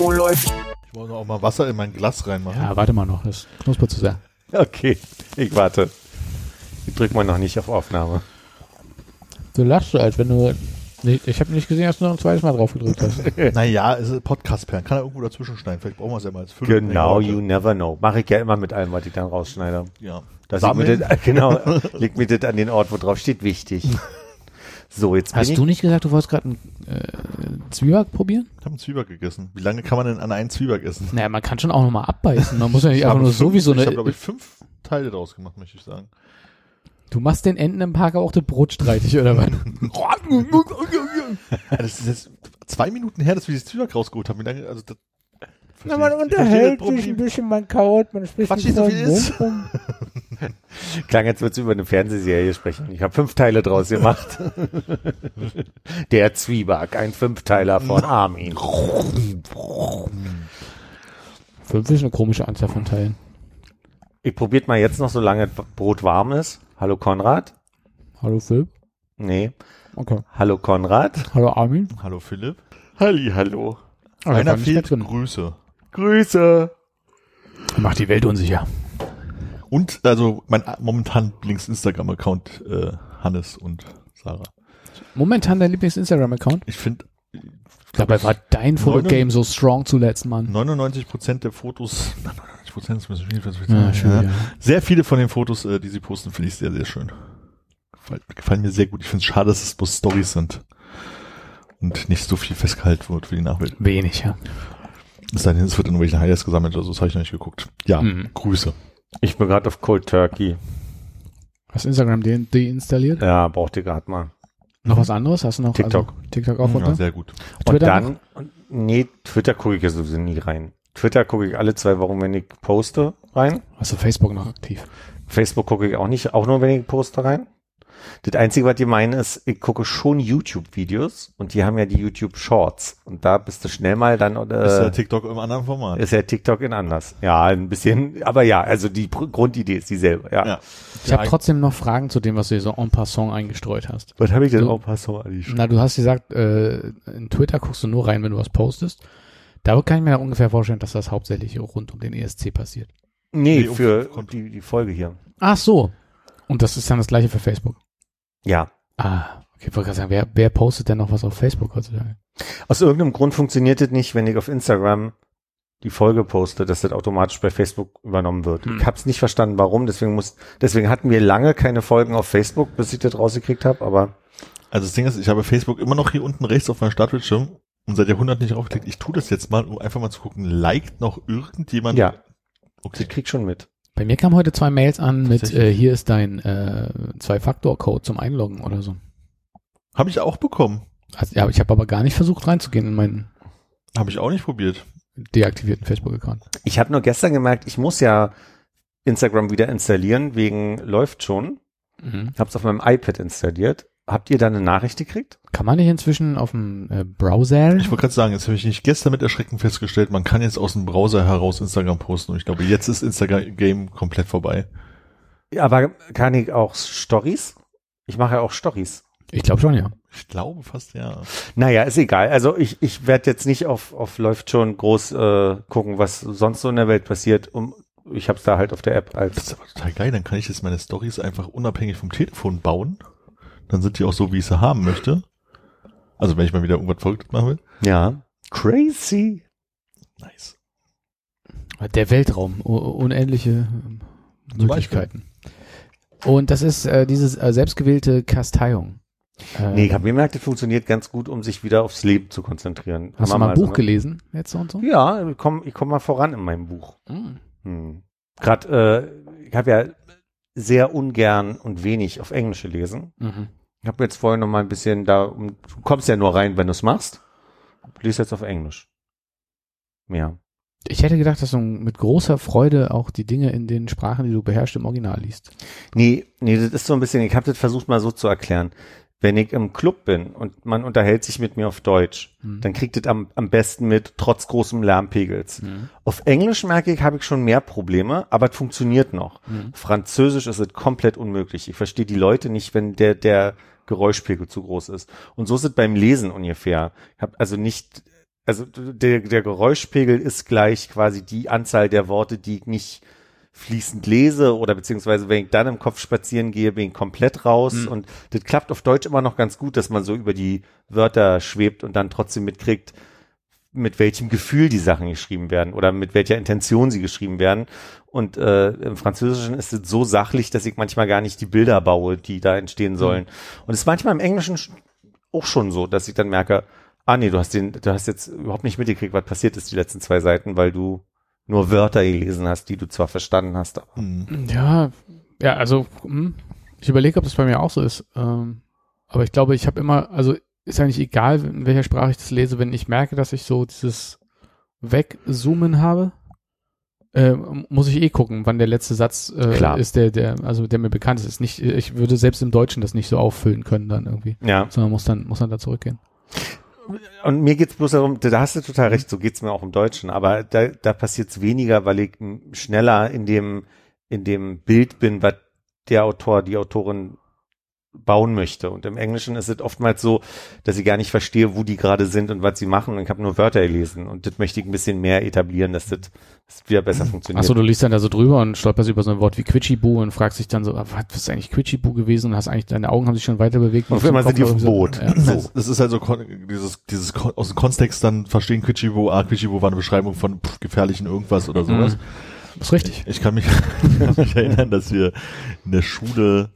Oh, läuft. Ich wollte auch mal Wasser in mein Glas reinmachen. Ja, warte mal noch, das knuspert zu sehr. Okay, ich warte. Ich drück mal noch nicht auf Aufnahme. Du lachst so, als wenn du. Ich habe nicht gesehen, dass du noch ein zweites Mal drauf gedrückt hast. Naja, es ist Podcast-Perlen. Kann er irgendwo dazwischen schneiden. Vielleicht brauchen wir es ja mal als Füllung. Genau, you never know. Mache ich ja immer mit allem, was ich dann rausschneide. Ja. Das ich mir das, genau, leg mir das an den Ort, wo drauf steht, wichtig. So, jetzt bin Hast ich, du nicht gesagt, du wolltest gerade einen äh, Zwieback probieren? Ich habe einen Zwieback gegessen. Wie lange kann man denn an einen Zwieback essen? Naja, man kann schon auch nochmal abbeißen. Man muss ja nicht einfach nur fünf- so wie so Ich habe, eine. glaube ich, fünf Teile draus gemacht, möchte ich sagen. Du machst den Enten im Park auch das Brot streitig, oder was? das ist jetzt zwei Minuten her, dass wir dieses Zwieback rausgeholt haben. Wie lange, also das, Na, man unterhält sich ein bisschen, man kaut, man spricht Quatsch nicht so viel ist. Klang jetzt wird's über eine Fernsehserie sprechen. Ich habe fünf Teile draus gemacht. Der Zwieback, ein Fünfteiler von Armin. Fünf ist eine komische Anzahl von Teilen. Ich probiert mal jetzt noch, solange das Brot warm ist. Hallo Konrad? Hallo Philipp. Nee. Okay. Hallo Konrad? Hallo Armin. Hallo Philipp. Halli, hallo. Einer fehlt. Grüße. Grüße. Macht die Welt unsicher. Und also mein momentan Lieblings-Instagram-Account äh, Hannes und Sarah. Momentan dein Lieblings-Instagram-Account? Ich finde, Dabei war dein Fotogame so strong zuletzt, Mann. 99 Prozent der Fotos, 99 Prozent ist ein bisschen viel, was ich Ja, schön, ja. Sehr viele von den Fotos, äh, die sie posten, finde ich sehr, sehr schön. Gefallen, gefallen mir sehr gut. Ich finde es schade, dass es bloß Stories sind und nicht so viel festgehalten wird für die Nachwelt. Wenig, ja. Es sei denn, es wird in irgendwelchen Highlights gesammelt, also das habe ich noch nicht geguckt. Ja, Mhm. Grüße. Ich bin gerade auf Cold Turkey. Hast du Instagram de deinstalliert? Ja, braucht ihr gerade mal. Noch was anderes? Hast du noch TikTok. Also, TikTok auch Ja, runter? sehr gut. Und Twitter dann, nee, Twitter gucke ich ja sowieso nie rein. Twitter gucke ich alle zwei Wochen, wenn ich poste, rein. Hast du Facebook noch aktiv? Facebook gucke ich auch nicht, auch nur, wenn ich poste, rein. Das Einzige, was die meinen, ist, ich gucke schon YouTube-Videos und die haben ja die YouTube-Shorts. Und da bist du schnell mal dann, ist ja äh, TikTok im anderen Format. ist ja TikTok in anders. Ja, ein bisschen, aber ja, also die Pr- Grundidee ist dieselbe, ja. Ja. Ich habe trotzdem noch Fragen zu dem, was du hier so en passant eingestreut hast. Was habe ich denn So. auch passant Ali? Na, du hast gesagt, äh, in Twitter guckst du nur rein, wenn du was postest. Da kann ich mir ungefähr vorstellen, dass das hauptsächlich rund um den ESC passiert. Nee, Nee, um- für kommt- die, die Folge hier. Ach so. Und das ist dann das gleiche für Facebook. Ja. Ah, okay, ich wollte gerade sagen, wer, wer postet denn noch was auf Facebook heutzutage? Aus irgendeinem Grund funktioniert das nicht, wenn ich auf Instagram die Folge poste, dass das automatisch bei Facebook übernommen wird. Hm. Ich habe es nicht verstanden, warum. Deswegen muss, deswegen hatten wir lange keine Folgen auf Facebook, bis ich das rausgekriegt habe. Aber Also das Ding ist, ich habe Facebook immer noch hier unten rechts auf meinem Startbildschirm und seit Jahrhunderten nicht draufgeklickt. Ich tue das jetzt mal, um einfach mal zu gucken, liked noch irgendjemand? ja, Okay. ich krieg schon mit. Bei mir kamen heute zwei Mails an mit, äh, hier ist dein äh, Zwei-Faktor-Code zum Einloggen oder so. Habe ich auch bekommen. Also, ja, ich habe aber gar nicht versucht reinzugehen in meinen Habe ich auch nicht probiert. deaktivierten Facebook-Account. Ich habe nur gestern gemerkt, ich muss ja Instagram wieder installieren, wegen läuft schon. Mhm. Hab's auf meinem iPad installiert. Habt ihr da eine Nachricht gekriegt? Kann man nicht inzwischen auf dem äh, Browser? Ich wollte gerade sagen, jetzt habe ich nicht gestern mit Erschrecken festgestellt, man kann jetzt aus dem Browser heraus Instagram posten und ich glaube, jetzt ist Instagram-Game komplett vorbei. Ja, aber kann ich auch Stories? Ich mache ja auch Stories. Ich glaube schon, ja. Ich glaube fast ja. Naja, ist egal. Also ich, ich werde jetzt nicht auf, auf läuft schon groß äh, gucken, was sonst so in der Welt passiert. Um, ich habe es da halt auf der App Das als. ist aber total geil, dann kann ich jetzt meine Stories einfach unabhängig vom Telefon bauen. Dann sind die auch so, wie ich sie haben möchte. Also wenn ich mal wieder irgendwas Verrücktes machen will. Ja. Crazy. Nice. Der Weltraum, unendliche ähm, Möglichkeiten. Und das ist äh, diese äh, selbstgewählte Kasteiung. Äh, Nee, ich habe gemerkt, das funktioniert ganz gut, um sich wieder aufs Leben zu konzentrieren. hast du Haben mal ein Buch so, ne? gelesen jetzt und so? Ja, ich komme ich komm mal voran in meinem Buch. Mhm. Hm. Gerade, äh, ich habe ja sehr ungern und wenig auf Englisch gelesen. Mhm. Ich habe jetzt vorhin noch mal ein bisschen da, um, du kommst ja nur rein, wenn du es machst. lese jetzt auf Englisch. Mehr. Ich hätte gedacht, dass du mit großer Freude auch die Dinge in den Sprachen, die du beherrschst, im Original liest. Nee, nee, das ist so ein bisschen, ich habe das versucht mal so zu erklären. Wenn ich im Club bin und man unterhält sich mit mir auf Deutsch, Mhm. dann kriegt das am, am besten mit, trotz großem Lärmpegels. Mhm. Auf Englisch merke ich, habe ich schon mehr Probleme, aber es funktioniert noch. Mhm. Französisch ist es komplett unmöglich. Ich verstehe die Leute nicht, wenn der, der Geräuschpegel zu groß ist. Und so ist es beim Lesen ungefähr. Ich habe also nicht, also der, der Geräuschpegel ist gleich quasi die Anzahl der Worte, die ich nicht fließend lese oder beziehungsweise wenn ich dann im Kopf spazieren gehe, bin ich komplett raus Mhm. und das klappt auf Deutsch immer noch ganz gut, dass man so über die Wörter schwebt und dann trotzdem mitkriegt, mit welchem Gefühl die Sachen geschrieben werden oder mit welcher Intention sie geschrieben werden. Und äh, im Französischen ist es so sachlich, dass ich manchmal gar nicht die Bilder baue, die da entstehen sollen. Und es ist manchmal im Englischen sch- auch schon so, dass ich dann merke, ah nee, du hast den, du hast jetzt überhaupt nicht mitgekriegt, was passiert ist die letzten zwei Seiten, weil du nur Wörter gelesen hast, die du zwar verstanden hast, aber Hm. Ja, ja, also hm, ich überlege, ob das bei mir auch so ist. Ähm, aber ich glaube, ich habe immer, also ist eigentlich egal, in welcher Sprache ich das lese, wenn ich merke, dass ich so dieses Wegzoomen habe, äh, muss ich eh gucken, wann der letzte Satz äh, Klar. ist, der, der, also der mir bekannt ist. ist nicht, ich würde selbst im Deutschen das nicht so auffüllen können dann irgendwie, ja. sondern muss dann, muss dann da zurückgehen. Und mir geht's bloß darum, da hast du total recht, so geht's mir auch im Deutschen, aber da, da passiert's weniger, weil ich schneller in dem, in dem Bild bin, was der Autor, die Autorin bauen möchte. Und im Englischen ist es oftmals so, dass ich gar nicht verstehe, wo die gerade sind und was sie machen. Und ich habe nur Wörter gelesen. Und das möchte ich ein bisschen mehr etablieren, dass das, das wieder besser funktioniert. Achso, du liest dann da so drüber und stolperst über so ein Wort wie Quitschiboo und fragst dich dann so, ah, was ist eigentlich Quitschiboo gewesen? Und hast eigentlich, deine Augen haben sich schon weiter bewegt. Und auf einmal sind die auf dem Boot. Ja. Das, das ist halt so dieses, dieses aus dem Kontext dann verstehen Quichibo, ah, Quichibo war eine Beschreibung von pff, gefährlichen irgendwas oder sowas. Mhm. ist richtig. Ich kann mich, kann mich erinnern, dass wir in der Schule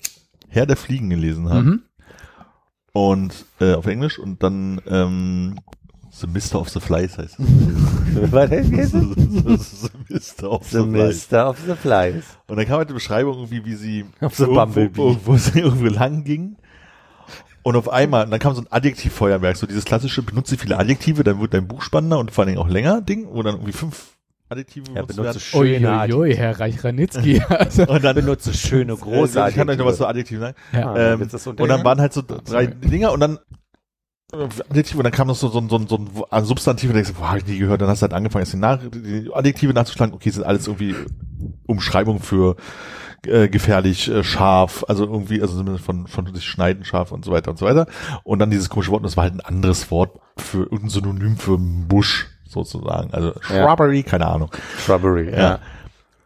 Herr der Fliegen gelesen haben Mhm. und äh, auf Englisch und dann ähm, The Mister of the Flies heißt es. Was heißt das? The Mister of the, The Flies. Mister of the Flies. Und dann kam halt die Beschreibung irgendwie, wie sie the irgendwo, Bumblebee. irgendwo, sie irgendwo lang ging. Und auf einmal, und dann kam so ein Adjektivfeuerwerk, so dieses klassische, benutze viele Adjektive, dann wird dein Buch spannender und vor allen Dingen auch länger Ding, wo dann irgendwie fünf Adjektive Ja, benutzt werden. schöne Uiuiui, Herr Reich-Ranitzky. also, Und dann benutze schöne große äh, Ich kann euch noch was zu Adjektive. Adjektiven sagen. ja. Ah, Ähm, ist und dann waren halt so drei sorry. Dinger und dann äh, Adjektive und dann kam noch so, so, ein- so, ein- so ein Substantiv und denkst, boah, hab ich nie gehört. Dann hast du halt angefangen, jetzt die, Nach die Adjektive nachzuschlagen. Okay, sind alles irgendwie Umschreibungen für äh, gefährlich, äh, scharf, also irgendwie, also zumindest von, von sich schneiden, scharf und so weiter und so weiter. Und dann dieses komische Wort, und das war halt ein anderes Wort für irgendein Synonym für Busch sozusagen. Also Shrubbery, keine Ahnung. Shrubbery, Ja. ja.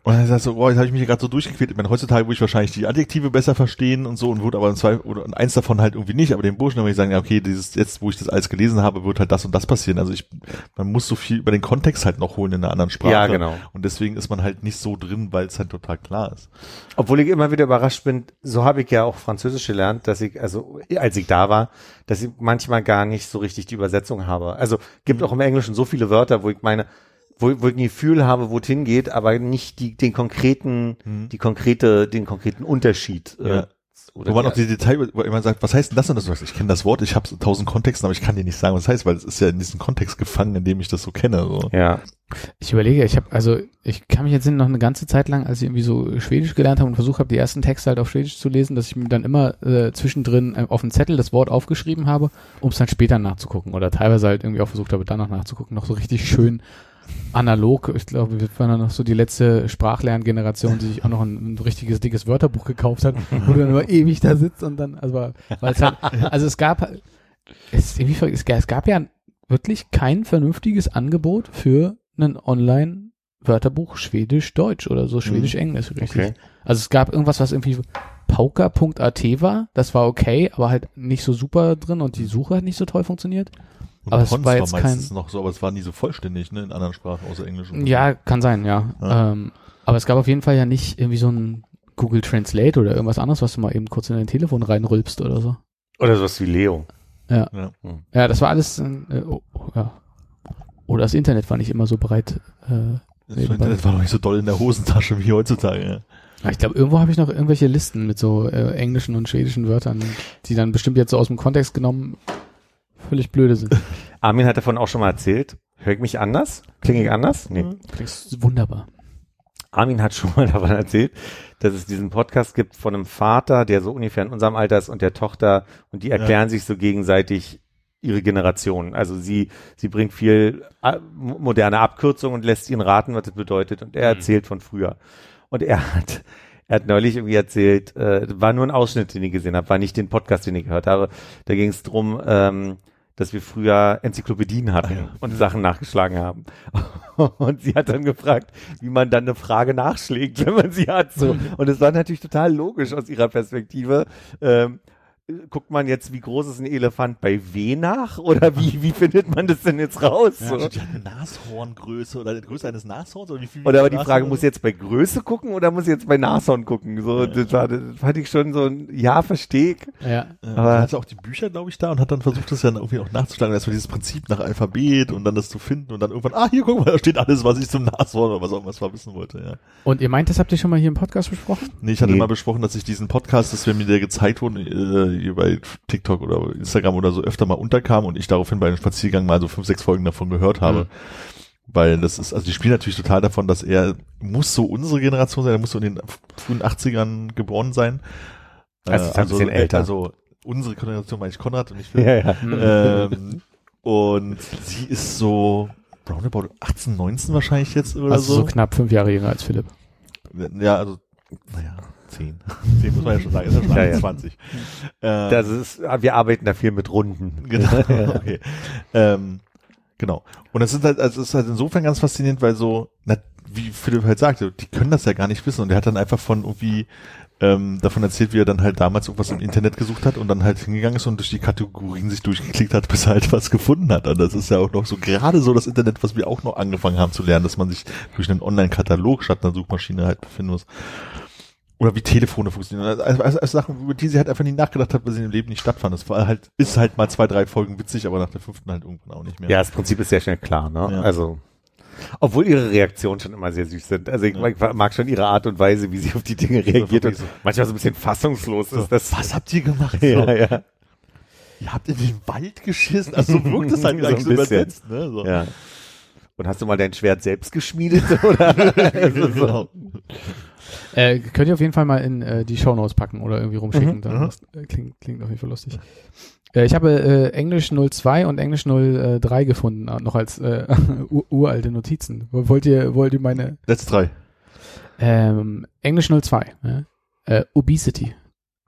Und dann sagst du, boah, jetzt habe ich mich hier gerade so durchgequält. Ich meine, heutzutage würde ich wahrscheinlich die Adjektive besser verstehen und so und würde aber zwei oder in eins davon halt irgendwie nicht. Aber den Burschen, würde ich sagen, ja, okay, dieses jetzt, wo ich das alles gelesen habe, wird halt das und das passieren. Also ich, man muss so viel über den Kontext halt noch holen in einer anderen Sprache. Ja, genau. Und deswegen ist man halt nicht so drin, weil es halt total klar ist. Obwohl ich immer wieder überrascht bin, so habe ich ja auch Französisch gelernt, dass ich, also als ich da war, dass ich manchmal gar nicht so richtig die Übersetzung habe. Also gibt auch im Englischen so viele Wörter, wo ich meine, wo, wo ich ein Gefühl habe, wo es hingeht, aber nicht die, den konkreten, die konkrete, den konkreten Unterschied. Ja. Äh, oder Wo man die- auch die Detail, wo jemand sagt, was heißt denn das und das? Du sagst, Ich kenne das Wort, ich habe tausend Kontexten, aber ich kann dir nicht sagen, was das heißt, weil es ist ja in diesem Kontext gefangen, in dem ich das so kenne. So. ja. Ich überlege, ich habe, also ich kann mich jetzt noch eine ganze Zeit lang, als ich irgendwie so Schwedisch gelernt habe und versucht habe, die ersten Texte halt auf Schwedisch zu lesen, dass ich mir dann immer äh, zwischendrin äh, auf einen Zettel das Wort aufgeschrieben habe, um es dann später nachzugucken. Oder teilweise halt irgendwie auch versucht habe, danach nachzugucken. Noch so richtig schön analog. Ich glaube, wir waren dann noch so die letzte Sprachlerngeneration, die sich auch noch ein, ein richtiges dickes Wörterbuch gekauft hat, wo du dann immer ewig da sitzt und dann, also weil es halt, also es gab, es, irgendwie, es, gab- ja wirklich kein vernünftiges Angebot für ein Online-Wörterbuch Schwedisch-Deutsch oder so Schwedisch-Englisch, richtig. Okay. Also es gab irgendwas, was irgendwie pauker.at war, das war okay, aber halt nicht so super drin und die Suche hat nicht so toll funktioniert. Und Aber es Pons war jetzt meistens noch so, aber es war nie so vollständig, ne, in anderen Sprachen außer Englisch. und so. Ja, kann sein, ja. Ja. Ähm, aber es gab auf jeden Fall ja nicht irgendwie so ein Google Translate oder irgendwas anderes, was du mal eben kurz in dein Telefon reinrülpst oder so. Oder sowas wie Leo. Ja. Ja. Ja, das war alles, äh, oh, ja. Oder das Internet war nicht immer so bereit. Äh, Das Internet war noch nicht so doll in der Hosentasche wie heutzutage. Ja. Ja, Ich glaube, irgendwo habe ich noch irgendwelche Listen mit so äh, englischen und schwedischen Wörtern, die dann bestimmt jetzt so aus dem Kontext genommen völlig blöde sind. Armin hat davon auch schon mal erzählt. Höre ich mich anders? Klinge ich anders? Nee. Klingst wunderbar. Armin hat schon mal davon erzählt, dass es diesen Podcast gibt von einem Vater, der so ungefähr in unserem Alter ist und der Tochter und die erklären sich so gegenseitig ihre Generation. Also sie, sie bringt viel äh, mo- moderne Abkürzungen und lässt ihn raten, was das bedeutet und er erzählt von früher. Und er hat, er hat neulich irgendwie erzählt, äh, war nur ein Ausschnitt, den ich gesehen habe, war nicht den Podcast, den ich gehört habe. Da ging es drum, ähm, dass wir früher Enzyklopädien hatten und Sachen nachgeschlagen haben. Und sie hat dann gefragt, wie man dann eine Frage nachschlägt, wenn man sie hat. So. Und es war natürlich total logisch aus ihrer Perspektive. Ähm, guckt man jetzt, wie groß ist ein Elefant bei W nach? Oder wie, wie findet man das denn jetzt raus? Ja, so? die hat eine Nashorngröße oder die Größe eines Nashorns oder wie viel? Oder aber die Nashorn- Frage, muss ich jetzt bei Größe gucken oder muss ich jetzt bei Nashorn gucken? So, das, war, das fand ich schon so ein, ja, verstehe ich. Ja. Ja, Aber- hatte auch die Bücher, glaube ich, da und hat dann versucht, das ja irgendwie auch nachzuschlagen. Erstmal dieses Prinzip nach Alphabet und dann das zu finden und dann irgendwann, ah, hier, guck mal, da steht alles, was ich zum Nashorn oder was auch immer mal wissen wollte, ja. Und ihr meint, das habt ihr schon mal hier im Podcast besprochen? Nee, ich hatte Nee. mal besprochen, dass ich diesen Podcast, das wäre mir der gezeigt wurde, äh, hier bei TikTok oder Instagram oder so öfter mal unterkam und ich daraufhin bei einem Spaziergang mal so fünf, sechs Folgen davon gehört habe. Mhm. Weil das ist, also die spielen natürlich total davon, dass er muss so unsere Generation sein, er muss so in den frühen 80ern geboren sein. Also ist ein bisschen älter. Also unsere Generation meine ich Konrad und ich Philipp. Ja, ja. ähm, und sie ist so roundabout 18, 19 wahrscheinlich jetzt oder also so. so. knapp fünf Jahre jünger als Philipp. Ja, also, naja, 10. 10 muss man ja schon sagen, ist ja schon Ja, ja. 21. Ähm, Das ist, wir arbeiten da viel mit Runden. genau, okay. ähm, genau. Und es ist halt, also ist halt insofern ganz faszinierend, weil so, na, wie Philipp halt sagte, die können das ja gar nicht wissen und er hat dann einfach von irgendwie ähm, davon erzählt, wie er dann halt damals irgendwas im Internet gesucht hat und dann halt hingegangen ist und durch die Kategorien sich durchgeklickt hat, bis er halt was gefunden hat. Und das ist ja auch noch so gerade so das Internet, was wir auch noch angefangen haben zu lernen, dass man sich durch einen Online-Katalog statt einer Suchmaschine halt befinden muss. Oder wie Telefone funktionieren. Also, also, also Sachen, über die sie halt einfach nie nachgedacht hat, weil sie im Leben nicht stattfanden. Das war halt, ist halt mal zwei, drei Folgen witzig, aber nach der fünften halt irgendwann auch nicht mehr. Ja, das Prinzip ist sehr schnell klar, ne? Ja. Also, obwohl ihre Reaktionen schon immer sehr süß sind. Also ich Ja. mag, schon ihre Art und Weise, wie sie auf die Dinge reagiert und so. manchmal so ein bisschen fassungslos ist. Das, Was habt ihr gemacht? ja, So, ja, Ihr habt in den Wald geschissen. Also so wirkt es halt So ein so bisschen. übersetzt. Ne? So. ja. Und hast du mal dein Schwert selbst geschmiedet, oder? Also so. genau. Äh, könnt ihr auf jeden Fall mal in äh, die Shownotes packen oder irgendwie rumschicken. Mhm, dann mhm. das, äh, klingt, klingt auf jeden Fall lustig. Äh, ich habe äh, Englisch 02 und Englisch 03 gefunden, äh, noch als äh, ur uralte Notizen. Wollt ihr, wollt ihr meine Letzte drei. ähm, Englisch 02, ja? äh, Obesity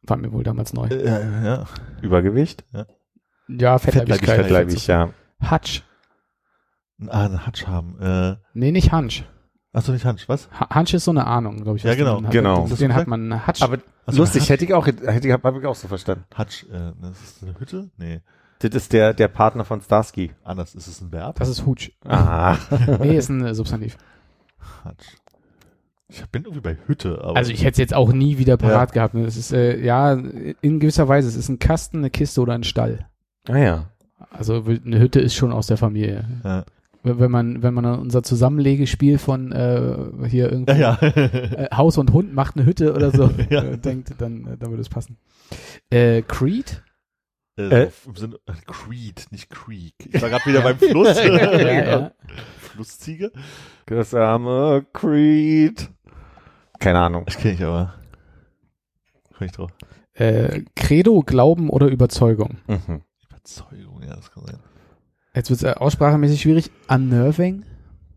war mir wohl damals neu. Äh, ja, ja. Übergewicht? Ja, Fettleibigkeit. Fettleibig, ja. Hutch. Ah, einen Hutch haben. Äh, Nee, nicht Hunch. achso, nicht Hutch, was? Hunch ist so eine Ahnung, glaube ich. Ja, genau. Genau. Den, den hat man Hutch. Aber Also lustig, hätte ich auch, hätte ich, habe ich auch so verstanden. Hutch, äh, das ist eine Hütte? Nee. Das ist der, der Partner von Starsky. Anders ist es ein Verb. das ist Hutch. Ah. Nee, ist ein äh, Substantiv. Hutch. Ich bin irgendwie bei Hütte, aber. Also ich hätte es jetzt auch nie wieder parat gehabt. Ne? Das ist, äh, ja, in gewisser Weise, es ist ein Kasten, eine Kiste oder ein Stall. Ah ja. Also eine Hütte ist schon aus der Familie. Ja. Wenn man, wenn man an unser Zusammenlegespiel von äh, hier irgendwie ja, ja. äh, Haus und Hund macht eine Hütte oder so Ja. äh, denkt, dann, äh, dann würde es passen. Äh, Creed? Äh, Äh. so Im Sinne, äh, Creed, nicht Creek. Ich war gerade wieder beim Fluss. ja, ja. Flussziege? Das arme Creed. Keine Ahnung. Das kenne ich aber. Komm ich drauf. Äh, Credo, Glauben oder Überzeugung? Mhm. Überzeugung, ja, das kann sein. Jetzt wird es äh, aussprachemäßig schwierig. Unnerving?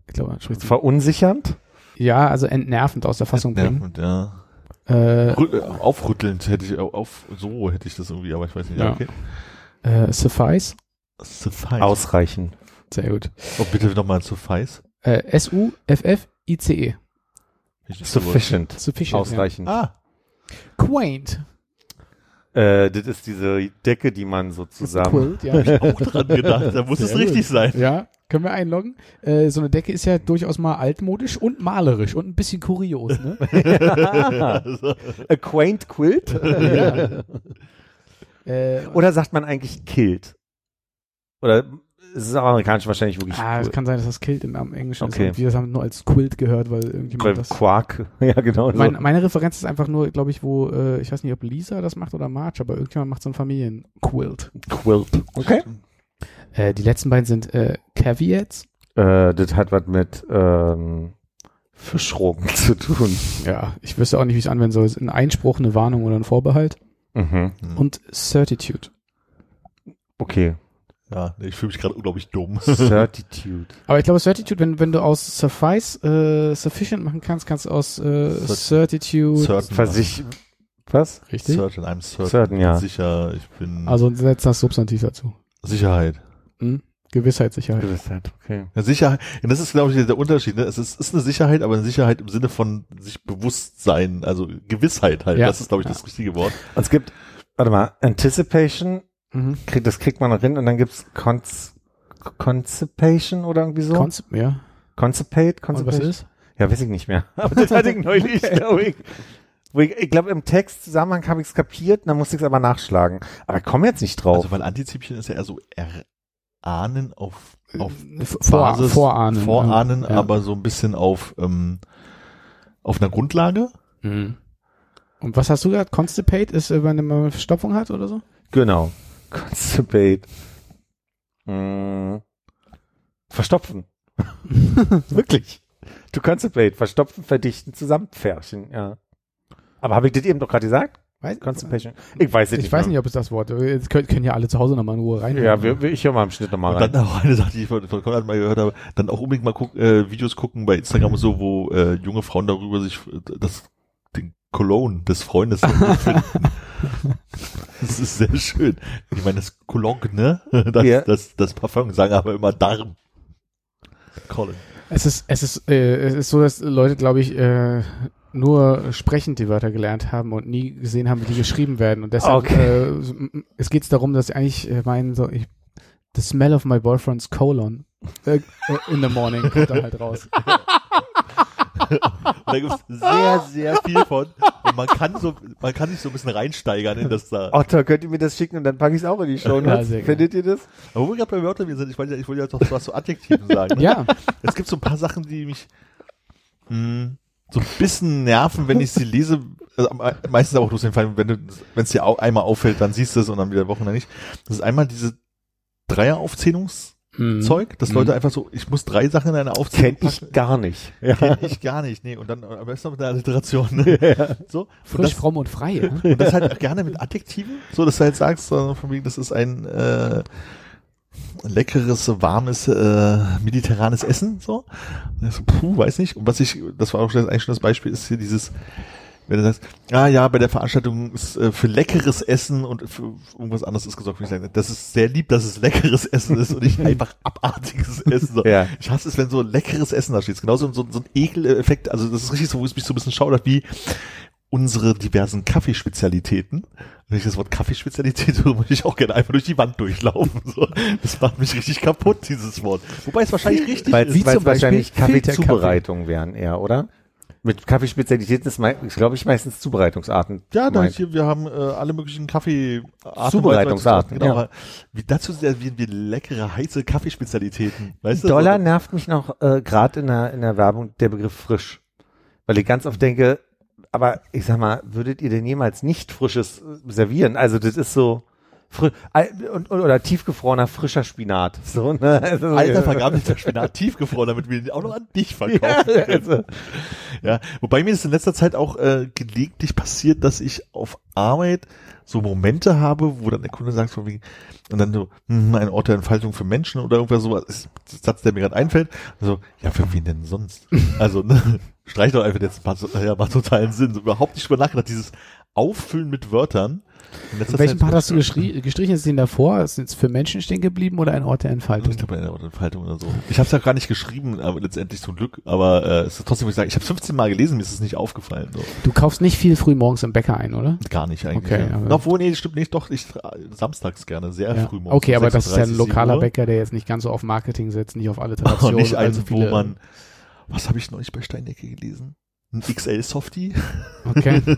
Ich glaube, man spricht Verunsichernd? Ja, also entnervend aus der Fassung bringen. Nervend, ja. Äh, Rü- äh, Aufrüttelnd hätte ich, au- auf, so hätte ich das irgendwie, aber ich weiß nicht. Ja. Okay. äh, Suffice? Suffice. Ausreichen. Sehr gut. Oh, bitte nochmal Suffice. Äh, S-U-F-F-I-C-E. Sufficient. Sufficient. Ausreichend. Ah, Ja. Quaint. Äh, das ist diese Decke, die man so zusammen. Quilt, ja. auch dran gedacht. Da muss es Sehr richtig sein. ja, können wir einloggen. Äh, so eine Decke ist ja durchaus mal altmodisch und malerisch und ein bisschen kurios, ne? A quaint quilt? ja. äh, Oder sagt man eigentlich kilt? Oder es ist am amerikanischen wahrscheinlich wirklich ah, es quilt. kann sein, dass das Kilt im, Englischen Okay. ist und wir das haben nur als Quilt gehört, weil irgendjemand Weil das... Quark. Ja, genau. so. Mein, meine Referenz ist einfach nur, glaube ich, wo, äh, ich weiß nicht, ob Lisa das macht oder Marge, aber irgendjemand macht so ein Familienquilt. Quilt. Okay. Äh, die letzten beiden sind äh, Caveats. Äh, das hat was mit ähm, Fischrogen zu tun. Ja, ich wüsste auch nicht, wie ich es anwenden soll. Ist ein Einspruch, eine Warnung oder ein Vorbehalt. Mhm. Hm. Und Certitude. Okay. Ja, ich fühle mich gerade unglaublich dumm. Certitude. Aber ich glaube, Certitude, wenn, wenn du aus Suffice äh, Sufficient machen kannst, kannst du aus äh, Certitude. Certain. Versich was? richtig? Certain, I'm certain. Certain, ja. Sicher, ich bin Also setzt das Substantiv dazu. Sicherheit. Hm? Gewissheit, Sicherheit. Gewissheit, okay. Ja, Sicherheit, und das ist, glaube ich, der Unterschied. Ne? Es ist, ist eine Sicherheit, aber eine Sicherheit im Sinne von sich bewusst sein, also Gewissheit halt. Ja. Das ist, glaube ich, das Ja. richtige Wort. Und es gibt, warte mal, Anticipation, Mhm. krieg, das kriegt man noch hin und dann gibt's Cons Concipation oder irgendwie so? Konzept, ja. Concipate? Und was ist? Ja, weiß ich nicht mehr. Aber das hatte ich neulich, glaube ich. Wo ich. Ich glaube, im Textzusammenhang habe ich es kapiert, dann musste ich es aber nachschlagen. Aber ich komme jetzt nicht drauf. Also, weil Antizipien ist ja eher so erahnen auf, auf Äh, Vor, Basis, vorahnen. Vorahnen, ja. aber so ein bisschen auf, ähm, auf einer Grundlage. Mhm. Und was hast du gesagt? Constipate ist, äh, wenn man eine Verstopfung hat oder so? genau. Constipate. Mm. Verstopfen. Wirklich. To constipate. Verstopfen, verdichten, zusammenpferchen, ja. Aber habe ich das eben doch gerade gesagt? Weiß, Constipation. Ich weiß es ich nicht. weiß mehr. nicht, ob es das Wort ist. Jetzt können, können ja alle zu Hause nochmal in Ruhe rein. Ja, wir, wir, ich höre mal im Schnitt nochmal Und rein. dann auch eine Sache, die ich von, von Konrad mal gehört habe, dann auch unbedingt mal guck, äh, Videos gucken bei Instagram und so, wo äh, junge Frauen darüber sich das den Cologne des Freundes finden. Das ist sehr schön. Ich meine, das Cologne, ne? Das, Ja. das, das Parfum sagen aber immer Darm. Colin. Es ist, es ist, äh, es ist so, dass Leute, glaube ich, äh, nur sprechend die Wörter gelernt haben und nie gesehen haben, wie die geschrieben werden. Und deshalb, Okay. äh, es geht darum, dass sie eigentlich äh, meinen, so, ich, the smell of my boyfriend's colon äh, äh, in the morning kommt dann halt raus. Und da gibt's sehr, sehr viel von. Und man kann so, man kann sich so ein bisschen reinsteigern in das da. Otto, könnt ihr mir das schicken und dann packe ich es auch in die Show Ja, Notes. gerne. Findet ihr das? Aber wo wir gerade bei Wörtern sind, ich wollte ja, ich wollte ja doch was zu Adjektiven sagen. Ne? Ja, Es gibt so ein paar Sachen, die mich mh, so ein bisschen nerven, wenn ich sie lese. Also, meistens aber auch durch den Fall, wenn du, wenn es dir au einmal auffällt, dann siehst du es und dann wieder Wochen nicht. Das ist einmal diese Dreieraufzählungszeug, Mhm. dass Mhm. Leute einfach so, ich muss drei Sachen in einer Aufzählung Kenn ich gar nicht. Ja. Kenn ich gar nicht, nee. Und dann am besten noch mit der Alliteration. Ne? So. Und frisch, das, fromm und frei. Ja? und das halt auch gerne mit Adjektiven, so dass du halt sagst, so, von wegen, das ist ein äh, leckeres, warmes, äh, mediterranes Essen, so. So, puh, weiß nicht. Und was ich, das war auch schon- eigentlich schon das Beispiel, ist hier dieses, wenn du sagst, ah ja, bei der Veranstaltung ist äh, für leckeres Essen und für irgendwas anderes ist gesorgt, wenn ich sage, das ist sehr lieb, dass es leckeres Essen ist und nicht einfach abartiges Essen. So. Ja. Ich hasse es, wenn so leckeres Essen da steht. Genauso so, so ein Ekeleffekt, also das ist richtig so, wo es mich so ein bisschen schaudert, wie unsere diversen Kaffeespezialitäten. Wenn ich das Wort Kaffeespezialität höre, würde ich auch gerne einfach durch die Wand durchlaufen. So. Das macht mich richtig kaputt, dieses Wort. Wobei es wahrscheinlich richtig Weil ist. es zum wahrscheinlich. Kaffeezubereitung wären eher, oder? Mit Kaffeespezialitäten ist, glaube ich, meistens Zubereitungsarten. Ja, da hier, wir haben äh, alle möglichen Kaffeearten. Zubereitungsarten, Genau. ja. Wie dazu servieren wir leckere, heiße Kaffeespezialitäten. Weißt du? Dollar So, nervt mich noch äh, gerade in der, in der Werbung der Begriff frisch. Weil ich ganz oft denke, aber ich sag mal, würdet ihr denn jemals nicht frisches äh, servieren? Also das ist so fri und, oder tiefgefrorener frischer Spinat. So, ne? Also, Alter vergammelter Spinat tiefgefroren, damit wir ihn auch noch an dich ja, verkaufen. also, Ja, wobei mir das in letzter Zeit auch äh, gelegentlich passiert, dass ich auf Arbeit so Momente habe, wo dann der Kunde sagt von wegen, und dann so, hm, ein Ort der Entfaltung für Menschen oder irgendwas sowas, ist der Satz, der mir gerade einfällt. Also, ja, für wen denn sonst? also, ne, streich doch einfach jetzt, macht, ja, macht totalen Sinn. So, überhaupt nicht drüber nachgedacht, dieses Auffüllen mit Wörtern. In Welchen Part hast du gestrichen? Ist den davor? Ist jetzt für Menschen stehen geblieben oder ein Ort der Entfaltung? Ich glaube, eine Entfaltung oder so. Ich habe es ja gar nicht geschrieben, aber letztendlich zum Glück. Aber äh, es ist trotzdem, wo ich sage, ich habe 15 Mal gelesen, mir ist es nicht aufgefallen. So. Du kaufst nicht viel früh morgens im Bäcker ein, oder? Gar nicht eigentlich. Okay, ja. aber- Obwohl, nee, stimmt nicht. Doch, ich samstags gerne, sehr Ja. früh morgens. Okay, aber das ist ja ein 6:30, lokaler 7 Uhr. Bäcker, der jetzt nicht ganz so auf Marketing setzt, nicht auf Und Alliteration. nicht einen, also wo man, was habe ich neulich bei Steinecke gelesen? Ein XL-Softie? Okay.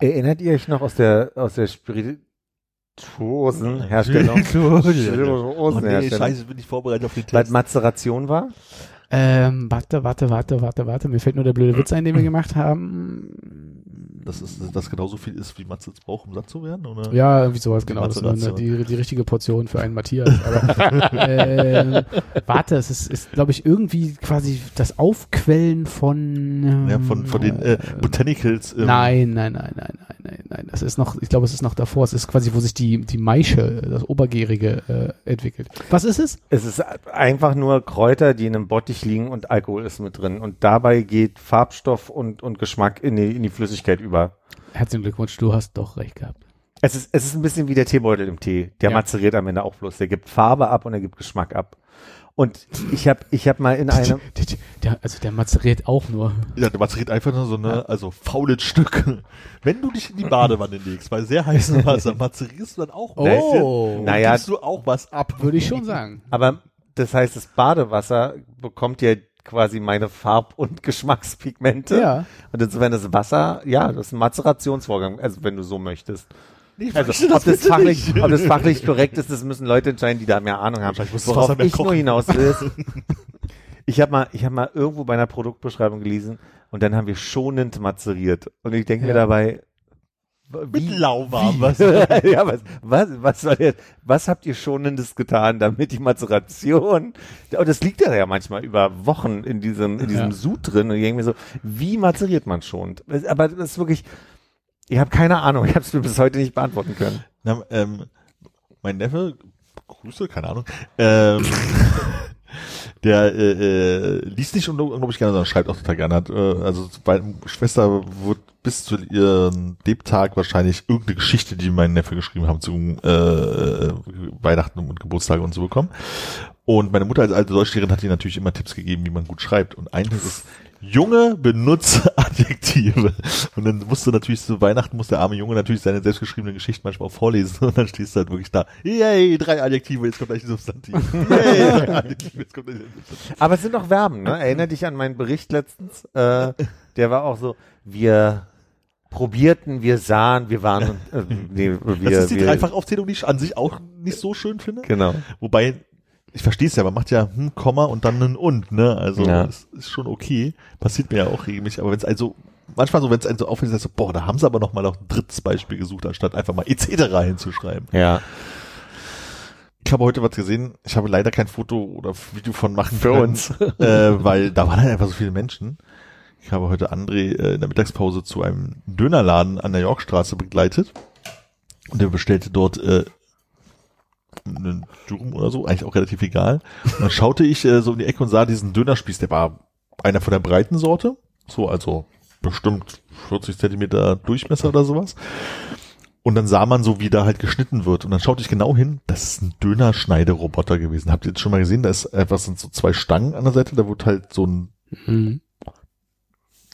erinnert ihr euch noch aus der aus der Spirituosenherstellung? oh nee, Spirituosenherstellung. scheiße, bin ich vorbereitet auf den Weil Text. Mazeration war? ähm, warte, warte, warte, warte, warte. Mir fällt nur der blöde Witz ein, den wir gemacht haben. Dass es das genauso viel ist, wie Matze jetzt braucht, um satt zu werden? Oder? Ja, irgendwie sowas, genau. Das ist die, die richtige Portion für einen Matthias. Aber, äh, warte, es ist, ist glaube ich, irgendwie quasi das Aufquellen von. Ähm, Ja, von, von den äh, Botanicals. ähm, Nein, nein, nein, nein, nein, nein, nein. Das ist noch, ich glaube, es ist noch davor. Es ist quasi, wo sich die, die Maische, das Obergärige, äh, entwickelt. Was ist es? Es ist einfach nur Kräuter, die in einem Bottich liegen und Alkohol ist mit drin. Und dabei geht Farbstoff und, und Geschmack in die, in die Flüssigkeit über. Herzlichen Glückwunsch, du hast doch recht gehabt. Es ist, es ist ein bisschen wie der Teebeutel im Tee. Der Ja. mazeriert am Ende auch bloß. Der gibt Farbe ab und er gibt Geschmack ab. Und ich habe ich hab mal in einem, Der, also der mazeriert auch nur. Ja, der mazeriert einfach nur so eine, also faules Stück. Wenn du dich in die Badewanne legst, bei sehr heißem Wasser, mazerierst du dann auch ein bisschen Oh. und Naja. gibst du auch was ab. Würde ich schon sagen. aber das heißt, das Badewasser bekommt ja quasi meine Farb- und Geschmackspigmente. Ja. Und insofern das Wasser, ja, das ist ein Mazerationsvorgang, also wenn du so möchtest. Ich Also, ob, das bitte fachlich, nicht. ob das fachlich korrekt ist, das müssen Leute entscheiden, die da mehr Ahnung haben. Wahrscheinlich muss das Worauf ich nur kochen. hinaus will, ist, ich habe mal, ich habe mal irgendwo bei einer Produktbeschreibung gelesen und dann haben wir schonend mazeriert. Und ich denke mir Ja. Dabei, Mit lauwarm, was? ja, was, was, was, soll jetzt, was habt ihr Schonendes getan, damit die Mazeration, und das liegt ja, ja manchmal über Wochen in diesem, in diesem Ja. Sud drin, und ich denke mir so, wie mazeriert man schonend? Aber das ist wirklich, ich habe keine Ahnung, ich habe es mir bis heute nicht beantworten können. Na, ähm, mein Neffe, Grüße, keine Ahnung, ähm, der äh, äh, liest nicht unglaublich gerne, sondern schreibt auch total gerne. Hat, äh, also meine Schwester wird bis zu ihrem Lebtag wahrscheinlich irgendeine Geschichte, die mein Neffe geschrieben haben, zu äh, Weihnachten und Geburtstage und so bekommen. Und meine Mutter als alte Deutschlehrerin hat ihr natürlich immer Tipps gegeben, wie man gut schreibt. Und eines ist, Junge, benutze Adjektive. Und dann musste natürlich zu Weihnachten muss der arme Junge natürlich seine selbstgeschriebene Geschichte manchmal auch vorlesen. Und dann stehst du halt wirklich da, yay, drei Adjektive, jetzt kommt gleich ein Substantiv. Yay, drei Adjektive, jetzt kommt gleich ein Substantiv. Aber es sind doch Verben, ne? Erinner dich an meinen Bericht letztens, äh, der war auch so, wir probierten, wir sahen, wir waren, äh, nee, wir, Das ist die Dreifachaufzählung, die ich an sich auch nicht so schön finde. Genau. Wobei, ich verstehe es ja, man macht ja hm, Komma und dann ein und, ne? Also Ja. das ist schon okay. Passiert mir ja auch regelmäßig, aber wenn es also manchmal so, wenn es einen so auffällt, so, boah, da haben sie aber noch mal noch ein drittes Beispiel gesucht, anstatt einfach mal etc. hinzuschreiben. Ja. Ich habe heute was gesehen, ich habe leider kein Foto oder Video von machen Für können, uns. äh, weil da waren halt einfach so viele Menschen. Ich habe heute André äh, in der Mittagspause zu einem Dönerladen an der Yorkstraße begleitet und der bestellte dort äh, einen Dürüm oder so, eigentlich auch relativ egal. Und dann schaute ich äh, so in die Ecke und sah diesen Dönerspieß, der war einer von der breiten Sorte, so also bestimmt 40 Zentimeter Durchmesser oder sowas. Und dann sah man so, wie da halt geschnitten wird. Und dann schaute ich genau hin, das ist ein Dönerschneideroboter gewesen. Habt ihr jetzt schon mal gesehen? Da ist einfach sind so zwei Stangen an der Seite, da wird halt so ein Mhm.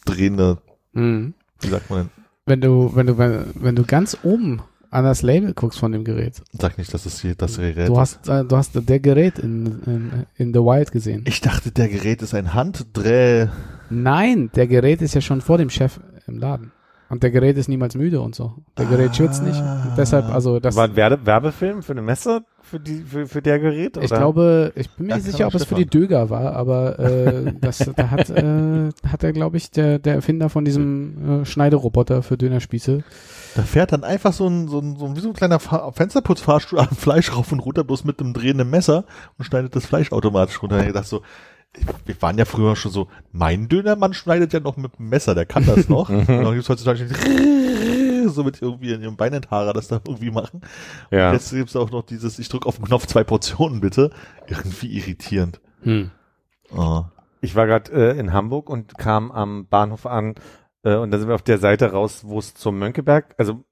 drehende, Mhm. wie sagt man denn? Wenn du, wenn du, wenn, wenn du ganz oben an das Label guckst von dem Gerät, Sag nicht, dass es hier das Gerät du ist. hast, äh, du hast der Gerät in, in, in The Wild gesehen. Ich dachte, der Gerät ist ein Handdreh. Nein, der Gerät ist ja schon vor dem Chef im Laden. Und der Gerät ist niemals müde und so. Der Gerät schützt nicht. Und deshalb, also das, war ein Werbe Werbefilm für eine Messe für die für, für der Gerät? ich oder? glaube, ich bin mir nicht sicher, ob es für die Döger war, aber äh, das, da hat, äh, hat er, glaube ich, der, der Erfinder von diesem äh, Schneideroboter für Dönerspieße. Da fährt dann einfach so ein, so ein, so ein wie so ein kleiner Fa Fensterputzfahrstuhl am Fleisch rauf und runter, bloß mit einem drehenden Messer und schneidet das Fleisch automatisch runter. Ich dachte so, wir waren ja früher schon so, mein Dönermann schneidet ja noch mit dem Messer, der kann das noch. und dann gibt's heutzutage so mit irgendwie in ihrem Beinentharer das da irgendwie machen. Ja. Und jetzt gibt's auch noch dieses, ich drücke auf den Knopf zwei Portionen bitte. Irgendwie irritierend. Hm. Oh. Ich war gerade äh, in Hamburg und kam am Bahnhof an äh, und da sind wir auf der Seite raus, wo es zum Mönckeberg, also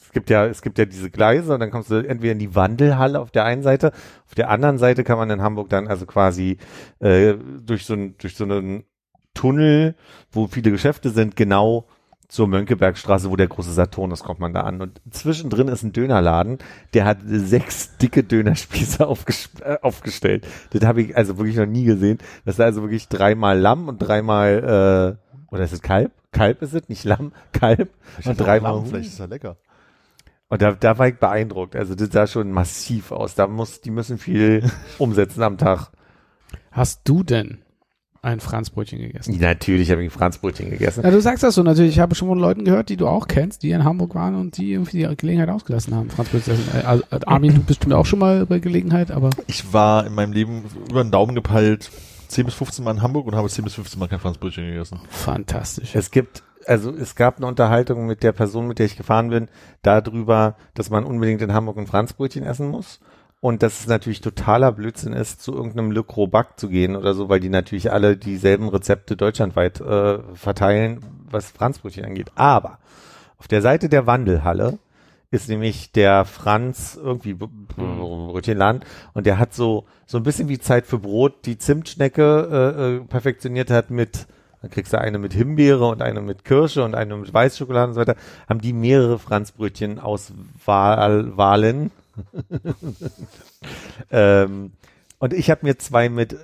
es gibt ja, es gibt ja diese Gleise und dann kommst du entweder in die Wandelhalle auf der einen Seite, auf der anderen Seite kann man in Hamburg dann also quasi äh, durch so ein, durch so einen Tunnel, wo viele Geschäfte sind, genau zur Mönckebergstraße, wo der große Saturn ist, kommt man da an. Und zwischendrin ist ein Dönerladen, der hat sechs dicke Dönerspieße aufges äh, aufgestellt. Das habe ich also wirklich noch nie gesehen. Das ist also wirklich dreimal Lamm und dreimal, äh, oder ist es Kalb? Kalb ist es, nicht Lamm, Kalb. Und dreimal Vielleicht Huhn. ist er lecker. Und da, da war ich beeindruckt. Also das sah schon massiv aus. Da muss, die müssen viel umsetzen am Tag. Hast du denn ein Franzbrötchen gegessen. Natürlich habe ich Franzbrötchen gegessen. Ja, du sagst das so natürlich. Ich habe schon von Leuten gehört, die du auch kennst, die in Hamburg waren und die irgendwie die Gelegenheit ausgelassen haben, Franzbrötchen zu essen. Äh, Also, Armin, du bist bestimmt auch schon mal bei Gelegenheit, aber Ich war in meinem Leben über den Daumen gepeilt 10 bis 15 Mal in Hamburg und habe 10 bis 15 Mal kein Franzbrötchen gegessen. fantastisch. Es gibt, also es gab eine Unterhaltung mit der Person, mit der ich gefahren bin, darüber, dass man unbedingt in Hamburg ein Franzbrötchen essen muss. Und dass es natürlich totaler Blödsinn ist, zu irgendeinem Le Crobac zu gehen oder so, weil die natürlich alle dieselben Rezepte deutschlandweit äh, verteilen, was Franzbrötchen angeht. Aber auf der Seite der Wandelhalle ist nämlich der Franz irgendwie B- B- Brötchenladen und der hat so so ein bisschen wie Zeit für Brot die Zimtschnecke äh, äh, perfektioniert hat mit dann kriegst du eine mit Himbeere und eine mit Kirsche und eine mit Weißschokolade und so weiter. Haben die mehrere Franzbrötchen aus Wahl, Wahlen. ähm, und ich habe mir zwei mit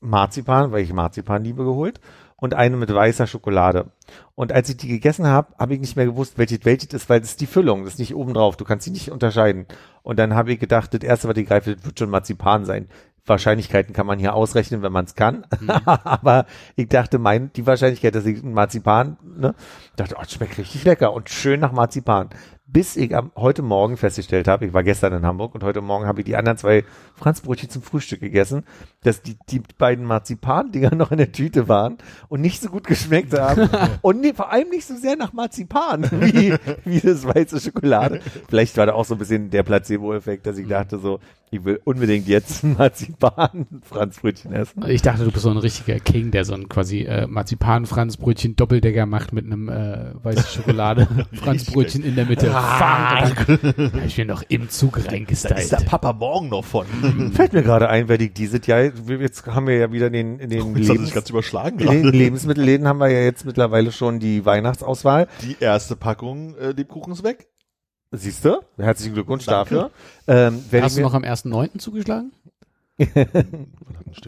Marzipan, weil ich Marzipan liebe, geholt und eine mit weißer Schokolade. Und als ich die gegessen habe, habe ich nicht mehr gewusst, welches welches ist, weil das ist die Füllung, das ist nicht oben drauf. Du kannst sie nicht unterscheiden. Und dann habe ich gedacht, das erste, was ich greife, das wird schon Marzipan sein. Wahrscheinlichkeiten kann man hier ausrechnen, wenn man es kann. Aber ich dachte, mein, die Wahrscheinlichkeit, dass ich ein Marzipan, ne, dachte, oh, schmeckt richtig lecker und schön nach Marzipan. Bis ich am, heute Morgen festgestellt habe, ich war gestern in Hamburg und heute Morgen habe ich die anderen zwei Franzbrötchen zum Frühstück gegessen, dass die, die beiden Marzipan-Dinger noch in der Tüte waren und nicht so gut geschmeckt haben und nee, vor allem nicht so sehr nach Marzipan wie, wie das weiße Schokolade. Vielleicht war da auch so ein bisschen der Placebo-Effekt, dass ich dachte so, ich will unbedingt jetzt ein Marzipan-Franzbrötchen essen. Ich dachte, du bist so ein richtiger King, der so ein quasi äh, Marzipan-Franzbrötchen Doppeldecker macht mit einem äh, weißen Schokolade-Franzbrötchen in der Mitte. Ah. Fuck, dann hab ich mir noch im Zug Da ist der reingestylt. Papa morgen noch von. Fällt mir gerade ein, weil ich dieses Jahr, jetzt haben wir ja wieder den, in den, Jetzt hat Lebens, sich ganz überschlagen in den. Lebensmittelläden haben wir ja jetzt mittlerweile schon die Weihnachtsauswahl. Die erste Packung äh, Lebkuchen ist weg. Siehst du? Herzlichen Glückwunsch Danke. dafür. Ähm, Hast du noch am 1.9. zugeschlagen?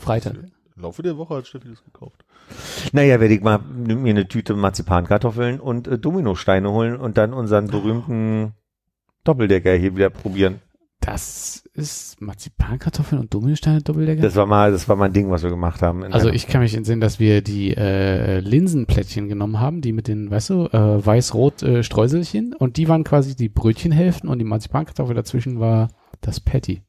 Freitag. Im Laufe der Woche hat Steffi das gekauft. naja, werde ich mal mir eine Tüte Marzipankartoffeln und äh, Dominosteine holen und dann unseren berühmten Doppeldecker hier wieder probieren. Das ist Marzipankartoffeln und Dominosteine Doppeldecker? Das war mal, das war mal ein Ding, was wir gemacht haben. Also ich kann mich entsinnen, dass wir die äh, Linsenplättchen genommen haben, die mit den, weißt du, äh, weiß-rot äh, Streuselchen und die waren quasi die Brötchenhälften und die Marzipankartoffel dazwischen war das Patty.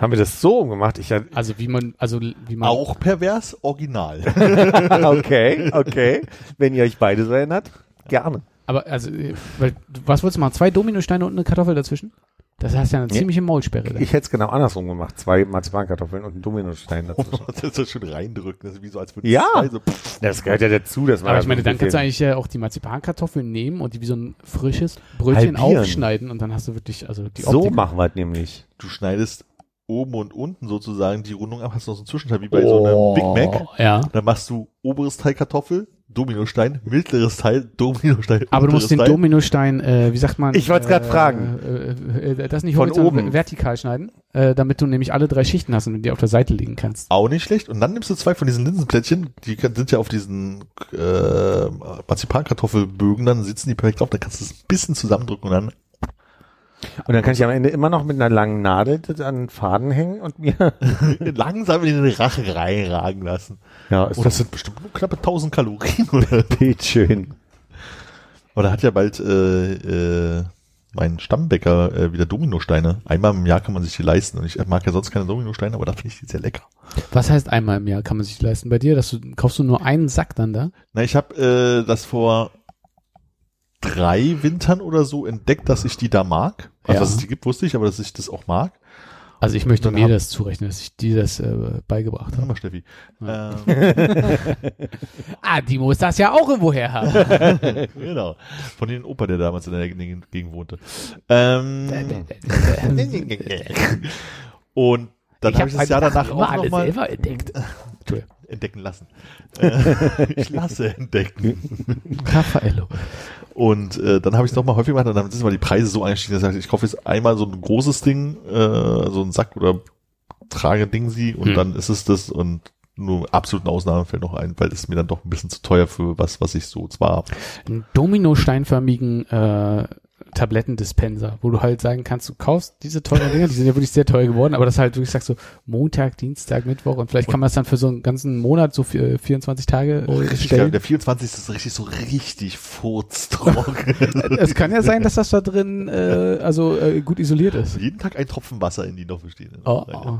haben wir das so gemacht? Ich Also wie man, also wie man Auch pervers, original. okay, okay. Wenn ihr euch beide so erinnert, gerne. Aber also, äh, weil, was wolltest du machen? Zwei Dominosteine und eine Kartoffel dazwischen? Das heißt ja eine ziemliche Maulsperre. Dann. Ich hätte es genau andersrum gemacht. Zwei Marzipankartoffeln und einen Dominostein dazwischen. das ist schon reindrücken. Das ist wie so, als würde Ja. so, Das gehört ja dazu, dass man Aber ich meine, so dann kannst du eigentlich ja auch die Marzipankartoffeln nehmen und die wie so ein frisches Brötchen Halbieren. aufschneiden und dann hast du wirklich, also die so Optik. machen wir es nämlich. du schneidest oben und unten sozusagen die Rundung ab, hast noch so einen Zwischenteil wie bei so einem Big Mac. Ja. Dann machst du oberes Teil Kartoffel, Dominostein, mittleres Teil, Dominostein, Aber du musst den Teil. Dominostein, äh, wie sagt man? Ich wollt's grad äh, fragen. Äh, äh, das nicht Von horizontal, oben. vertikal schneiden, äh, damit du nämlich alle drei Schichten hast und die auf der Seite legen kannst. Auch nicht schlecht. Und dann nimmst du zwei von diesen Linsenplättchen, die sind ja auf diesen äh, Marzipankartoffelbögen, dann sitzen die perfekt drauf, dann kannst du es ein bisschen zusammendrücken und dann Und dann kann ich am Ende immer noch mit einer langen Nadel das an den Faden hängen und mir. langsam in den Rachen reinragen lassen. Ja, ist Oh, das sind bestimmt nur knappe 1000 Kalorien, oder? bildschön. Oder hat ja bald äh, äh, mein Stammbäcker äh, wieder Dominosteine. Einmal im Jahr kann man sich die leisten. Und ich mag ja sonst keine Dominosteine, aber da finde ich die sehr lecker. Was heißt einmal im Jahr kann man sich leisten bei dir? Dass du kaufst du nur einen Sack dann da? Na, ich habe äh, das vor drei Wintern oder so entdeckt, dass ich die da mag. Also, Ja. dass es die gibt, wusste ich, aber dass ich das auch mag. Also ich möchte mir hab- das zurechnen, dass ich dir das äh, beigebracht habe. mal, Steffi. Ja. Ähm, Ah, die muss das ja auch irgendwo her haben. genau. Von dem Opa, der damals in der Gegend wohnte. Ähm, und dann habe ich das Jahr danach auch nochmal selber entdeckt. Entdecken lassen. Äh, ich lasse entdecken. Raffaello. Und äh, dann habe ich es noch mal häufig gemacht und dann sind mal die Preise so eingestiegen, dass ich sagte, ich kaufe jetzt einmal so ein großes Ding, äh, so ein Sack oder trage Ding sie und Hm. dann ist es das und nur absoluten Ausnahmen fällt noch ein, weil das ist mir dann doch ein bisschen zu teuer für was, was ich so zwar Einen Dominosteinförmigen äh, Tablettendispenser, wo du halt sagen kannst, du kaufst diese teuren Dinger, die sind ja wirklich sehr teuer geworden, aber das halt wirklich sagst so Montag, Dienstag, Mittwoch und vielleicht kann man es dann für so einen ganzen Monat, so für 24 Tage Oh, äh, richtig geil. stellen. Der 24. ist richtig so richtig furztrocken. es kann ja sein, dass das da drin äh, also äh, gut isoliert ist. Jeden Tag ein Tropfen Wasser in die noch bestehenden. Oh, oh.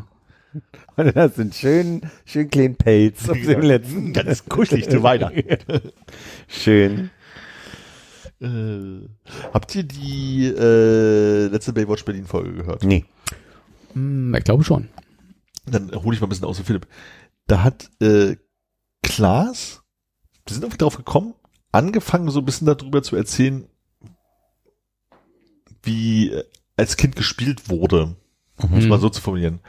Und das sind schön, schön kleinen Pelz auf dem letzten. Ganz kuschelig zu Weihnachten. Schön. Äh, habt ihr die äh, letzte Baywatch Berlin Folge gehört? Nee. Hm, ich glaube schon. Dann hole ich mal ein bisschen aus, Philipp. Da hat äh, Klaas, wir sind irgendwie drauf gekommen, angefangen so ein bisschen darüber zu erzählen, wie äh, als Kind gespielt wurde, um es Mhm. mal so zu formulieren.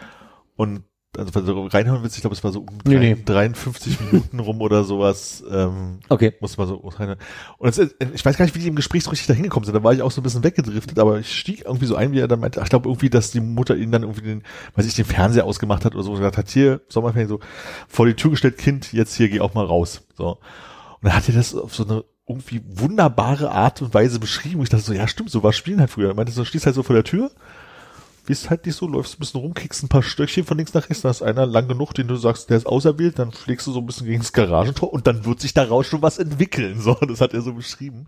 Und also reinhören willst, ich glaube, es war so um Nee, nee. 53 Minuten rum oder sowas. Ähm, Okay. muss man so rein. Und es, ich weiß gar nicht, wie die im Gespräch so richtig da hingekommen sind. Da war ich auch so ein bisschen weggedriftet, aber ich stieg irgendwie so ein, wie er dann meinte, ich glaube irgendwie, dass die Mutter ihn dann irgendwie den, weiß ich, den Fernseher ausgemacht hat oder so und gesagt hat, hier, Sommerferien so, vor die Tür gestellt, Kind, jetzt hier, geh auch mal raus. So. Und dann hat er das auf so eine irgendwie wunderbare Art und Weise beschrieben. Und ich dachte so, ja stimmt, so war Spielen halt früher. Er meinte, so stehst halt so vor der Tür, bist halt nicht so, läufst ein bisschen rum, kriegst ein paar Stöckchen von links nach rechts, dann ist einer lang genug, den du sagst, der ist auserwählt, dann schlägst du so ein bisschen gegen das Garagentor und dann wird sich daraus schon was entwickeln. So, das hat er so beschrieben.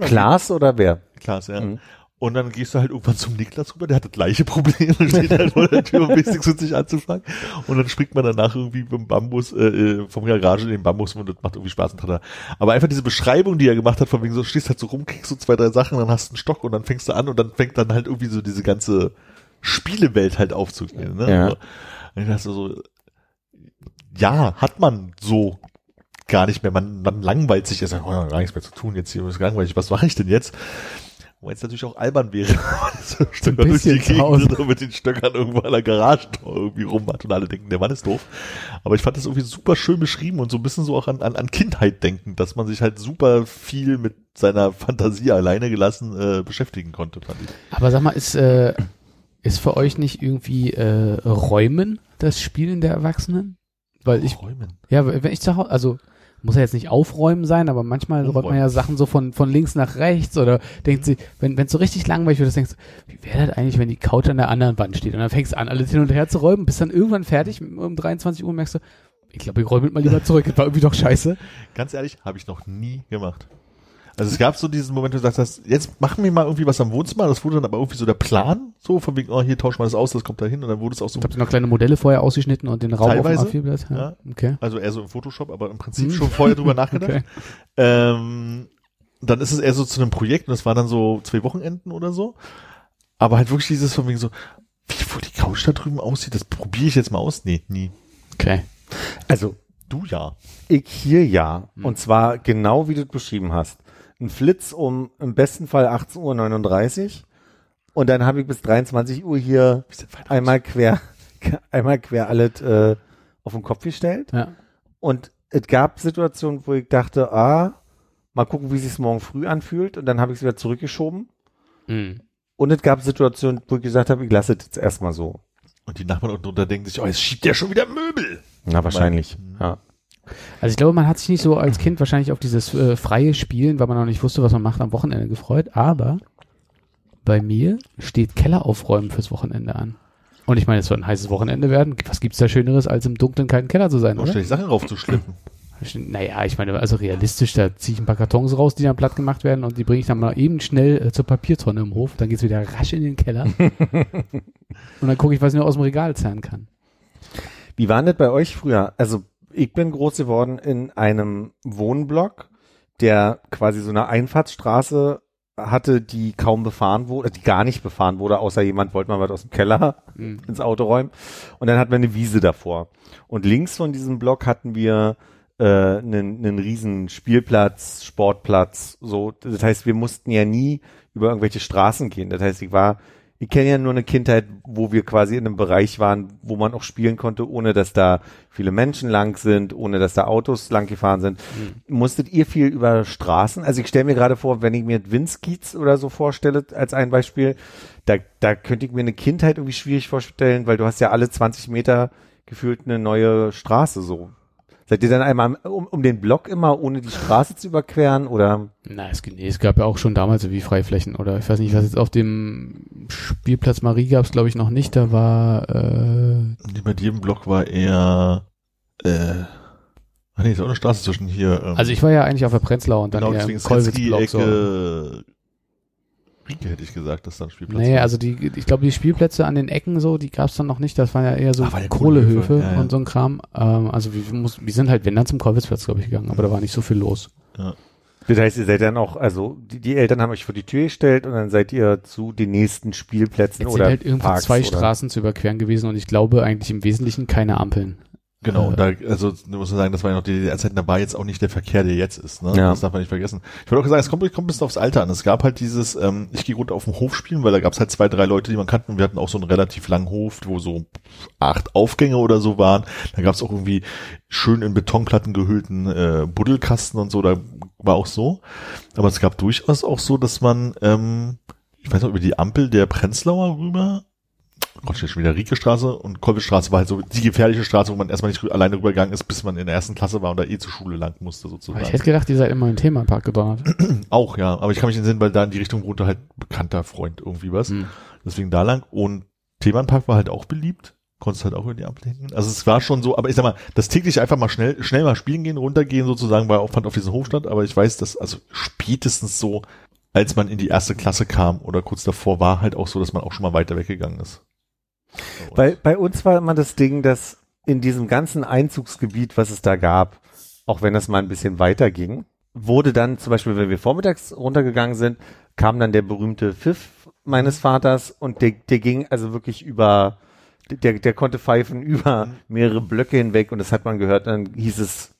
Klaas oder wer? Klaas, ja. Mhm. Und dann gehst du halt irgendwann zum Niklas rüber, der hat das gleiche Problem, steht halt vor der Tür und wenigstens sich anzufangen. Und dann springt man danach irgendwie vom Bambus, äh, äh, vom Garage in den Bambus und das macht irgendwie Spaß und. Aber einfach diese Beschreibung, die er gemacht hat, von wegen so, stehst halt so rum, kriegst so zwei, drei Sachen, dann hast du einen Stock und dann fängst du an und dann fängt dann halt irgendwie so diese ganze Spielewelt halt aufzugehen. Ne? Ja. So. Und ich dachte so, ja, hat man so gar nicht mehr. Man, man langweilt sich, er sagt, oh, gar nichts mehr zu tun, jetzt hier ist langweilig, was mache ich denn jetzt? Wo jetzt natürlich auch albern wäre, so Stöcker durch die. Gegend mit den Stöckern irgendwo an der Garagentor irgendwie rum hat und alle denken, der Mann ist doof. Aber ich fand das irgendwie super schön beschrieben und so ein bisschen so auch an, an, an Kindheit denken, dass man sich halt super viel mit seiner Fantasie alleine gelassen äh, beschäftigen konnte, fand ich. Aber sag mal, ist, äh, ist für euch nicht irgendwie äh, Räumen das Spielen der Erwachsenen? Weil ich, Räumen. ja, wenn ich zu Hause, also muss ja jetzt nicht aufräumen sein, aber manchmal räumt man Umräumen. ja Sachen so von, von links nach rechts oder denkt sie, wenn es so richtig langweilig wird, denkst du, wie wäre das eigentlich, wenn die Couch an der anderen Wand steht und dann fängst du an, alles hin und her zu räumen, bist dann irgendwann fertig um 23 Uhr und merkst du, ich glaube, ich räume mal lieber zurück, das war irgendwie doch scheiße. Ganz ehrlich, habe ich noch nie gemacht. Also es gab so diesen Moment, wo du sagst, hast, jetzt machen wir mal irgendwie was am Wohnzimmer. Das wurde dann aber irgendwie so der Plan, so von wegen, oh, hier tauschen wir das aus, das kommt da hin und dann wurde es auch so, Habt ihr noch kleine Modelle vorher ausgeschnitten und den Raum Teilweise, auf dem A4-Blatt? ja. Okay. also eher so im Photoshop, aber im Prinzip Hm. schon vorher drüber nachgedacht. Okay. Ähm, dann ist es eher so zu einem Projekt und das war dann so zwei Wochenenden oder so. Aber halt wirklich dieses von wegen so, wie wo die Couch da drüben aussieht, das probiere ich jetzt mal aus. Nee, nie. Okay. Also, Du ja. ich hier ja. Und zwar genau wie du es beschrieben hast. Ein Flitz um im besten Fall 18.39 Uhr und dann habe ich bis 23 Uhr hier einmal quer, einmal quer alles äh, auf den Kopf gestellt. Ja. Und es gab Situationen, wo ich dachte, ah, mal gucken, wie sich morgen früh anfühlt. Und dann habe ich es wieder zurückgeschoben. Mhm. Und es gab Situationen, wo ich gesagt habe, ich lasse es jetzt erstmal so. Und die Nachbarn unten drunter denken sich, oh, jetzt schiebt der schon wieder Möbel. Na, wahrscheinlich. Mhm. Ja. Also ich glaube, man hat sich nicht so als Kind wahrscheinlich auf dieses äh, freie Spielen, weil man noch nicht wusste, was man macht, am Wochenende gefreut. Aber bei mir steht Kelleraufräumen fürs Wochenende an. Und ich meine, es soll ein heißes Wochenende werden. Was gibt's da Schöneres, als im dunklen kalten Keller zu sein, Noch oder? ständig Sachen raufzuschleppen. Naja, ich meine, also realistisch, da ziehe ich ein paar Kartons raus, die dann platt gemacht werden und die bringe ich dann mal eben schnell äh, zur Papiertonne im Hof. Dann geht's wieder rasch in den Keller. und dann gucke ich, was ich noch aus dem Regal zerren kann. Wie war denn das bei euch früher? Also ich bin groß geworden in einem Wohnblock, der quasi so eine Einfahrtsstraße hatte, die kaum befahren wurde, die gar nicht befahren wurde, außer jemand wollte mal was aus dem Keller Mhm. ins Auto räumen. Und dann hatten wir eine Wiese davor. Und links von diesem Block hatten wir äh, einen, einen riesen Spielplatz, Sportplatz, so. Das heißt, wir mussten ja nie über irgendwelche Straßen gehen. Das heißt, ich war, ich kenne ja nur eine Kindheit, wo wir quasi in einem Bereich waren, wo man auch spielen konnte, ohne dass da viele Menschen lang sind, ohne dass da Autos lang gefahren sind. Musstet ihr viel über Straßen? Also ich stelle mir gerade vor, wenn ich mir Winskiez oder so vorstelle, als ein Beispiel, da, da könnte ich mir eine Kindheit irgendwie schwierig vorstellen, weil du hast ja alle 20 Meter gefühlt eine neue Straße so. Seid ihr dann einmal um, um den Block immer, ohne die Straße zu überqueren oder? Na, es, nee, es gab ja auch schon damals so wie Freiflächen oder ich weiß nicht, was jetzt auf dem Spielplatz Marie gab es glaube ich noch nicht, da war äh, bei im Block war eher, äh, ach nee, ist auch eine Straße zwischen hier. Ähm, also ich war ja eigentlich auf der Prenzlauer und dann genau, eher deswegen die so. Rieke hätte ich gesagt, dass da ein Spielplatz Nee, war. also die, ich glaube, die Spielplätze an den Ecken so, die gab's dann noch nicht. Das waren ja eher so Ah, waren ja Kohlehöfe ja, ja. und so ein Kram. Ähm, also wir, muss, wir sind halt, wenn dann zum Kolwitzplatz, glaube ich, gegangen, aber da war nicht so viel los. Das heißt, ihr seid dann auch, also die, die Eltern haben euch vor die Tür gestellt und dann seid ihr zu den nächsten Spielplätzen Jetzt sind oder halt irgendwie Parks zwei oder? Straßen zu überqueren gewesen und ich glaube eigentlich im Wesentlichen keine Ampeln. Genau, Äh, und da, also du musst sagen, das war ja noch die DDR-Zeit, da war jetzt auch nicht der Verkehr, der jetzt ist, ne? Ja. Das darf man nicht vergessen. Ich wollte auch sagen, es kommt, kommt ein bisschen aufs Alter an. Es gab halt dieses, ähm, ich gehe runter auf den Hof spielen, weil da gab es halt zwei, drei Leute, die man kannten. Und wir hatten auch so einen relativ langen Hof, wo so acht Aufgänge oder so waren. Da gab es auch irgendwie schön in Betonplatten gehüllten äh, Buddelkasten und so, da war auch so. Aber es gab durchaus auch so, dass man, ähm, ich weiß noch, über die Ampel der Prenzlauer rüber Gott, schon wieder Rieke-Straße und Kolwitzstraße war halt so die gefährliche Straße, wo man erstmal nicht alleine rübergegangen ist, bis man in der ersten Klasse war und da eh zur Schule lang musste Aber sozusagen. ich hätte gedacht, ihr seid immer im Themenpark gedonnert. Auch, ja, aber ich kann mich entsinnen, weil da in die Richtung wohnte halt bekannter Freund irgendwie was. Hm. Deswegen da lang und Themenpark war halt auch beliebt. Konntest halt auch über die hingehen. Also es war schon so, aber ich sag mal, das täglich einfach mal schnell, schnell mal spielen gehen, runtergehen sozusagen, war Aufwand auf diesen Hof stand, aber ich weiß, dass also spätestens so, als man in die erste Klasse kam oder kurz davor, war halt auch so, dass man auch schon mal weiter weggegangen ist. Bei, bei uns war immer das Ding, dass in diesem ganzen Einzugsgebiet, was es da gab, auch wenn das mal ein bisschen weiter ging, wurde dann zum Beispiel, wenn wir vormittags runtergegangen sind, kam dann der berühmte Pfiff meines Vaters und der, der ging also wirklich über, der, der konnte pfeifen über mehrere Blöcke hinweg und das hat man gehört, dann hieß es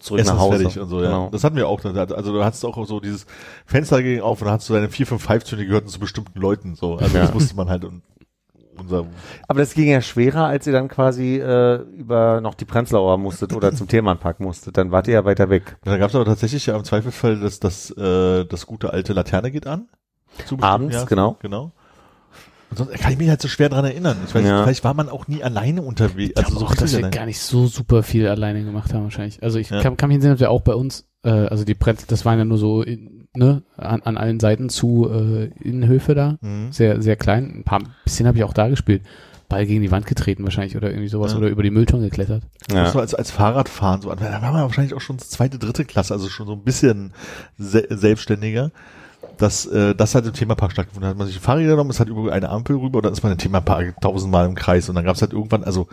zurück Essen nach Hause. fertig und so, ja. Genau. Das hatten wir auch. Also du hattest auch so dieses Fenster ging auf und dann hattest du deine vier, fünf Pfeiftöne, gehörten zu bestimmten Leuten, so. Also Ja. das wusste man halt und unser, Aber das ging ja schwerer, als ihr dann quasi äh, über noch die Prenzlauer musstet oder zum Themenpark musstet. Dann wart ihr ja weiter weg. da gab es aber tatsächlich ja im Zweifelsfall, dass das, äh, das gute alte Laterne geht an. Abends, Jahreszeiten, genau. Genau. Und sonst kann ich mich halt so schwer dran erinnern. Ich weiß, Ja. vielleicht war man auch nie alleine unterwegs. Also Also so auch, dass wir alleine. gar nicht so super viel alleine gemacht haben wahrscheinlich. Also ich Ja. kann, kann mich entsinnen, dass wir auch bei uns, äh, also die Brenzel, das waren ja nur so in, ne, an, an allen Seiten zu äh, Innenhöfe da, Mhm. sehr, sehr klein. Ein paar bisschen habe ich auch da gespielt. Ball gegen die Wand getreten wahrscheinlich oder irgendwie sowas Ja. oder über die Mülltonne geklettert. Ja. So als, als Fahrradfahren, so, da war man wahrscheinlich auch schon zweite, dritte Klasse, also schon so ein bisschen se selbstständiger. Dass äh, das halt im Themapark stattgefunden hat. Man sich ein Fahrrad genommen, ist halt über eine Ampel rüber und dann ist man im Themapark tausendmal im Kreis und dann gab es halt irgendwann, also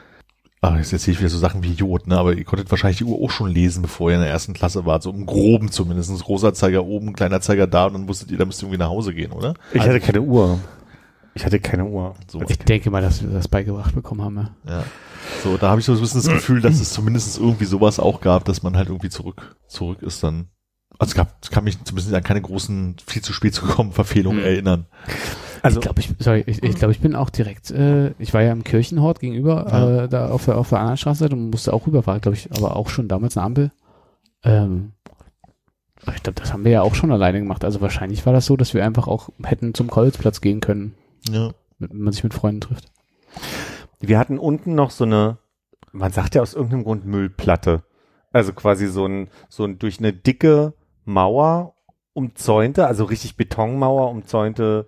Ah, jetzt erzähle ich wieder so Sachen wie Jod, ne? Aber ihr konntet wahrscheinlich die Uhr auch schon lesen, bevor ihr in der ersten Klasse wart. So im Groben zumindest. Großer Zeiger oben, kleiner Zeiger da und dann wusstet ihr, da müsst ihr irgendwie nach Hause gehen, oder? Ich hatte keine Uhr. Ich hatte keine Uhr. So. Ich denke mal, dass wir das beigebracht bekommen haben. Ja. Ja. So, da habe ich so ein bisschen das Gefühl, dass es zumindest irgendwie sowas auch gab, dass man halt irgendwie zurück, zurück ist dann. Also es gab, es kann mich zumindest an keine großen, viel zu spät zu kommen Verfehlungen Hm. erinnern. Also ich glaube, ich, sorry, ich, ich, glaub, ich bin auch direkt, äh, ich war ja im Kirchenhort gegenüber, Ja. äh, da auf der, auf der anderen Straße und musste auch rüber, war, glaube ich, aber auch schon damals eine Ampel. Ähm, ich glaube, das haben wir ja auch schon alleine gemacht. Also wahrscheinlich war das so, dass wir einfach auch hätten zum Kolzplatz gehen können, Ja. wenn man sich mit Freunden trifft. wir hatten unten noch so eine, man sagt ja aus irgendeinem Grund Müllplatte. Also quasi so ein, so ein durch eine dicke Mauer umzäunte, also richtig Betonmauer umzäunte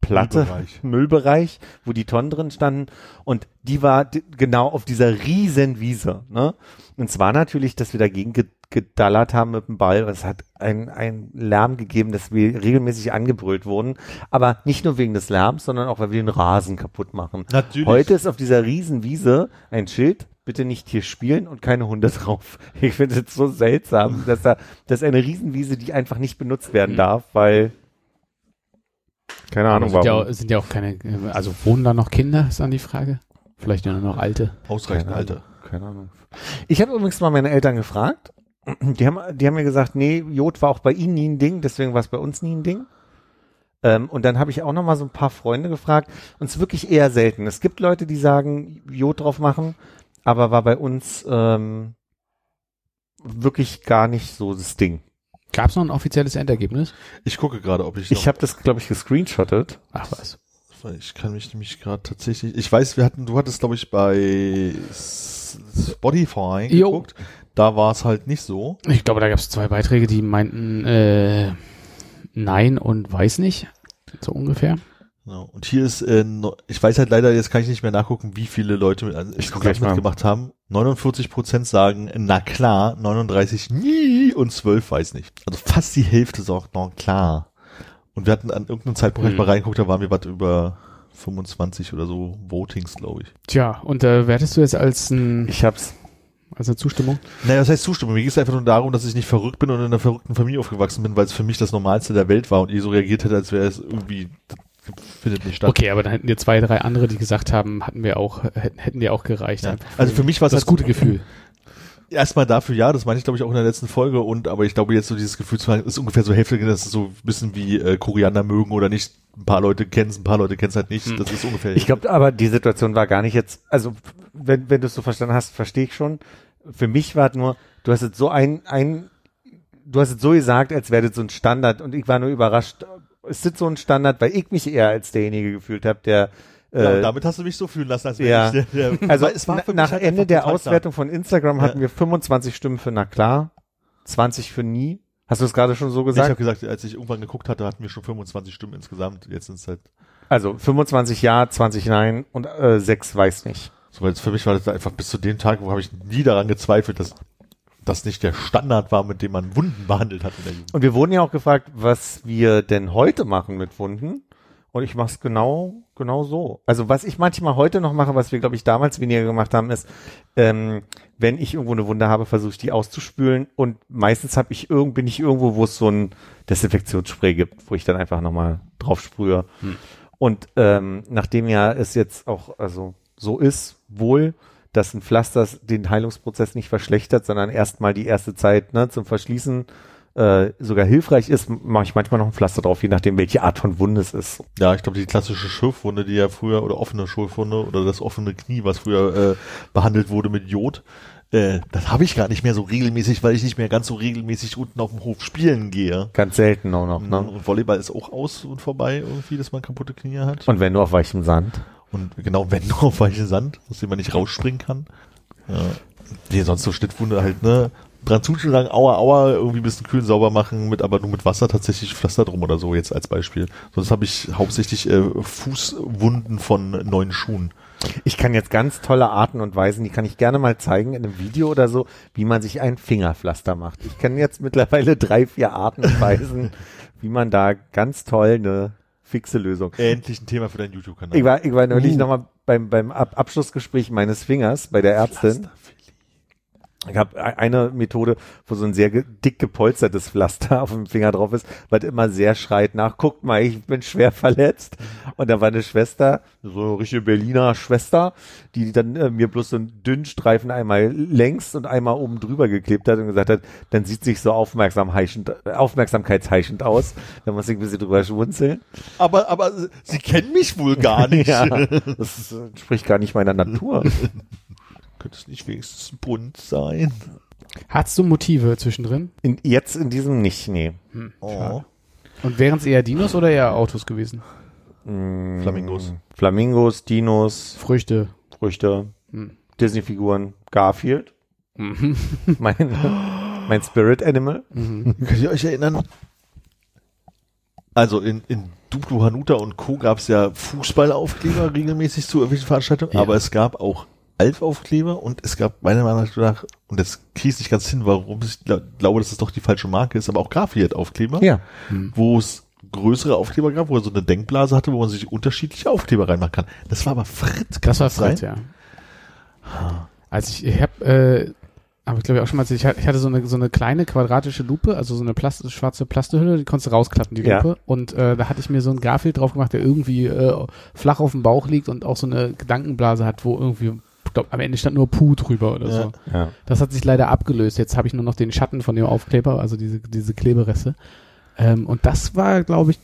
Platte. Müllbereich. Müllbereich, wo die Tonnen drin standen. Und die war genau auf dieser riesen Wiese. Ne? Und zwar natürlich, dass wir dagegen ge gedallert haben mit dem Ball. Es hat einen Lärm gegeben, dass wir regelmäßig angebrüllt wurden. Aber nicht nur wegen des Lärms, sondern auch, weil wir den Rasen kaputt machen. Natürlich. Heute ist auf dieser riesen Wiese ein Schild, bitte nicht hier spielen und keine Hunde drauf. Ich finde es so seltsam, dass da, das ist eine Riesenwiese, die einfach nicht benutzt werden Mhm. darf, weil keine Ahnung sind ja, warum. auch, sind ja auch keine, also wohnen da noch Kinder, ist dann die Frage. Vielleicht nur noch alte. Ausreichend, Keine. Ahnung. Keine Ahnung. Ich habe übrigens mal meine Eltern gefragt. Die haben, die haben mir gesagt, nee, Jod war auch bei ihnen nie ein Ding, deswegen war es bei uns nie ein Ding. Ähm, und dann habe ich auch noch mal so ein paar Freunde gefragt und es ist wirklich eher selten. Es gibt Leute, die sagen, Jod drauf machen, aber war bei uns ähm, wirklich gar nicht so das Ding. Gab es noch ein offizielles Endergebnis? Ich gucke gerade, ob ich Ich habe das, glaube ich, gescreenshottet. Ach was. Ich kann mich nämlich gerade tatsächlich. Ich weiß, wir hatten, du hattest, glaube ich, bei Spotify Jo. geguckt. Da war es halt nicht so. Ich glaube, da gab es zwei Beiträge, die meinten äh, nein und weiß nicht. So ungefähr. Genau. Und hier ist, äh, ich weiß halt leider, jetzt kann ich nicht mehr nachgucken, wie viele Leute mit, also Ich guck gleich mal. mitgemacht haben. 49 Prozent sagen, na klar, 39 nie und 12 weiß nicht. Also fast die Hälfte sagt, na klar. Und wir hatten an irgendeinem Zeitpunkt hab ich Hm. mal reingeguckt, da waren wir was über 25 oder so Votings, glaube ich. Tja, und äh, wertest du jetzt als, ein, Ich hab's. als eine Zustimmung? Naja, das heißt Zustimmung. Mir geht es einfach nur darum, dass ich nicht verrückt bin und in einer verrückten Familie aufgewachsen bin, weil es für mich das Normalste der Welt war und ich so reagiert hätte, als wäre es irgendwie, findet nicht statt. Okay, aber dann hätten dir zwei, drei andere, die gesagt haben, hatten wir auch, hätten, hätten dir auch gereicht. Ja. Also für mich war es das halt gute Gefühl. Erstmal dafür, ja, das meine ich glaube ich auch in der letzten Folge und aber ich glaube jetzt so dieses Gefühl zu haben, ist ungefähr so Hälfte, das ist so ein bisschen wie äh, Koriander mögen oder nicht. Ein paar Leute kennen es, ein paar Leute kennen es halt nicht. Hm. Das ist ungefähr. Ich glaube aber, die Situation war gar nicht jetzt, also wenn, wenn du es so verstanden hast, verstehe ich schon. Für mich war es nur, du hast jetzt so ein, ein, du hast es so gesagt, als wäre das so ein Standard und ich war nur überrascht, ist das so ein Standard, weil ich mich eher als derjenige gefühlt habe, der ja, äh, und damit hast du mich so fühlen lassen, als wäre ja. ich der, der Also es war für nach halt Ende der. Auswertung von Instagram Ja. hatten wir 25 Stimmen für na klar, 20 für nie. Hast du es gerade schon so Ich gesagt? habe gesagt, als ich irgendwann geguckt hatte, hatten wir schon 25 Stimmen insgesamt. Jetzt sind es halt, also 25 ja, 20 nein und äh, 6 weiß nicht. so weil für mich war das einfach bis zu dem Tag, wo habe ich nie daran gezweifelt, dass das nicht der Standard war, mit dem man Wunden behandelt hat in der Jugend. Und wir wurden ja auch gefragt, was wir denn heute machen mit Wunden. Und ich mache es genau, genau so. Also was ich manchmal heute noch mache, was wir, glaube ich, damals weniger gemacht haben, ist, ähm, wenn ich irgendwo eine Wunde habe, versuche ich die auszuspülen. Und meistens habe ich irgend, bin ich irgendwo, wo es so ein Desinfektionsspray gibt, wo ich dann einfach nochmal drauf sprühe. Und ähm, nachdem ja es jetzt auch also so ist, wohl, dass ein Pflaster den Heilungsprozess nicht verschlechtert, sondern erstmal die erste Zeit ne, zum Verschließen äh, sogar hilfreich ist, mache ich manchmal noch ein Pflaster drauf, je nachdem, welche Art von Wunde es ist. Ja, ich glaube, die klassische Schürfwunde, die ja früher, oder offene Schürfwunde, oder das offene Knie, was früher äh, behandelt wurde mit Jod, äh, das habe ich gar nicht mehr so regelmäßig, weil ich nicht mehr ganz so regelmäßig unten auf dem Hof spielen gehe. Ganz selten auch noch. Ne? Und Volleyball ist auch aus und vorbei irgendwie, dass man kaputte Knie hat. Und wenn nur auf weichem Sand. Und genau, wenn nur auf weichen Sand, aus dem man nicht rausspringen kann. Ja. Nee, sonst so Schnittwunde halt, ne? Dran zuschlagen, aua, aua, irgendwie ein bisschen kühl sauber machen, mit aber nur mit Wasser tatsächlich Pflaster drum oder so, jetzt als Beispiel. Sonst habe ich hauptsächlich äh, Fußwunden von neuen Schuhen. Ich kann jetzt ganz tolle Arten und Weisen, die kann ich gerne mal zeigen in einem Video oder so, wie man sich ein Fingerpflaster macht. Ich kenne jetzt mittlerweile drei, vier Arten und Weisen, wie man da ganz toll eine fixe Lösung. Endlich ein Thema für deinen YouTube-Kanal. Ich war, ich war neulich Uh. nochmal beim, beim Ab Abschlussgespräch meines Fingers bei der Ärztin. Ich habe eine Methode, wo so ein sehr dick gepolstertes Pflaster auf dem Finger drauf ist, was immer sehr schreit nach, guckt mal, ich bin schwer verletzt. Und da war eine Schwester, so eine richtige Berliner Schwester, die dann äh, mir bloß so einen dünnen Streifen einmal längs und einmal oben drüber geklebt hat und gesagt hat, dann sieht sich so aufmerksam heischend, aufmerksamkeitsheischend aus. Da muss ich ein bisschen drüber schmunzeln. aber, aber sie kennen mich wohl gar nicht. Ja, das äh, entspricht gar nicht meiner Natur. Könnte es nicht wenigstens bunt sein? Hattest du Motive zwischendrin? In, jetzt in diesem nicht, nee. Oh. Und wären es eher Dinos oder eher Autos gewesen? Mm, Flamingos. Flamingos, Dinos, Früchte. Früchte, Hm. Disney-Figuren, Garfield, Mhm. mein, mein Spirit Animal. Mhm. Könnt ihr euch erinnern? Also in, in Duplo Hanuta und Co. gab es ja Fußballaufkleber regelmäßig zu irgendwelchen Veranstaltungen, Ja. aber es gab auch Alf-Aufkleber und es gab meiner Meinung nach, und das kriege ich nicht ganz hin, warum ich gla- glaube, dass es doch die falsche Marke ist, aber auch Garfield-Aufkleber, Ja. wo es größere Aufkleber gab, wo er so eine Denkblase hatte, wo man sich unterschiedliche Aufkleber reinmachen kann. Das war aber Fritz. kann Das war sein? Fritz, ja. Also ich, ich habe, äh, aber ich glaube auch schon mal, ich hatte- so eine so eine kleine quadratische Lupe, also so eine Plast schwarze Plastehülle, die konntest du rausklappen, die Ja. Lupe. Und äh, da hatte ich mir so ein Garfield drauf gemacht, der irgendwie äh, flach auf dem Bauch liegt und auch so eine Gedankenblase hat, wo irgendwie, ich glaub, am Ende stand nur Puh drüber oder Ja. so. ja. Das hat sich leider abgelöst. Jetzt habe ich nur noch den Schatten von dem Aufkleber, also diese, diese Klebereste. Ähm, und das war, glaube ich,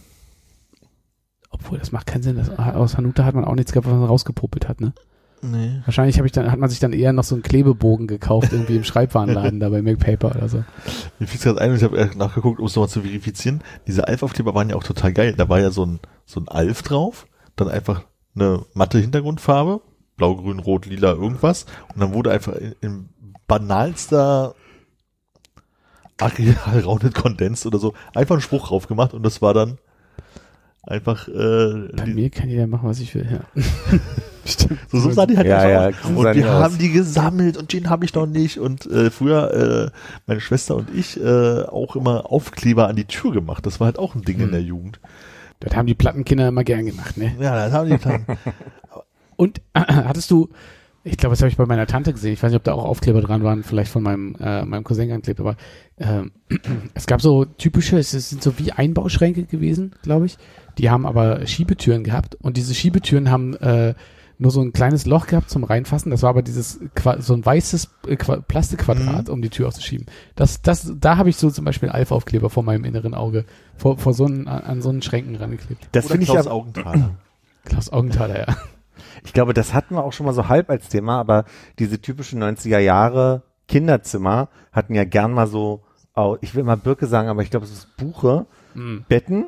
obwohl das macht keinen Sinn. Das, aus Hanuta hat man auch nichts gehabt, was man rausgepuppelt hat, ne? Nee. Wahrscheinlich ich dann, hat man sich dann eher noch so einen Klebebogen gekauft, irgendwie im Schreibwarenladen da bei MacPaper oder so. Mir fiel gerade ein, und ich habe nachgeguckt, um es nochmal zu verifizieren. Diese Alf-Aufkleber waren ja auch total geil. Da war ja so ein, so ein Alf drauf, dann einfach eine matte Hintergrundfarbe, blau, grün, rot, lila, irgendwas. Und dann wurde einfach in, in banalster Arial Rounded Condensed oder so einfach ein Spruch drauf gemacht und das war dann einfach äh, Bei mir kann jeder machen, was ich will. Ja. Stimmt. so, so sah die halt Ja, einfach ja, aus. Und wir aus. haben die gesammelt und den habe ich noch nicht. Und äh, früher äh, meine Schwester und ich äh, auch immer Aufkleber an die Tür gemacht. Das war halt auch ein Ding in Hm. der Jugend. Das haben die Plattenkinder immer gern gemacht, ne? Ja, das haben die getan. Und hattest du, ich glaube, das habe ich bei meiner Tante gesehen, ich weiß nicht, ob da auch Aufkleber dran waren, vielleicht von meinem, äh, meinem Cousin anklebt, aber ähm, es gab so typische, es sind so wie Einbauschränke gewesen, glaube ich. Die haben aber Schiebetüren gehabt und diese Schiebetüren haben äh, nur so ein kleines Loch gehabt zum Reinfassen. Das war aber dieses Qua so ein weißes äh, Qua Plastikquadrat, Mhm. um die Tür aufzuschieben. Das, das, da habe ich so zum Beispiel einen Alpha-Aufkleber vor meinem inneren Auge, vor, vor so einen, an, an so einen Schränken rangeklebt. Das finde ich Klaus aber, Augenthaler. Klaus Augenthaler, ja. Ich glaube, das hatten wir auch schon mal so halb als Thema, aber diese typischen 90er Jahre Kinderzimmer hatten ja gern mal so, ich will mal Birke sagen, aber ich glaube, es ist Buche, Mhm. Betten,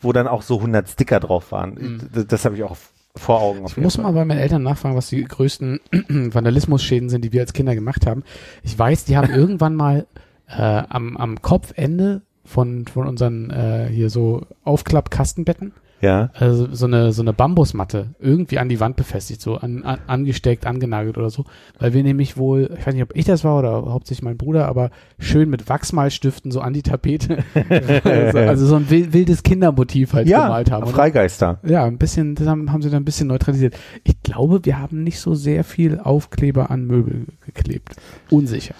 wo dann auch so 100 Sticker drauf waren. Mhm. Das, das habe ich auch vor Augen. auf Ich muss Fall. mal bei meinen Eltern nachfragen, was die größten Vandalismusschäden sind, die wir als Kinder gemacht haben. Ich weiß, die haben irgendwann mal äh, am, am Kopfende von, von unseren äh, hier so Aufklappkastenbetten Ja. also so eine so eine Bambusmatte irgendwie an die Wand befestigt, so an, an, angesteckt, angenagelt oder so, weil wir nämlich wohl, ich weiß nicht, ob ich das war oder hauptsächlich mein Bruder, aber schön mit Wachsmalstiften so an die Tapete, also, also so ein wil- wildes Kindermotiv halt Ja, gemalt haben. Und Freigeister. ja, ein bisschen, das haben, haben sie dann ein bisschen neutralisiert. Ich glaube, wir haben nicht so sehr viel Aufkleber an Möbel geklebt. Unsicher.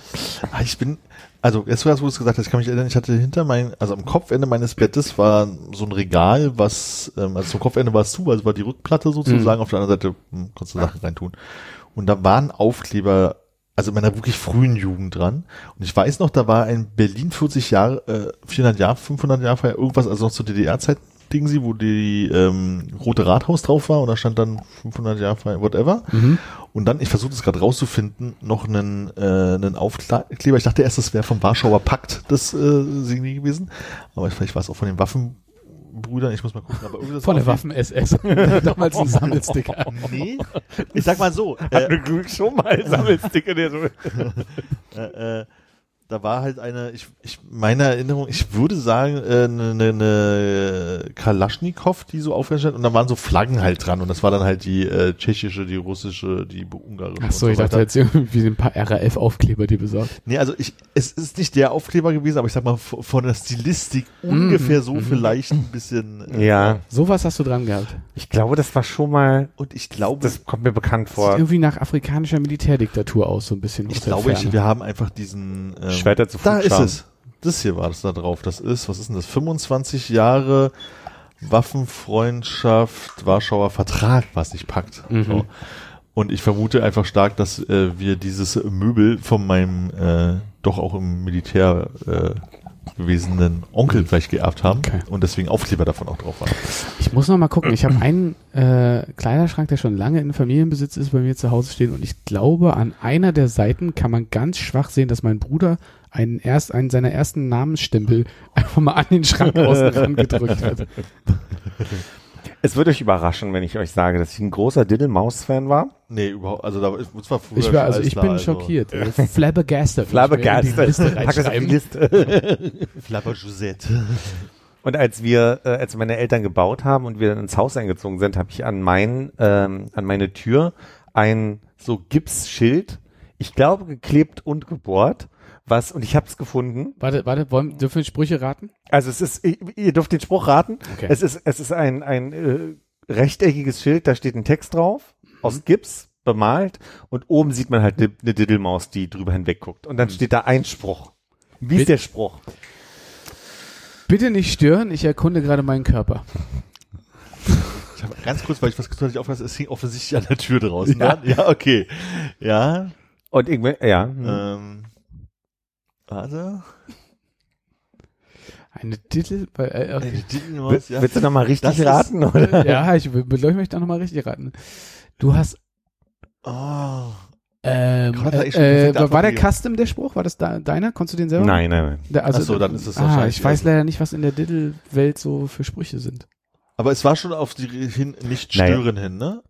Ah, Ich bin, also jetzt wo du es gesagt hast, ich kann mich erinnern, ich hatte hinter mein, also am Kopfende meines Bettes war so ein Regal, was, ähm, also zum Kopfende war es zu, also war die Rückplatte sozusagen, auf der anderen Seite hm, konntest du Sachen reintun. Und da waren Aufkleber, also in meiner wirklich frühen Jugend dran. Und ich weiß noch, da war ein Berlin 40 Jahre, äh, 400 Jahre, 500 Jahre irgendwas, also noch zur DDR-Zeit, Ding sie, wo die ähm, rote Rathaus drauf war und da stand dann 500 Jahre Feier, whatever. Und dann, ich versuche es gerade rauszufinden, noch einen, äh, einen Aufkleber. Ich dachte erst, das wäre vom Warschauer Pakt das äh, Signet gewesen. Aber vielleicht war es auch von den Waffenbrüdern. Ich muss mal gucken. Aber Von der Waffen-SS. Damals ein Sammelsticker. Nee. Ich sag mal so. Äh, schon mal Sammelsticker, der so. äh, äh, da war halt eine, ich, ich meine Erinnerung, ich würde sagen, äh, eine, eine, eine Kalaschnikow, die so aufgestellt und da waren so Flaggen halt dran und das war dann halt die äh, tschechische, die russische, die ungarische. Ach so, und ich dachte jetzt irgendwie ein paar RAF-Aufkleber, die besorgt. Nee, also ich, es ist nicht der Aufkleber gewesen, aber ich sag mal, von der Stilistik ungefähr so vielleicht ein bisschen. äh, Ja, Sowas hast du dran gehabt. ich glaube, das war schon mal, Und ich glaube, das kommt mir bekannt Sieht vor. irgendwie nach afrikanischer Militärdiktatur aus, so ein bisschen. ich glaube, ich, wir haben einfach diesen. Ähm, Schwerter zu Da ist es. Das hier war das da drauf. Das ist, was ist denn das? 25 Jahre Waffenfreundschaft, Warschauer Vertrag, was nicht packt. Mhm. So. Und ich vermute einfach stark, dass äh, wir dieses Möbel von meinem äh, doch auch im Militär äh, gewesenen Onkel vielleicht geerbt haben Okay. und deswegen Aufkleber davon auch drauf waren. Ich muss noch mal gucken. Ich habe einen äh, Kleiderschrank, der schon lange in Familienbesitz ist, bei mir zu Hause stehen und ich glaube, an einer der Seiten kann man ganz schwach sehen, dass mein Bruder einen erst einen seiner ersten Namensstempel einfach mal an den Schrank außen ran gedrückt hat. Es wird euch überraschen, wenn ich euch sage, dass ich ein großer Diddle-Maus-Fan war. Nee, überhaupt, also da das war früher Ich war, also ich bin also schockiert. Flabbergasted. Flabbergasted. Ich Pack das auf die reinschreiben. Liste. Flapper Josette. Und als wir, äh, als meine Eltern gebaut haben und wir dann ins Haus eingezogen sind, habe ich an mein, ähm, an meine Tür ein so Gipsschild, ich glaube geklebt und gebohrt, was und ich habe es gefunden. Warte, warte, wollen, dürfen wir Sprüche raten? Also es ist, ihr dürft den Spruch raten. Okay. Es ist, es ist ein ein äh, rechteckiges Schild, da steht ein Text drauf aus Gips bemalt und oben sieht man halt eine ne Diddelmaus, die drüber hinweg guckt und dann steht da ein Spruch. Wie ist der Spruch? Bitte nicht stören, ich erkunde gerade meinen Körper. Ich habe ganz kurz, weil ich was nicht aufgepasst, es hing offensichtlich an der Tür draußen. Ja. Ja, ja okay. Ja, Und irgendwie, ja. hm. ähm, warte. Eine Titel, weil, äh, okay. Eine Diddelmaus, ja. Willst du nochmal richtig Das ist- raten? Oder? ja, ich ich möchte auch nochmal richtig raten. Du hast, Oh, ähm, Gott, äh, äh, war der. Custom der Spruch? War das da, deiner? Konntest du den selber? Nein, nein, nein. Der, also, Ach so, dann ist es ah, wahrscheinlich- ich weiß leider nicht, was in der Diddle-Welt so für Sprüche sind. aber es war schon auf die hin, nicht Naja. stören hin, ne?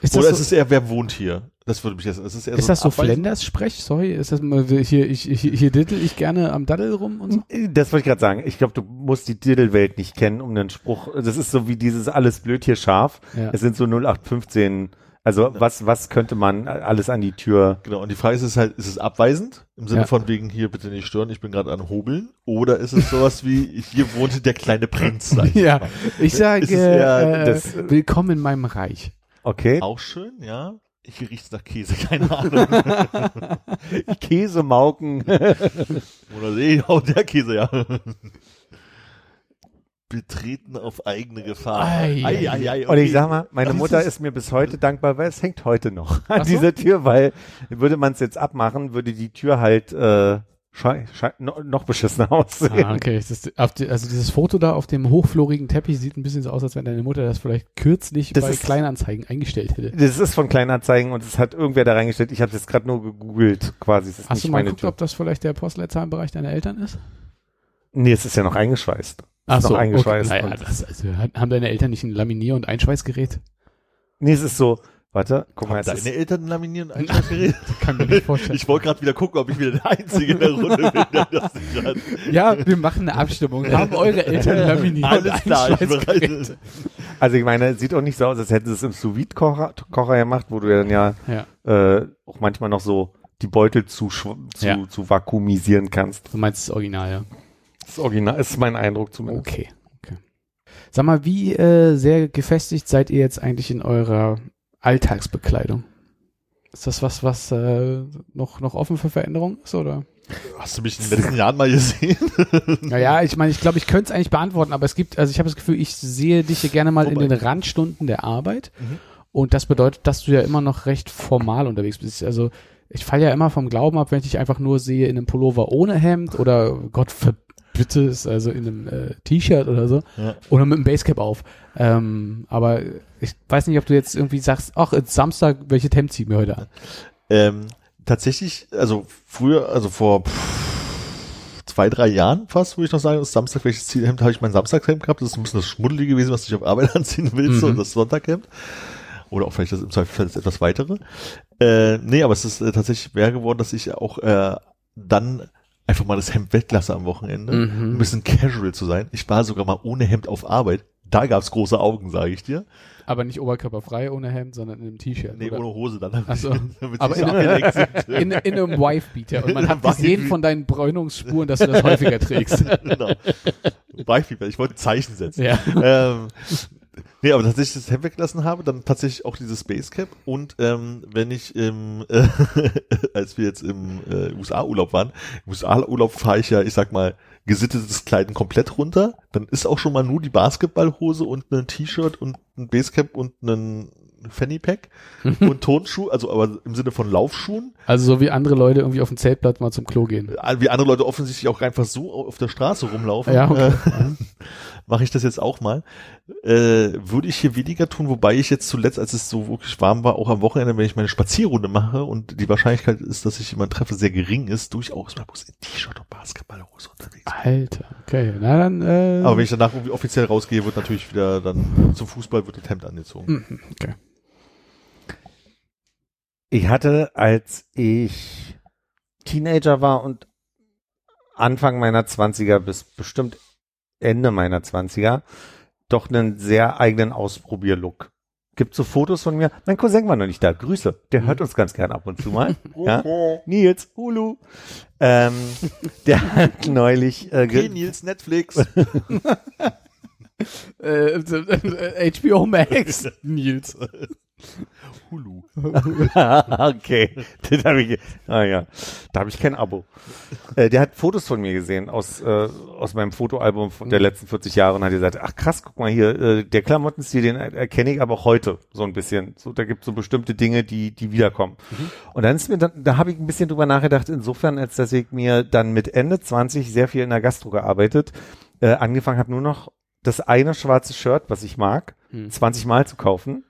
Ist Oder das, ist so, es eher, wer wohnt hier? Das würde mich jetzt, es ist eher ist so das so Flenders-Sprech? Sorry, ist das mal hier, ich, hier, hier diddle ich gerne am Daddel rum und so? Das wollte ich gerade sagen. Ich glaube, du musst die Diddle-Welt nicht kennen, um einen Spruch. Das ist so wie dieses alles blöd hier scharf. Ja. Es sind so 0815. Also was, was könnte man alles an die Tür? Genau, und die Frage ist, ist halt, ist es abweisend? Im Sinne Ja. von wegen hier bitte nicht stören, ich bin gerade an Hobeln? Oder ist es sowas wie, hier wohnte der kleine Prinz? Sag ich Ja, mal. ich sage, äh, das- willkommen in meinem Reich. Okay. Auch schön, ja. Hier riecht's nach Käse, keine Ahnung. Käsemauken. Oder nee, auch der Käse, ja. Betreten auf eigene Gefahr. Ei, ei, ei, Und ich sag mal, meine Das Mutter ist- ist mir bis heute dankbar, weil es hängt heute noch an so? dieser Tür, weil würde man es jetzt abmachen, würde die Tür halt äh, no noch beschissener aussehen. Ah, okay. Das, die, also dieses Foto da auf dem hochflorigen Teppich sieht ein bisschen so aus, als wenn deine Mutter das vielleicht kürzlich Das bei ist- Kleinanzeigen eingestellt hätte. Das ist von Kleinanzeigen und es hat irgendwer da reingestellt. Ich habe jetzt gerade nur gegoogelt, quasi. Ist Hast du mal geguckt, Tür. ob das vielleicht der Postleitzahlenbereich deiner Eltern ist? Nee, es ist ja noch eingeschweißt. Es ist noch eingeschweißt. Okay. Naja, das, also, haben deine Eltern nicht ein Laminier- und Einschweißgerät? Nee, es ist so, warte, guck mal, es Deine ist, Eltern laminieren ein Scheißgerät? Kann mir nicht vorstellen. Ich wollte gerade wieder gucken, ob ich wieder der Einzige in der Runde bin, der das nicht hat. ja, wir machen eine Abstimmung. Haben eure Eltern Laminier- und Alles klar, ich also ich meine, es sieht auch nicht so aus, als hätten sie es im Sous-Vide-Kocher Kocher gemacht, wo du ja dann ja Ja. äh, auch manchmal noch so die Beutel zu, zu, Ja. zu vakuumisieren kannst. Du meinst das Original, ja. Das ist original, ist mein Eindruck zumindest. Okay, okay. Sag mal, wie äh, sehr gefestigt seid ihr jetzt eigentlich in eurer Alltagsbekleidung? Ist das was, was äh, noch, noch offen für Veränderung ist, oder? Hast du mich in den letzten Jahren mal gesehen? Naja, ich meine, ich glaube, ich könnte es eigentlich beantworten, aber es gibt, also ich habe das Gefühl, ich sehe dich hier gerne mal in Wobei- den Randstunden der Arbeit. Mhm. Und das bedeutet, dass du ja immer noch recht formal unterwegs bist. Also ich falle ja immer vom Glauben ab, wenn ich dich einfach nur sehe in einem Pullover ohne Hemd oder Gott verbitte es, also in einem äh, T-Shirt oder so. Ja. Oder mit einem Basecap auf. Ähm, aber ich weiß nicht, ob du jetzt irgendwie sagst, ach, jetzt Samstag, welche Hemd zieh ich mir heute an? Ähm, tatsächlich, also früher, also vor pff, zwei, drei Jahren fast, würde ich noch sagen, das Samstag, welches Zielhemd habe ich mein Samstagshemd gehabt. Das ist ein bisschen das Schmuddelige gewesen, was du nicht auf Arbeit anziehen willst, Mhm. und das Sonntaghemd. Oder auch vielleicht das im Zweifelsfall das etwas weitere. Äh, nee, aber es ist äh, tatsächlich mehr geworden, dass ich auch äh, dann einfach mal das Hemd weglasse am Wochenende, Mhm. ein bisschen casual zu sein. Ich war sogar mal ohne Hemd auf Arbeit. Da gab's große Augen, sage ich dir. Aber nicht oberkörperfrei ohne Hemd, sondern in einem T-Shirt. Nee, oder? ohne Hose dann. Ach so. damit Aber in- in, in einem Wife-Beater. Und man hat gesehen von deinen Bräunungsspuren, dass du das häufiger trägst. genau. Beispiel, ich wollte ein Zeichen setzen. Ja. Ähm, nee, aber tatsächlich das Hemd weggelassen habe, dann tatsächlich auch dieses Basecap und ähm, wenn ich im, äh, als wir jetzt im äh, USA-Urlaub waren, im USA-Urlaub fahre ich ja, ich sag mal, gesittetes Kleiden komplett runter, dann ist auch schon mal nur die Basketballhose und ein T-Shirt und ein Basecap und ein Fanny Pack und Turnschuh, also aber im Sinne von Laufschuhen, Also so wie andere Leute irgendwie auf dem Zeltplatz mal zum Klo gehen. wie andere Leute offensichtlich auch einfach so auf der Straße rumlaufen. Ja, okay. Äh, mache ich das jetzt auch mal. Äh, würde ich hier weniger tun, wobei ich jetzt zuletzt, als es so wirklich warm war, auch am Wochenende, wenn ich meine Spazierrunde mache und die Wahrscheinlichkeit ist, dass ich jemanden treffe, sehr gering ist, durchaus mal bloß in T-Shirt und Basketballhose unterwegs. bin. Alter, okay. Na dann, äh, Aber wenn ich danach irgendwie offiziell rausgehe, wird natürlich wieder dann zum Fußball wird das Hemd angezogen. Mhm, okay. Ich hatte, als ich Teenager war und Anfang meiner Zwanziger bis bestimmt Ende meiner Zwanziger doch einen sehr eigenen Ausprobierlook. Gibt so Fotos von mir. Mein Cousin war noch nicht da. Grüße. Der hört uns ganz gern ab und zu mal. ja? Nils, Hulu. Ähm, der hat neulich äh, Okay, Nils, Netflix. Äh, äh, HBO Max. Nils. Hulu. okay, das hab ich, ah ja, da habe ich kein Abo. Äh, der hat Fotos von mir gesehen aus äh, aus meinem Fotoalbum von der letzten 40 Jahre und hat gesagt, ach krass, guck mal hier, äh, der Klamottenstil, den er- erkenne ich aber auch heute so ein bisschen. So, da gibt so bestimmte Dinge, die die wiederkommen. Und dann ist mir dann, da habe ich ein bisschen drüber nachgedacht, insofern, als dass ich mir dann mit Ende 20 sehr viel in der Gastro gearbeitet, äh, angefangen habe nur noch das eine schwarze Shirt, was ich mag, Hm. 20 Mal zu kaufen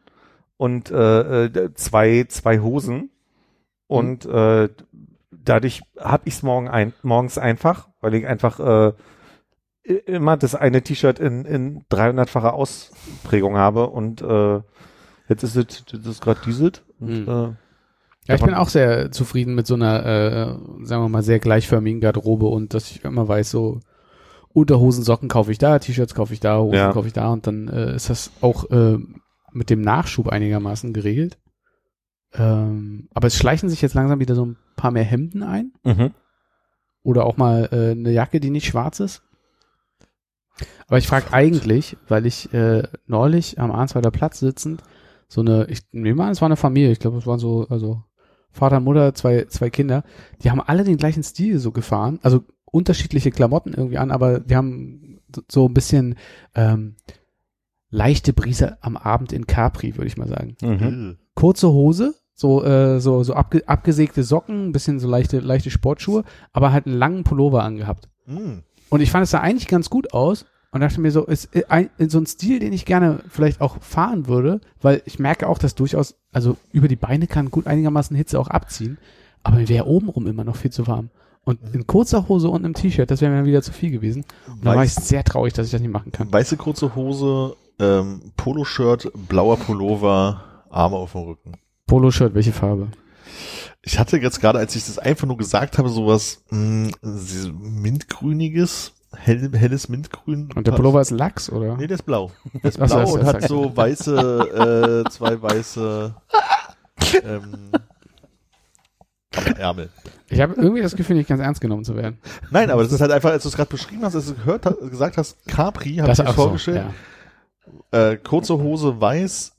und äh, äh, zwei zwei Hosen und äh, dadurch habe ich es morgen ein, morgens einfach, weil ich einfach äh, immer das eine T-Shirt in, in 300-facher Ausprägung habe und äh, Jetzt ist es, jetzt ist gerade dieselt. Und, Hm. äh, Ja, ich bin auch sehr zufrieden mit so einer, äh, sagen wir mal, sehr gleichförmigen Garderobe und dass ich immer weiß, so Unterhosen, Socken kaufe ich da, T-Shirts kaufe ich da, Hosen Ja. kaufe ich da und dann äh, ist das auch äh, mit dem Nachschub einigermaßen geregelt. Ähm, aber es schleichen sich jetzt langsam wieder so ein paar mehr Hemden ein mhm. oder auch mal äh, eine Jacke, die nicht schwarz ist. Aber ich frage eigentlich, weil ich äh, neulich am Arnsweiler Platz sitzend so eine, ich nehme an, es war eine Familie, ich glaube, es waren so, also Vater, Mutter, zwei, zwei Kinder, die haben alle den gleichen Stil so gefahren, also unterschiedliche Klamotten irgendwie an, aber die haben so- ein bisschen ähm, leichte Brise am Abend in Capri, würde ich mal sagen Mhm. kurze Hose, so äh, so so abge abgesägte Socken, ein bisschen so leichte leichte Sportschuhe, aber halt einen langen Pullover angehabt. Hm. Und ich fand es sah eigentlich ganz gut aus und dachte mir so, ist äh, ein, so ein Stil, den ich gerne vielleicht auch fahren würde, weil ich merke auch, dass durchaus also über die Beine kann gut einigermaßen Hitze auch abziehen, aber mir wäre obenrum immer noch viel zu warm. Und in kurzer Hose und einem T-Shirt, das wäre mir wieder zu viel gewesen. Und da war ich sehr traurig, dass ich das nicht machen kann. Weiße kurze Hose, ähm, Poloshirt, blauer Pullover, Arme auf dem Rücken. Poloshirt, welche Farbe? Ich hatte jetzt gerade, als ich das einfach nur gesagt habe, sowas mh, so mintgrüniges, hell, helles Mintgrün. Und der Pullover ist Lachs, oder? Nee, der ist blau. Der ist blau das- und hat so weiße, äh, zwei weiße ähm, am Ärmel. Ich habe irgendwie das Gefühl, nicht ganz ernst genommen zu werden. Nein, aber das ist halt einfach, als du es gerade beschrieben hast, als du gehört hast, gesagt hast, Capri, habe ich mir ach so, vorgestellt. ja. Äh, kurze Hose weiß,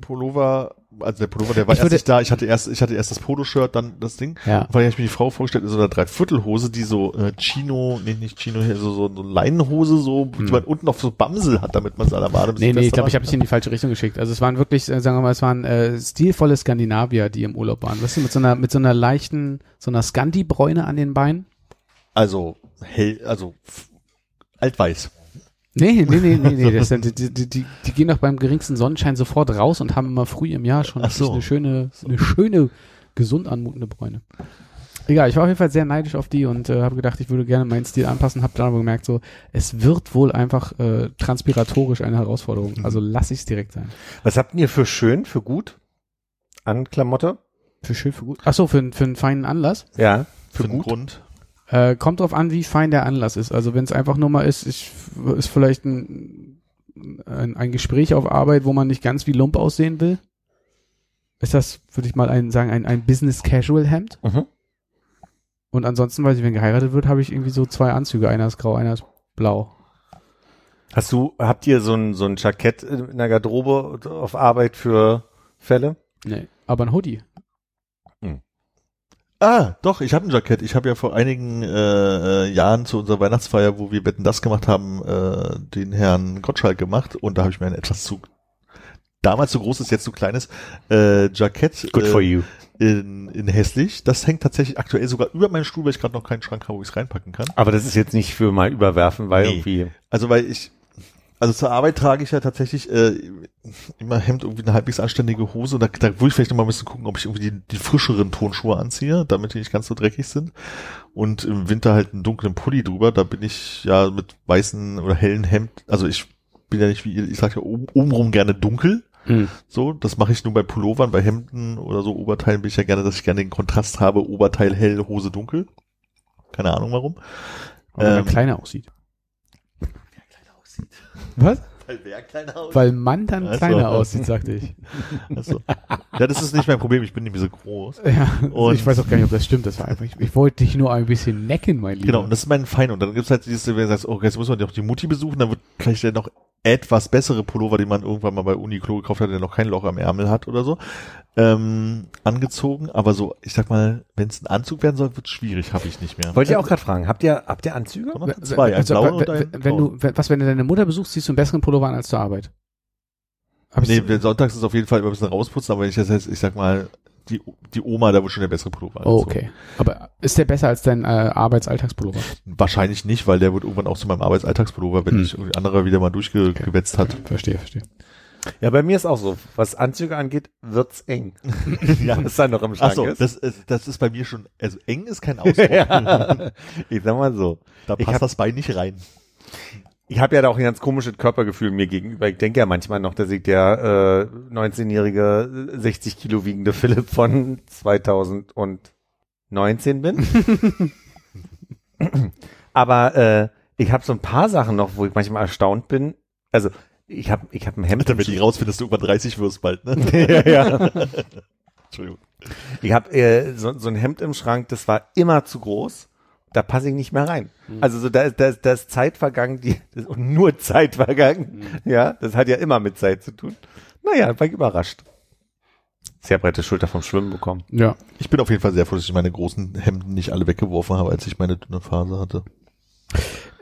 Pullover, also der Pullover, der war Ich erst nicht da. Ich hatte erst, ich hatte erst das Poloshirt, dann das Ding. Ja. Weil ich mir die Frau vorgestellt, in so einer Dreiviertelhose, die so äh, Chino, nee, nicht Chino, hier, so, so, so Leinenhose, so, die man unten auf so Bamsel hat, damit man es an der Wade Hm. Nee, nee, ich glaube, ich habe dich in die falsche Richtung geschickt. Also es waren wirklich, äh, sagen wir mal, es waren äh, stilvolle Skandinavier, die im Urlaub waren. Weißt du, mit so einer, mit so einer leichten, so einer Scandi-Bräune an den Beinen. Also, hell, also, altweiß. Nee, nee, nee, nee, nee. Das, sind- die, die, die, die gehen doch beim geringsten Sonnenschein sofort raus und haben immer früh im Jahr schon Ach so. eine schöne, eine schöne, gesund anmutende Bräune. Egal, ich war auf jeden Fall sehr neidisch auf die und äh, habe gedacht, ich würde gerne meinen Stil anpassen, habe dann aber gemerkt, so, es wird wohl einfach äh, transpiratorisch eine Herausforderung. Also lass ich es direkt sein. Was habt ihr für schön, für gut an Klamotte? Für schön, für gut. Ach so, für, einen- für einen feinen Anlass. Ja, Für für den gut. Grund. Äh, kommt drauf an, wie fein der Anlass ist. Also wenn es einfach nur mal ist, ich, ist vielleicht ein, ein, ein Gespräch auf Arbeit, wo man nicht ganz wie Lump aussehen will. Ist das, würde ich mal ein, sagen, ein, ein Business Casual Hemd. Mhm. Und ansonsten, weil ich, wenn geheiratet wird, habe ich irgendwie so zwei Anzüge. Einer ist grau, einer ist blau. Hast du, habt ihr so ein, so ein Jackett in der Garderobe auf Arbeit für Fälle? Nee. Aber ein Hoodie. Ah, doch, ich habe ein Jackett. Ich habe ja vor einigen äh, äh, Jahren zu unserer Weihnachtsfeier, wo wir Betten das gemacht haben, äh, den Herrn Gottschalk gemacht und da habe ich mir ein etwas zu damals zu großes, jetzt zu kleines äh, Jackett Good äh, for you. in, in hässlich. Das hängt tatsächlich aktuell sogar über meinen Stuhl, weil ich gerade noch keinen Schrank habe, wo ich es reinpacken kann. Aber das ist jetzt nicht für mal überwerfen, weil Nee. irgendwie. Also weil ich, also zur Arbeit trage ich ja tatsächlich äh, immer Hemd, irgendwie eine halbwegs anständige Hose. Und da, da würde ich vielleicht noch mal ein bisschen gucken, ob ich irgendwie die, die frischeren Tonschuhe anziehe, damit die nicht ganz so dreckig sind. Und im Winter halt einen dunklen Pulli drüber. Da bin ich ja mit weißen oder hellen Hemd, also ich bin ja nicht wie ihr, ich sage ja oben, obenrum gerne dunkel. Hm. So, das mache ich nur bei Pullovern, bei Hemden oder so Oberteilen bin ich ja gerne, dass ich gerne den Kontrast habe, Oberteil hell, Hose dunkel. Keine Ahnung warum. Weil man Ähm, kleiner aussieht. Was? Weil wer kleiner aussieht. Weil man dann Ach so. kleiner aussieht, sagte ich. Achso. Ja, das ist nicht mein Problem, ich bin nicht mehr so groß. Ja, Und- ich weiß auch gar nicht, ob das stimmt. Das war einfach, ich, ich wollte dich nur ein bisschen necken, mein Lieber. Genau, und das ist mein Feind. Und dann gibt's halt dieses, wenn du sagst, oh, jetzt muss man doch die Mutti besuchen, dann wird vielleicht der noch etwas bessere Pullover, den man irgendwann mal bei Uniqlo gekauft hat, der noch kein Loch am Ärmel hat oder so, ähm, angezogen. Aber so, ich sag mal, wenn es ein Anzug werden soll, wird's schwierig, habe ich nicht mehr. Wollte ich auch gerade fragen, habt ihr, habt ihr Anzüge? Zwei, ein Also, blauer wenn- und ein wenn, du, was, wenn du deine Mutter besuchst, ziehst du einen besseren Pullover an als zur Arbeit? Hab Nee, sonntags ist auf jeden Fall immer ein bisschen rausputzen, aber wenn ich das heißt, ich sag mal, die, die Oma, da wird schon der bessere Pullover oh, okay. Aber ist der besser als dein äh, Arbeitsalltagspullover? Wahrscheinlich nicht, weil der wird irgendwann auch zu meinem Arbeitsalltagspullover, wenn Hm. ich irgendwie anderer wieder mal durchgewetzt hat. Verstehe, verstehe. Ja, bei mir ist auch so. Was Anzüge angeht, wird's eng. ja. Was da noch im Schrank Ach so, ist. das, ist- das ist bei mir schon, also eng ist kein Ausdruck. ja. Ich sag mal so. Da Ich passt hab- das Bein nicht rein. Ich habe ja da auch ein ganz komisches Körpergefühl mir gegenüber. Ich denke ja manchmal noch, dass ich der äh, 19-jährige, 60 Kilo wiegende Philipp von 2019 bin. Aber äh, ich habe so ein paar Sachen noch, wo ich manchmal erstaunt bin. Also ich habe ich hab ein Hemd. Damit ich rausfinde, dass du über 30 wirst bald, ne? ja, ja. Entschuldigung. Ich habe äh, so, so ein Hemd im Schrank, das war immer zu groß. Da passe ich nicht mehr rein. Also so da ist, da, ist, da ist Zeit vergangen, die das ist nur Zeit vergangen. Ja, das hat ja immer mit Zeit zu tun. Naja, war ich überrascht. Sehr breite Schulter vom Schwimmen bekommen. Ja. Ich bin auf jeden Fall sehr froh, dass ich meine großen Hemden nicht alle weggeworfen habe, als ich meine dünne Phase hatte.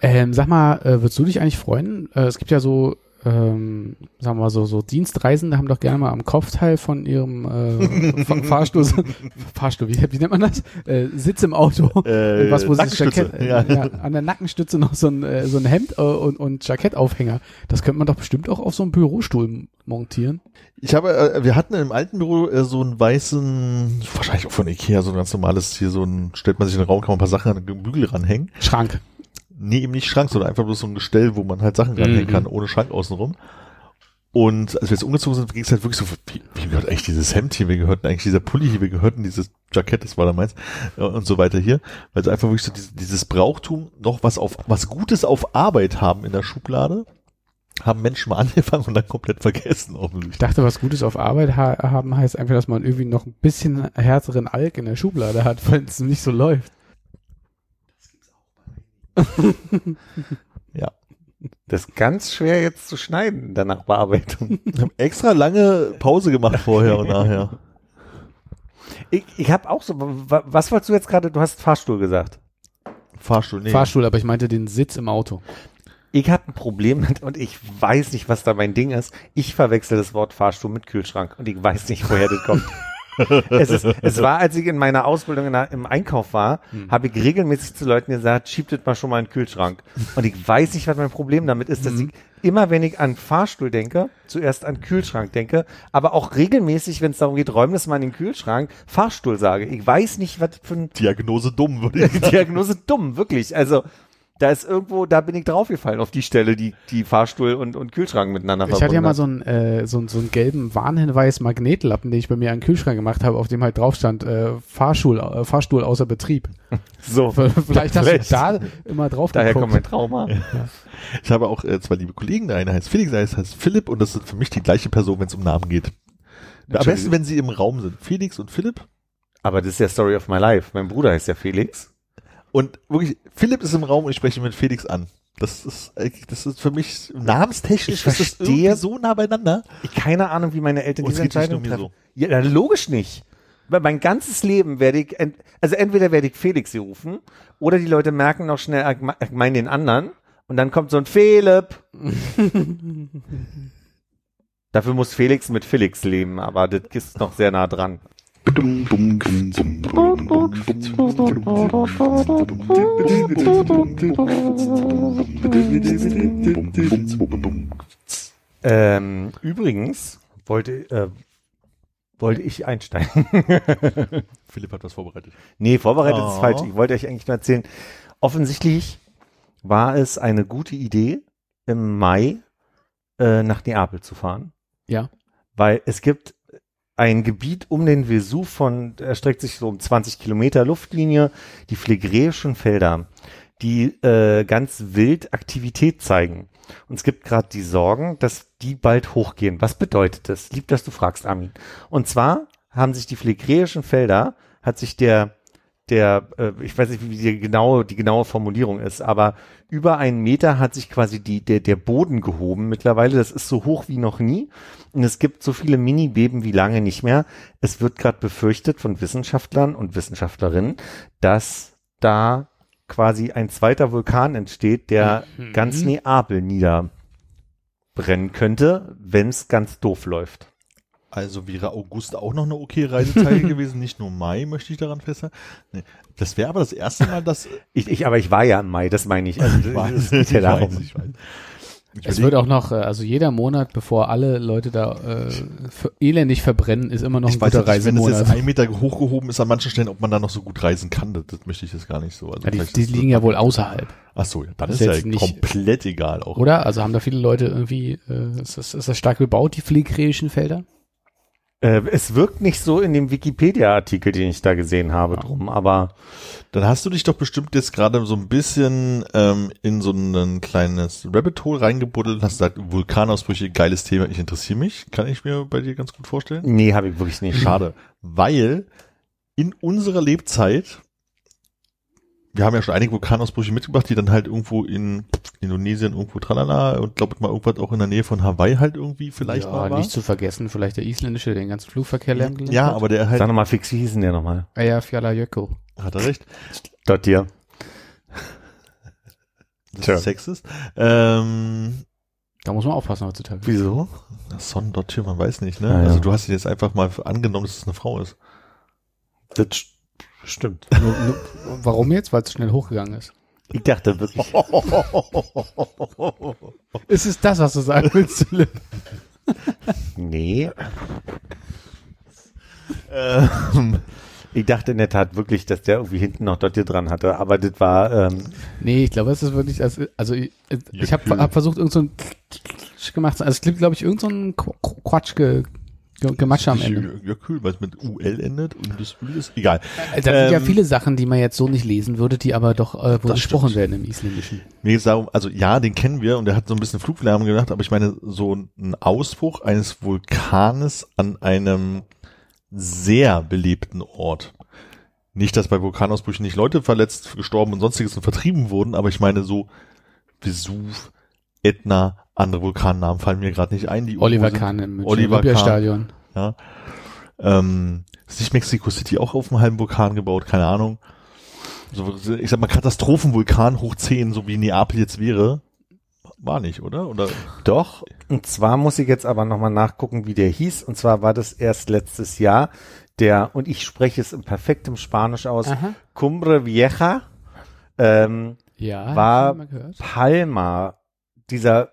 Ähm, sag mal, äh, würdest du dich eigentlich freuen? Äh, es gibt ja so, ähm, sagen wir mal so, so Dienstreisende haben doch gerne mal am Kopfteil von ihrem äh, Fa- Fahrstuhl, Fahrstuhl, wie, wie nennt man das? Äh, Sitz im Auto. Äh, was, wo sie das Jackett, äh, ja. ja. an der Nackenstütze noch so ein, äh, so ein Hemd äh, und, und Jackettaufhänger. Das könnte man doch bestimmt auch auf so einem Bürostuhl montieren. Ich habe, äh, wir hatten im alten Büro äh, so einen weißen, wahrscheinlich auch von Ikea, so ein ganz normales hier, so ein, stellt man sich in den Raum, kann man ein paar Sachen an den Bügel ranhängen. Schrank. Nee, eben nicht Schrank, sondern einfach bloß so ein Gestell, wo man halt Sachen ranhängen Mhm. kann, ohne Schrank außenrum. Und als wir jetzt umgezogen sind, ging es halt wirklich so, wie, wie gehört eigentlich dieses Hemd hier, wie gehört eigentlich dieser Pulli hier, wie gehört denn dieses Jackett, das war da meins, äh, und so weiter hier. Weil es einfach wirklich so dieses, dieses Brauchtum, noch was auf, was Gutes auf Arbeit haben in der Schublade, haben Menschen mal angefangen und dann komplett vergessen, offensichtlich. Ich dachte, was Gutes auf Arbeit ha haben heißt einfach, dass man irgendwie noch ein bisschen härteren Alk in der Schublade hat, wenn es nicht so läuft. Ja. Das ist ganz schwer jetzt zu schneiden in der Nachbearbeitung. Ich habe extra lange Pause gemacht vorher und nachher. Ich, ich habe auch so, wa- was wolltest du jetzt gerade? Du hast Fahrstuhl gesagt. Fahrstuhl, nee. Fahrstuhl, aber ich meinte den Sitz im Auto. Ich habe ein Problem mit und ich weiß nicht, was da mein Ding ist. Ich verwechsel das Wort Fahrstuhl mit Kühlschrank und ich weiß nicht, woher das kommt. es, ist, es war, als ich in meiner Ausbildung in im Einkauf war, habe ich regelmäßig zu Leuten gesagt, schiebt das mal schon mal in den Kühlschrank. Und ich weiß nicht, was mein Problem damit ist, dass ich immer, wenn ich an Fahrstuhl denke, zuerst an Kühlschrank denke, aber auch regelmäßig, wenn es darum geht, räum das mal in den Kühlschrank, Fahrstuhl sage. Ich weiß nicht, was für ein Diagnose dumm, würde ich die Diagnose dumm, wirklich. Also da ist irgendwo, da bin ich draufgefallen auf die Stelle, die die Fahrstuhl und, und Kühlschrank miteinander Ich hatte ja mal verbunden so einen, äh, so, so einen gelben Warnhinweis Magnetlappen, den ich bei mir an den Kühlschrank gemacht habe, auf dem halt drauf stand, äh, Fahrstuhl, äh, Fahrstuhl außer Betrieb. So, Vielleicht hast Vielleicht. du da immer drauf daher geguckt. kommt mein Trauma. Ich habe auch äh, zwei liebe Kollegen, der eine heißt Felix, der andere heißt Philipp und das sind für mich die gleiche Person, wenn es um Namen geht. Am besten, wenn sie im Raum sind. Felix und Philipp. Aber das ist ja Story of my life. Mein Bruder heißt ja Felix. Und wirklich, Philipp ist im Raum und ich spreche mit Felix an. Das ist, das ist für mich namenstechnisch Ich ist das irgendwie so nah beieinander. Ich keine Ahnung, wie meine Eltern es diese Entscheidung treffen. Ja, na, logisch nicht. Weil mein ganzes Leben werde ich, ent, also entweder werde ich Felix hier rufen, oder die Leute merken noch schnell, ich meine den anderen, und dann kommt so ein Philipp. Dafür muss Felix mit Felix leben, aber das ist noch sehr nah dran. Ähm, übrigens wollte, äh, wollte ich einsteigen. Philipp hat was vorbereitet. nee, vorbereitet ist Oh. falsch. Ich wollte euch eigentlich nur erzählen. Offensichtlich war es eine gute Idee, im Mai äh, nach Neapel zu fahren. Ja. Weil es gibt ein Gebiet um den Vesuv von, erstreckt sich so um 20 Kilometer Luftlinie, die Phlegräischen Felder, die äh, ganz wild Aktivität zeigen. Und es gibt gerade die Sorgen, dass die bald hochgehen. Was bedeutet das? Lieb, dass du fragst, Armin. Und zwar haben sich die Phlegräischen Felder, hat sich der der, äh, ich weiß nicht, wie die genaue, die genaue Formulierung ist, aber über einen Meter hat sich quasi die, der, der Boden gehoben mittlerweile. Das ist so hoch wie noch nie. Und es gibt so viele Mini-Beben wie lange nicht mehr. Es wird gerade befürchtet von Wissenschaftlern und Wissenschaftlerinnen, dass da quasi ein zweiter Vulkan entsteht, der Mhm. ganz Neapel niederbrennen könnte, wenn es ganz doof läuft. Also wäre August auch noch eine okay Reisetage gewesen, nicht nur Mai, möchte ich daran festhalten. Nee. Das wäre aber das erste Mal, dass Ich, ich, aber ich war ja im Mai, das meine ich. Also, Ich weiß, ja ich darum. weiß, ich weiß. Ich Es wird auch noch, äh, also jeder Monat, bevor alle Leute da äh, elendig verbrennen, ist immer noch ein ich weiß guter nicht, wenn es jetzt Reisemonat. ein Meter hochgehoben ist an manchen Stellen, ob man da noch so gut reisen kann, das, das möchte ich jetzt gar nicht so. Also Ja, die, die ist das- liegen ja wohl außerhalb, Ach so, ja, dann Das ist, ist ja nicht- komplett egal auch. oder? Also haben da viele Leute irgendwie, äh, ist, das, ist das stark bebaut, die pflegerischen Felder? Äh, es wirkt nicht so in dem Wikipedia-Artikel, den ich da gesehen habe, drum, aber Dann hast du dich doch bestimmt jetzt gerade so ein bisschen ähm, in so ein kleines Rabbit Hole reingebuddelt und hast gesagt, Vulkanausbrüche, geiles Thema, ich interessiere mich. Kann ich mir bei dir ganz gut vorstellen? nee, habe ich wirklich nicht. Schade, weil in unserer Lebzeit, wir haben ja schon einige Vulkanausbrüche mitgebracht, die dann halt irgendwo in Indonesien irgendwo tralala und glaube ich mal irgendwas auch in der Nähe von Hawaii halt irgendwie vielleicht ja, mal war. nicht zu vergessen, vielleicht der isländische, der den ganzen Flugverkehr lahmgelegt ja, hat. aber der halt, Sag nochmal fix, wie hießen der nochmal? Eyjafjallajökull. hat er recht, Dort dir. das Tja. ist sexist. Ähm, Da muss man aufpassen heutzutage. Wieso? Son Dottir, man weiß nicht, ne? Ah, ja. Also du hast jetzt einfach mal angenommen, dass es eine Frau ist. Das stimmt. nur, nur, warum jetzt? Weil es schnell hochgegangen ist. Ich dachte wirklich. Ist es das, was du sagen willst, Philipp? Nee. ähm, Ich dachte in der Tat wirklich, dass der irgendwie hinten noch dort hier dran hatte, aber das war, ähm, Nee, ich glaube, es ist wirklich, also, also ich, ich habe hab versucht, irgend so ein gemacht, zu- also es gibt, glaube ich, irgend so ein Qu- Qu- Quatsch ge, Gematsche am Ende. Ja, cool, weil es mit UL endet und das Ü ist egal. Da sind ja Ähm, viele Sachen, die man jetzt so nicht lesen würde, die aber doch äh, wohl gesprochen stimmt. werden im Isländischen. Mir geht's darum, also ja, den kennen wir und der hat so ein bisschen Fluglärm gemacht, aber ich meine, so ein Ausbruch eines Vulkanes an einem sehr belebten Ort. Nicht, dass bei Vulkanausbrüchen nicht Leute verletzt, gestorben und sonstiges und vertrieben wurden, aber ich meine so Vesuv, Etna, andere Vulkannamen fallen mir gerade nicht ein. Die Oliver. Kahn im Oliver Olympiastadion. Ja. Ähm, ist nicht Mexico City auch auf einem halben Vulkan gebaut? Keine Ahnung. So, ich sag mal, Katastrophenvulkan hoch 10, so wie Neapel jetzt wäre. War nicht, oder? Oder? doch. Und zwar muss ich jetzt aber nochmal nachgucken, wie der hieß. Und zwar war das erst letztes Jahr der, und ich spreche es in perfektem Spanisch aus, Aha. Cumbre Vieja, ähm, Ja, War-. Palma, dieser,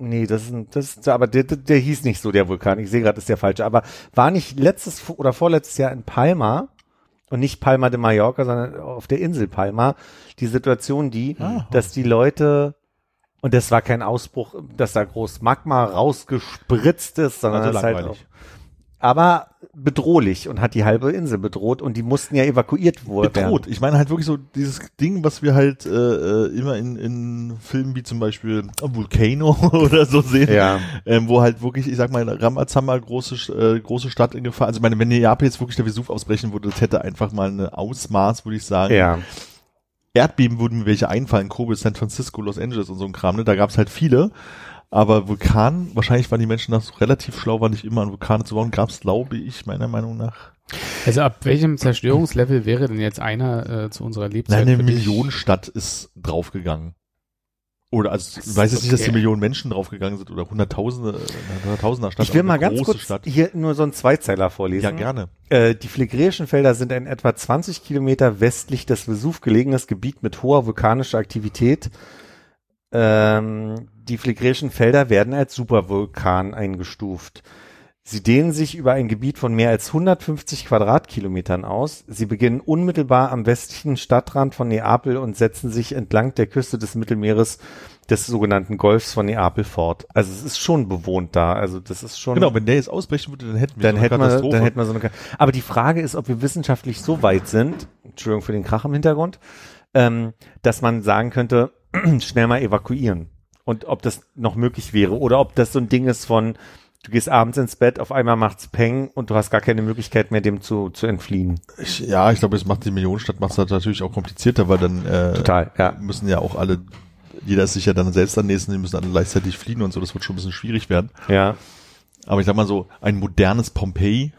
nee, das ist, ein, das ist, aber der, der, der hieß nicht so, der Vulkan. Ich sehe gerade, das ist der falsche. Aber war nicht letztes oder vorletztes Jahr in Palma und nicht Palma de Mallorca, sondern auf der Insel Palma die Situation, die, Aha. dass die Leute und das war kein Ausbruch, dass da groß Magma rausgespritzt ist, sondern Also das halt auch. Aber bedrohlich und hat die halbe Insel bedroht und die mussten ja evakuiert werden. Bedroht. Ich meine halt wirklich so dieses Ding, was wir halt äh, äh, immer in, in Filmen wie zum Beispiel Volcano oder so sehen. Ja. ähm, wo halt wirklich, ich sag mal, Ramazamba, große, äh, große Stadt in Gefahr. Also ich meine, wenn Neapel jetzt wirklich der Vesuv ausbrechen würde, das hätte einfach mal eine Ausmaß, würde ich sagen. Ja. Erdbeben würden mir welche einfallen, Kobe, San Francisco, Los Angeles und so ein Kram, ne? Da gab's halt viele. Aber Vulkan, wahrscheinlich waren die Menschen da so relativ schlau, war nicht immer an Vulkane zu bauen, gab's, glaube ich, meiner Meinung nach. Also ab welchem Zerstörungslevel wäre denn jetzt einer äh, zu unserer Lebzeit? Nein, eine? Millionenstadt ist draufgegangen. Oder also ich weiß jetzt nicht, dass die okay. Millionen Menschen draufgegangen sind oder Hunderttausende, äh, Hunderttausender Stadt. Ich will mal ganz kurz Stadt. hier nur so einen Zweizeiler vorlesen. Ja, gerne. Äh, die Phlegrischen Felder sind ein etwa 20 Kilometer westlich des Vesuv gelegenes Gebiet mit hoher vulkanischer Aktivität. Ähm, die Phlegrischen Felder werden als Supervulkan eingestuft. Sie dehnen sich über ein Gebiet von mehr als 150 Quadratkilometern aus. Sie beginnen unmittelbar am westlichen Stadtrand von Neapel und setzen sich entlang der Küste des Mittelmeeres des sogenannten Golfs von Neapel fort. Also es ist schon bewohnt da. Also das ist schon Genau, wenn der jetzt ausbrechen würde, dann hätten wir dann so eine hätten wir, Katastrophe. dann hätten wir so eine. Aber die Frage ist, ob wir wissenschaftlich so weit sind, Entschuldigung für den Krach im Hintergrund, ähm, dass man sagen könnte, schnell mal evakuieren. Und ob das noch möglich wäre oder ob das so ein Ding ist von, du gehst abends ins Bett, auf einmal macht's Peng und du hast gar keine Möglichkeit mehr, dem zu, zu entfliehen. Ich, ja, ich glaube, es macht die Millionenstadt macht es natürlich auch komplizierter, weil dann äh, Total, ja. müssen ja auch alle, jeder ist sich ja dann selbst annächern, die müssen alle gleichzeitig fliehen und so, das wird schon ein bisschen schwierig werden. Ja. Aber ich sag mal so, ein modernes Pompeji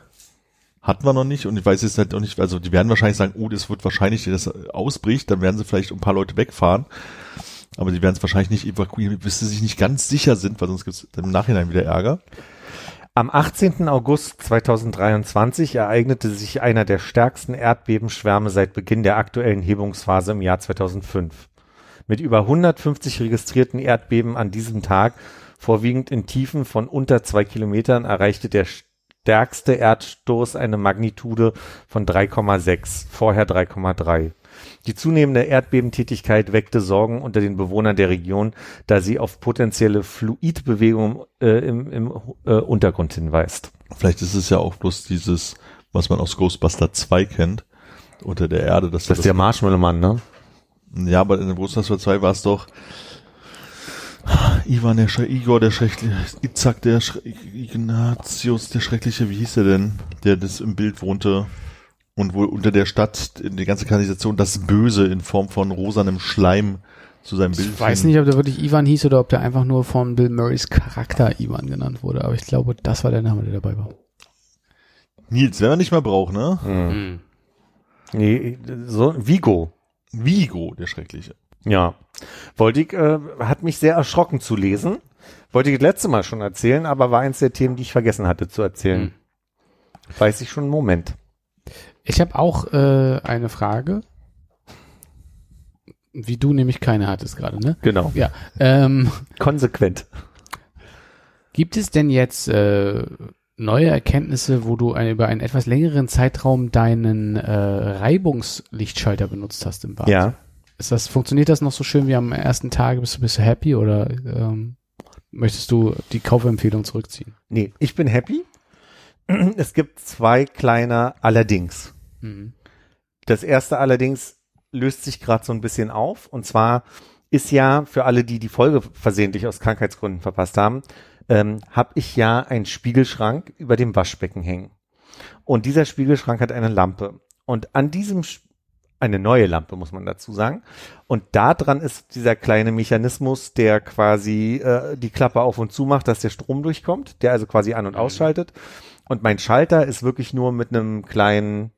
hatten wir noch nicht und ich weiß jetzt halt auch nicht, also die werden wahrscheinlich sagen, oh, das wird wahrscheinlich, wenn das ausbricht, dann werden sie vielleicht ein paar Leute wegfahren. Aber die werden es wahrscheinlich nicht evakuieren, bis sie sich nicht ganz sicher sind, weil sonst gibt es im Nachhinein wieder Ärger. Am 18. August 2023 ereignete sich einer der stärksten Erdbebenschwärme seit Beginn der aktuellen Hebungsphase im Jahr 2005. Mit über 150 registrierten Erdbeben an diesem Tag, vorwiegend in Tiefen von unter zwei Kilometern, erreichte der stärkste Erdstoß eine Magnitude von 3,6, vorher 3,3. Die zunehmende Erdbebentätigkeit weckte Sorgen unter den Bewohnern der Region, da sie auf potenzielle Fluidbewegungen äh, im, im äh, Untergrund hinweist. Vielleicht ist es ja auch bloß dieses, was man aus Ghostbuster 2 kennt, unter der Erde. Dass Das ist der Marshmallow-Mann, ne? Ja, aber in Ghostbuster 2 war es doch Ivan der Schre Igor der Schreckliche, Izak der Schre Ignatius der Schreckliche, wie hieß er denn, der das im Bild wohnte und wohl unter der Stadt in die ganze Kanalisation das Böse in Form von rosanem Schleim zu seinem Bild. Ich weiß nicht, ob der wirklich Ivan hieß oder ob der einfach nur von Bill Murrays Charakter Ivan genannt wurde, aber ich glaube, das war der Name, der dabei war. Nils, wenn man nicht mehr braucht, ne? Hm. Nee, so, Vigo. Vigo, der Schreckliche. Ja. Wollte ich, äh, hat mich sehr erschrocken zu lesen. Wollte ich das letzte Mal schon erzählen, aber war eins der Themen, die ich vergessen hatte zu erzählen. Hm. Weiß ich schon einen Moment. Ich habe auch äh, eine Frage, wie du nämlich keine hattest gerade, ne? Genau. Ja. Ähm, Konsequent. gibt es denn jetzt äh, neue Erkenntnisse, wo du ein, über einen etwas längeren Zeitraum deinen äh, Reibungslichtschalter benutzt hast im Bad? Ja. Ist das, funktioniert das noch so schön wie am ersten Tag? Bist du, bist du happy oder ähm, möchtest du die Kaufempfehlung zurückziehen? Nee, ich bin happy. Es gibt zwei kleine Allerdings. Mhm. Das erste allerdings löst sich gerade so ein bisschen auf. Und zwar ist ja für alle, die die Folge versehentlich aus Krankheitsgründen verpasst haben, ähm, habe ich ja einen Spiegelschrank über dem Waschbecken hängen. Und dieser Spiegelschrank hat eine Lampe. Und an diesem, Sch- eine neue Lampe, muss man dazu sagen. Und da dran ist dieser kleine Mechanismus, der quasi äh, die Klappe auf und zu macht, dass der Strom durchkommt, der also quasi an- und ausschaltet. Und mein Schalter ist wirklich nur mit einem kleinen,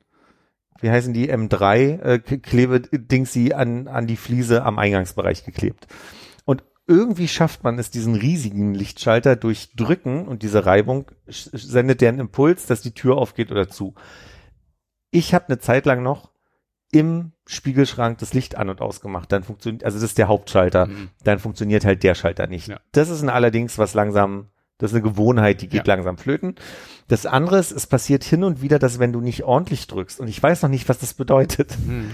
wie heißen die, M3 äh, K- Klebedingsi an, an die Fliese am Eingangsbereich geklebt. Und irgendwie schafft man es, diesen riesigen Lichtschalter durch Drücken und diese Reibung sendet der einen Impuls, dass die Tür aufgeht oder zu. Ich habe eine Zeit lang noch im Spiegelschrank das Licht an und ausgemacht. Dann funktioniert, also das ist der Hauptschalter. Mhm. Dann funktioniert halt der Schalter nicht. Ja. Das ist ein allerdings, was langsam, das ist eine Gewohnheit, die geht Ja. langsam flöten. Das andere ist, es passiert hin und wieder, dass wenn du nicht ordentlich drückst, und ich weiß noch nicht, was das bedeutet, Mhm.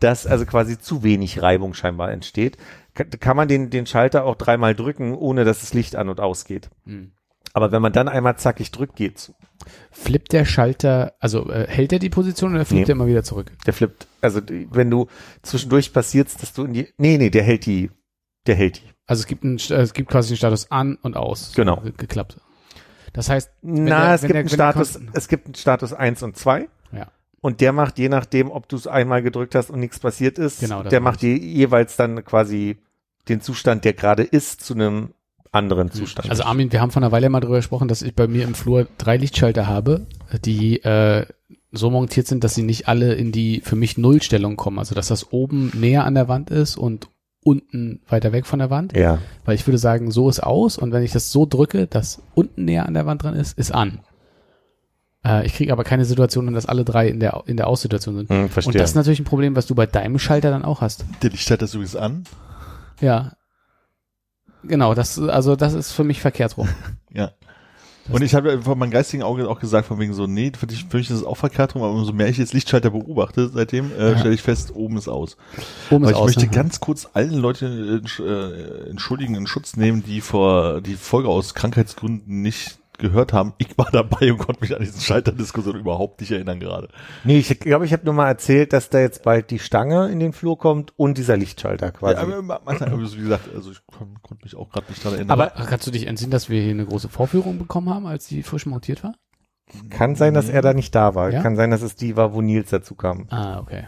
dass also quasi zu wenig Reibung scheinbar entsteht, kann, kann man den, den Schalter auch dreimal drücken, ohne dass das Licht an und ausgeht. Mhm. Aber wenn man dann einmal zackig drückt, geht's. Flippt der Schalter, also äh, hält er die Position oder flippt Nee. er immer wieder zurück? Der flippt, also wenn du zwischendurch passierst, dass du in die, nee, nee, der hält die, der hält die. Also es gibt einen, St- es gibt quasi einen Status an und aus. Genau. Ge- Geklappt. Das heißt, Na, der- es gibt der- Status, es gibt einen Status 1 und 2. Ja. Und der macht, je nachdem, ob du es einmal gedrückt hast und nichts passiert ist, Genau, der macht je, jeweils dann quasi den Zustand, der gerade ist, zu einem anderen Zustand. Also Armin, wir haben vor einer Weile mal drüber gesprochen, dass ich bei mir im Flur drei Lichtschalter habe, die äh, so montiert sind, dass sie nicht alle in die für mich Nullstellung kommen. Also dass das oben näher an der Wand ist und unten weiter weg von der Wand. ja. Weil ich würde sagen, so ist aus und wenn ich das so drücke, dass unten näher an der Wand dran ist, ist an. Äh, ich kriege aber keine Situation, dass alle drei in der in der Aussituation sind. Hm, verstehe. Und das ist natürlich ein Problem, was du bei deinem Schalter dann auch hast. Der Lichtschalter ist übrigens an. Ja. Genau, das also das ist für mich verkehrt rum. Ja. Und ich habe von meinem geistigen Auge auch gesagt, von wegen so, nee, für, dich, für mich ist es auch verkehrt rum, aber umso mehr ich jetzt Lichtschalter beobachte, seitdem äh, Ja. stelle ich fest, oben ist aus. Oben Aber ist ich aus, möchte ne? ganz kurz allen Leuten äh, entschuldigen, in Schutz nehmen, die vor die Folge aus Krankheitsgründen nicht gehört haben. Ich war dabei und konnte mich an diesen Schalterdiskussion überhaupt nicht erinnern gerade. Nee, ich glaube, ich habe nur mal erzählt, dass da jetzt bald die Stange in den Flur kommt und dieser Lichtschalter quasi. Ja, aber, also wie gesagt, also ich kon, konnte mich auch gerade nicht daran erinnern. Aber Kannst du dich entsinnen, dass wir hier eine große Vorführung bekommen haben, als die frisch montiert war? kann sein, dass er da nicht da war. Ja? Kann sein, dass es die war, wo Nils dazu kam. Ah, okay.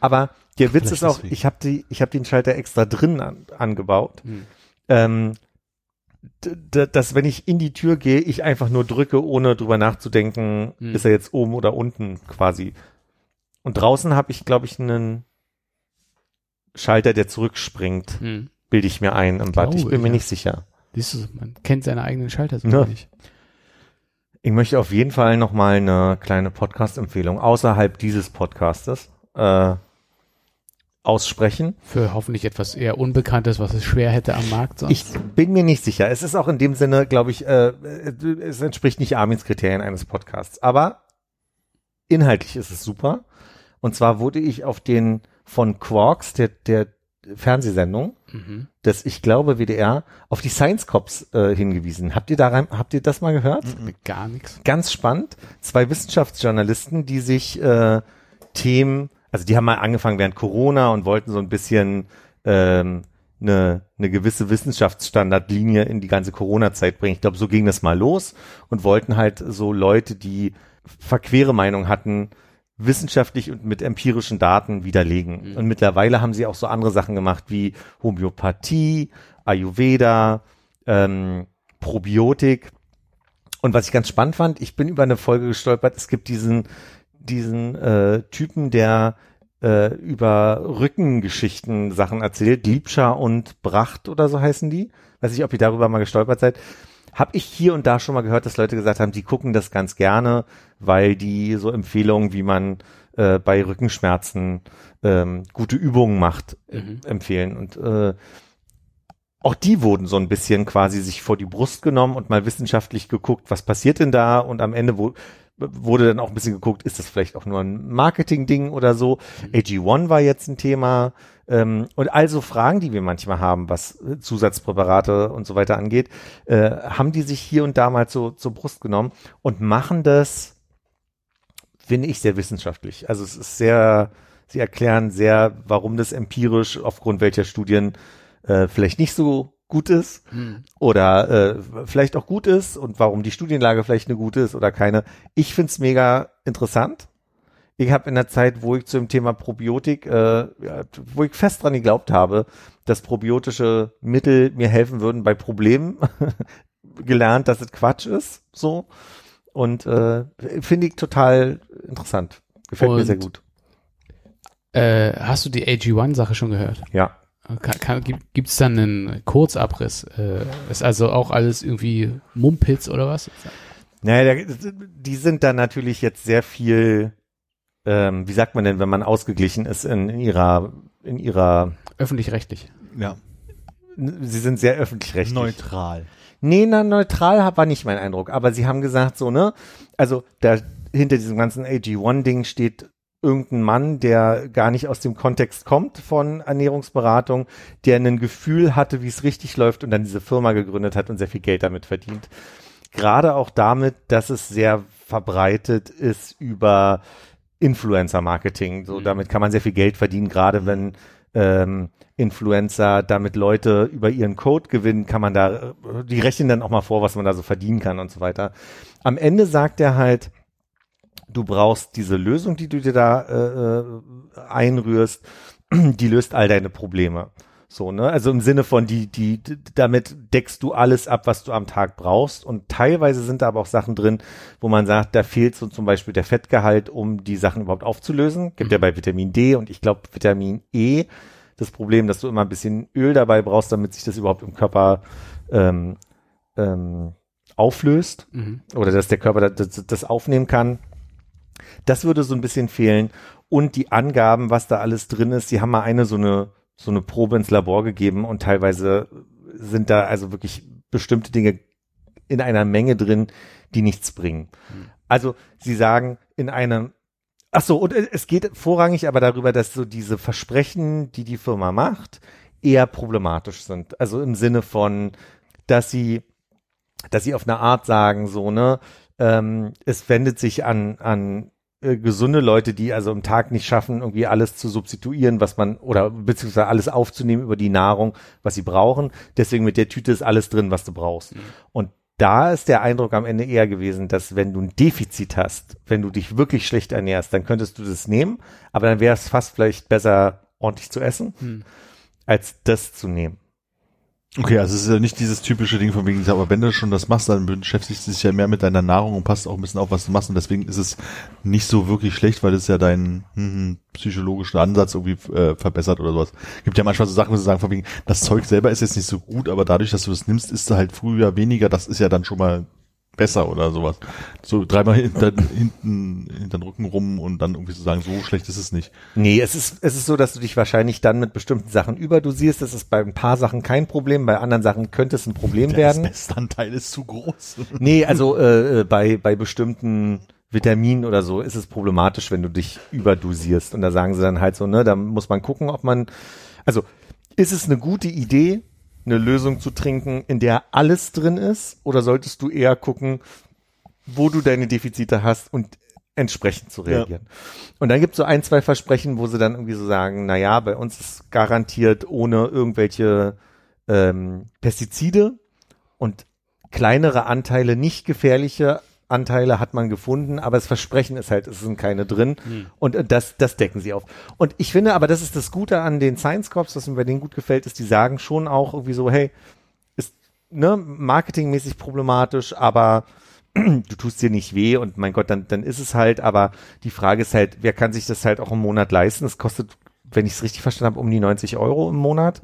Aber der Witz Vielleicht ist auch, deswegen. ich habe die, ich habe den Schalter extra drin an, angebaut. Hm. Ähm, dass wenn ich in die Tür gehe, ich einfach nur drücke, ohne drüber nachzudenken, Hm. ist er jetzt oben oder unten quasi. Und draußen habe ich, glaube ich, einen Schalter, der zurückspringt, Hm. bilde ich mir ein im Bad. Ich bin ich, mir ja. nicht sicher. Siehst du, man kennt seine eigenen Schalter so Ja. nicht. Ich möchte auf jeden Fall noch mal eine kleine Podcast-Empfehlung außerhalb dieses Podcastes. Äh, aussprechen. Für hoffentlich etwas eher Unbekanntes, was es schwer hätte am Markt sonst. Ich bin mir nicht sicher. Es ist auch in dem Sinne, glaube ich, äh, es entspricht nicht Armins Kriterien eines Podcasts. Aber inhaltlich ist es super. Und zwar wurde ich auf den von Quarks, der, der Fernsehsendung, mhm. des, ich glaube, WDR, auf die Science Cops äh, hingewiesen. Habt ihr da rein, habt ihr das mal gehört? Gar nichts. Ganz spannend. Zwei Wissenschaftsjournalisten, die sich äh, Themen, also die haben mal angefangen während Corona und wollten so ein bisschen ähm, eine, eine gewisse Wissenschaftsstandardlinie in die ganze Corona-Zeit bringen. Ich glaube, so ging das mal los und wollten halt so Leute, die verquere Meinung hatten, wissenschaftlich und mit empirischen Daten widerlegen. Mhm. Und mittlerweile haben sie auch so andere Sachen gemacht wie Homöopathie, Ayurveda, ähm, Probiotik. Und was ich ganz spannend fand, ich bin über eine Folge gestolpert, es gibt diesen, diesen äh, Typen, der äh, über Rückengeschichten Sachen erzählt, Liebscher und Bracht oder so heißen die. Weiß nicht, ob ihr darüber mal gestolpert seid. Hab ich hier und da schon mal gehört, dass Leute gesagt haben, die gucken das ganz gerne, weil die so Empfehlungen, wie man äh, bei Rückenschmerzen ähm, gute Übungen macht, äh, Mhm. empfehlen. Und äh, auch die wurden so ein bisschen quasi sich vor die Brust genommen und mal wissenschaftlich geguckt, was passiert denn da? Und am Ende wo, wurde dann auch ein bisschen geguckt, ist das vielleicht auch nur ein Marketing-Ding oder so? AG1 war jetzt ein Thema. Ähm, und also Fragen, die wir manchmal haben, was äh, Zusatzpräparate und so weiter angeht, äh, haben die sich hier und da mal so zur Brust genommen und machen das, finde ich, sehr wissenschaftlich. Also es ist sehr, sie erklären sehr, warum das empirisch aufgrund welcher Studien äh, vielleicht nicht so gut ist Hm. oder äh, vielleicht auch gut ist und warum die Studienlage vielleicht eine gute ist oder keine. Ich find's mega interessant. Ich habe in der Zeit, wo ich zu dem Thema Probiotik, äh, wo ich fest dran geglaubt habe, dass probiotische Mittel mir helfen würden bei Problemen, gelernt, dass es Quatsch ist. So. Und äh, finde ich total interessant. Gefällt mir Und- sehr gut. Äh, hast du die AG1-Sache schon gehört? Ja. Gibt, gibt's dann einen Kurzabriss? Äh, ist also auch alles irgendwie Mumpitz oder was? Naja, der, die sind da natürlich jetzt sehr viel, ähm, wie sagt man denn, wenn man ausgeglichen ist in, in ihrer, in ihrer, Öffentlich-rechtlich. Ja. sie sind sehr öffentlich-rechtlich. Neutral. Nee, na, neutral war nicht mein Eindruck, aber sie haben gesagt so, ne, also da hinter diesem ganzen AG1-Ding steht irgendein Mann, der gar nicht aus dem Kontext kommt von Ernährungsberatung, der ein Gefühl hatte, wie es richtig läuft und dann diese Firma gegründet hat und sehr viel Geld damit verdient. Gerade auch damit, dass es sehr verbreitet ist über Influencer-Marketing. So, Mhm. damit kann man sehr viel Geld verdienen, gerade wenn ähm, Influencer damit Leute über ihren Code gewinnen, kann man da, die rechnen dann auch mal vor, was man da so verdienen kann und so weiter. Am Ende sagt er halt, du brauchst diese Lösung, die du dir da äh, äh, einrührst, die löst all deine Probleme. So, ne? Also im Sinne von, die, die, damit deckst du alles ab, was du am Tag brauchst. Und teilweise sind da aber auch Sachen drin, wo man sagt, da fehlt so zum Beispiel der Fettgehalt, um die Sachen überhaupt aufzulösen. Gibt ja bei Vitamin D und ich glaube Vitamin E das Problem, dass du immer ein bisschen Öl dabei brauchst, damit sich das überhaupt im Körper ähm, ähm, auflöst Mhm. oder dass der Körper das, das aufnehmen kann. Das würde so ein bisschen fehlen. Und die Angaben, was da alles drin ist, die haben mal eine so eine, so eine Probe ins Labor gegeben und teilweise sind da also wirklich bestimmte Dinge in einer Menge drin, die nichts bringen. Also sie sagen in einem Ach so, und es geht vorrangig aber darüber, dass so diese Versprechen, die die Firma macht, eher problematisch sind. Also im Sinne von, dass sie, dass sie auf eine Art sagen, so, ne, ähm, es wendet sich an, an äh, gesunde Leute, die also im Tag nicht schaffen, irgendwie alles zu substituieren, was man, oder beziehungsweise alles aufzunehmen über die Nahrung, was sie brauchen. Deswegen mit der Tüte ist alles drin, was du brauchst. Und da ist der Eindruck am Ende eher gewesen, dass wenn du ein Defizit hast, wenn du dich wirklich schlecht ernährst, dann könntest du das nehmen, aber dann wäre es fast vielleicht besser, ordentlich zu essen, Hm. als das zu nehmen. Okay, also es ist ja nicht dieses typische Ding von wegen, aber wenn du schon das machst, dann beschäftigst du dich ja mehr mit deiner Nahrung und passt auch ein bisschen auf, was du machst und deswegen ist es nicht so wirklich schlecht, weil es ja deinen hm, psychologischen Ansatz irgendwie äh, verbessert oder sowas. Gibt ja manchmal so Sachen, wo sie sagen von wegen, das Zeug selber ist jetzt nicht so gut, aber dadurch, dass du das nimmst, ist du halt früher weniger, das ist ja dann schon mal besser oder sowas. So dreimal hinter, hinten, hinter den Rücken rum und dann irgendwie zu sagen, so schlecht ist es nicht. Nee, es ist, es ist so, dass du dich wahrscheinlich dann mit bestimmten Sachen überdosierst. Das ist bei ein paar Sachen kein Problem, bei anderen Sachen könnte es ein Problem Der werden. Bestanteil ist zu groß. Nee, also äh, äh, bei, bei bestimmten Vitaminen oder so ist es problematisch, wenn du dich überdosierst. Und da sagen sie dann halt so, ne, da muss man gucken, ob man, also ist es eine gute Idee, eine Lösung zu trinken, in der alles drin ist? Oder solltest du eher gucken, wo du deine Defizite hast und entsprechend zu reagieren? Und dann gibt es so ein, zwei Versprechen, wo sie dann irgendwie so sagen, na ja, bei uns ist garantiert ohne irgendwelche ähm, Pestizide und kleinere Anteile, nicht gefährliche Anteile hat man gefunden, aber das Versprechen ist halt, es sind keine drin und äh, das, das decken sie auf. Und ich finde aber, das ist das Gute an den Science Corps, was mir bei denen gut gefällt, ist, die sagen schon auch irgendwie so, hey, ist ne, marketingmäßig problematisch, aber du tust dir nicht weh und mein Gott, dann, dann ist es halt, aber die Frage ist halt, wer kann sich das halt auch im Monat leisten? Das kostet, wenn ich es richtig verstanden habe, um die 90 Euro im Monat.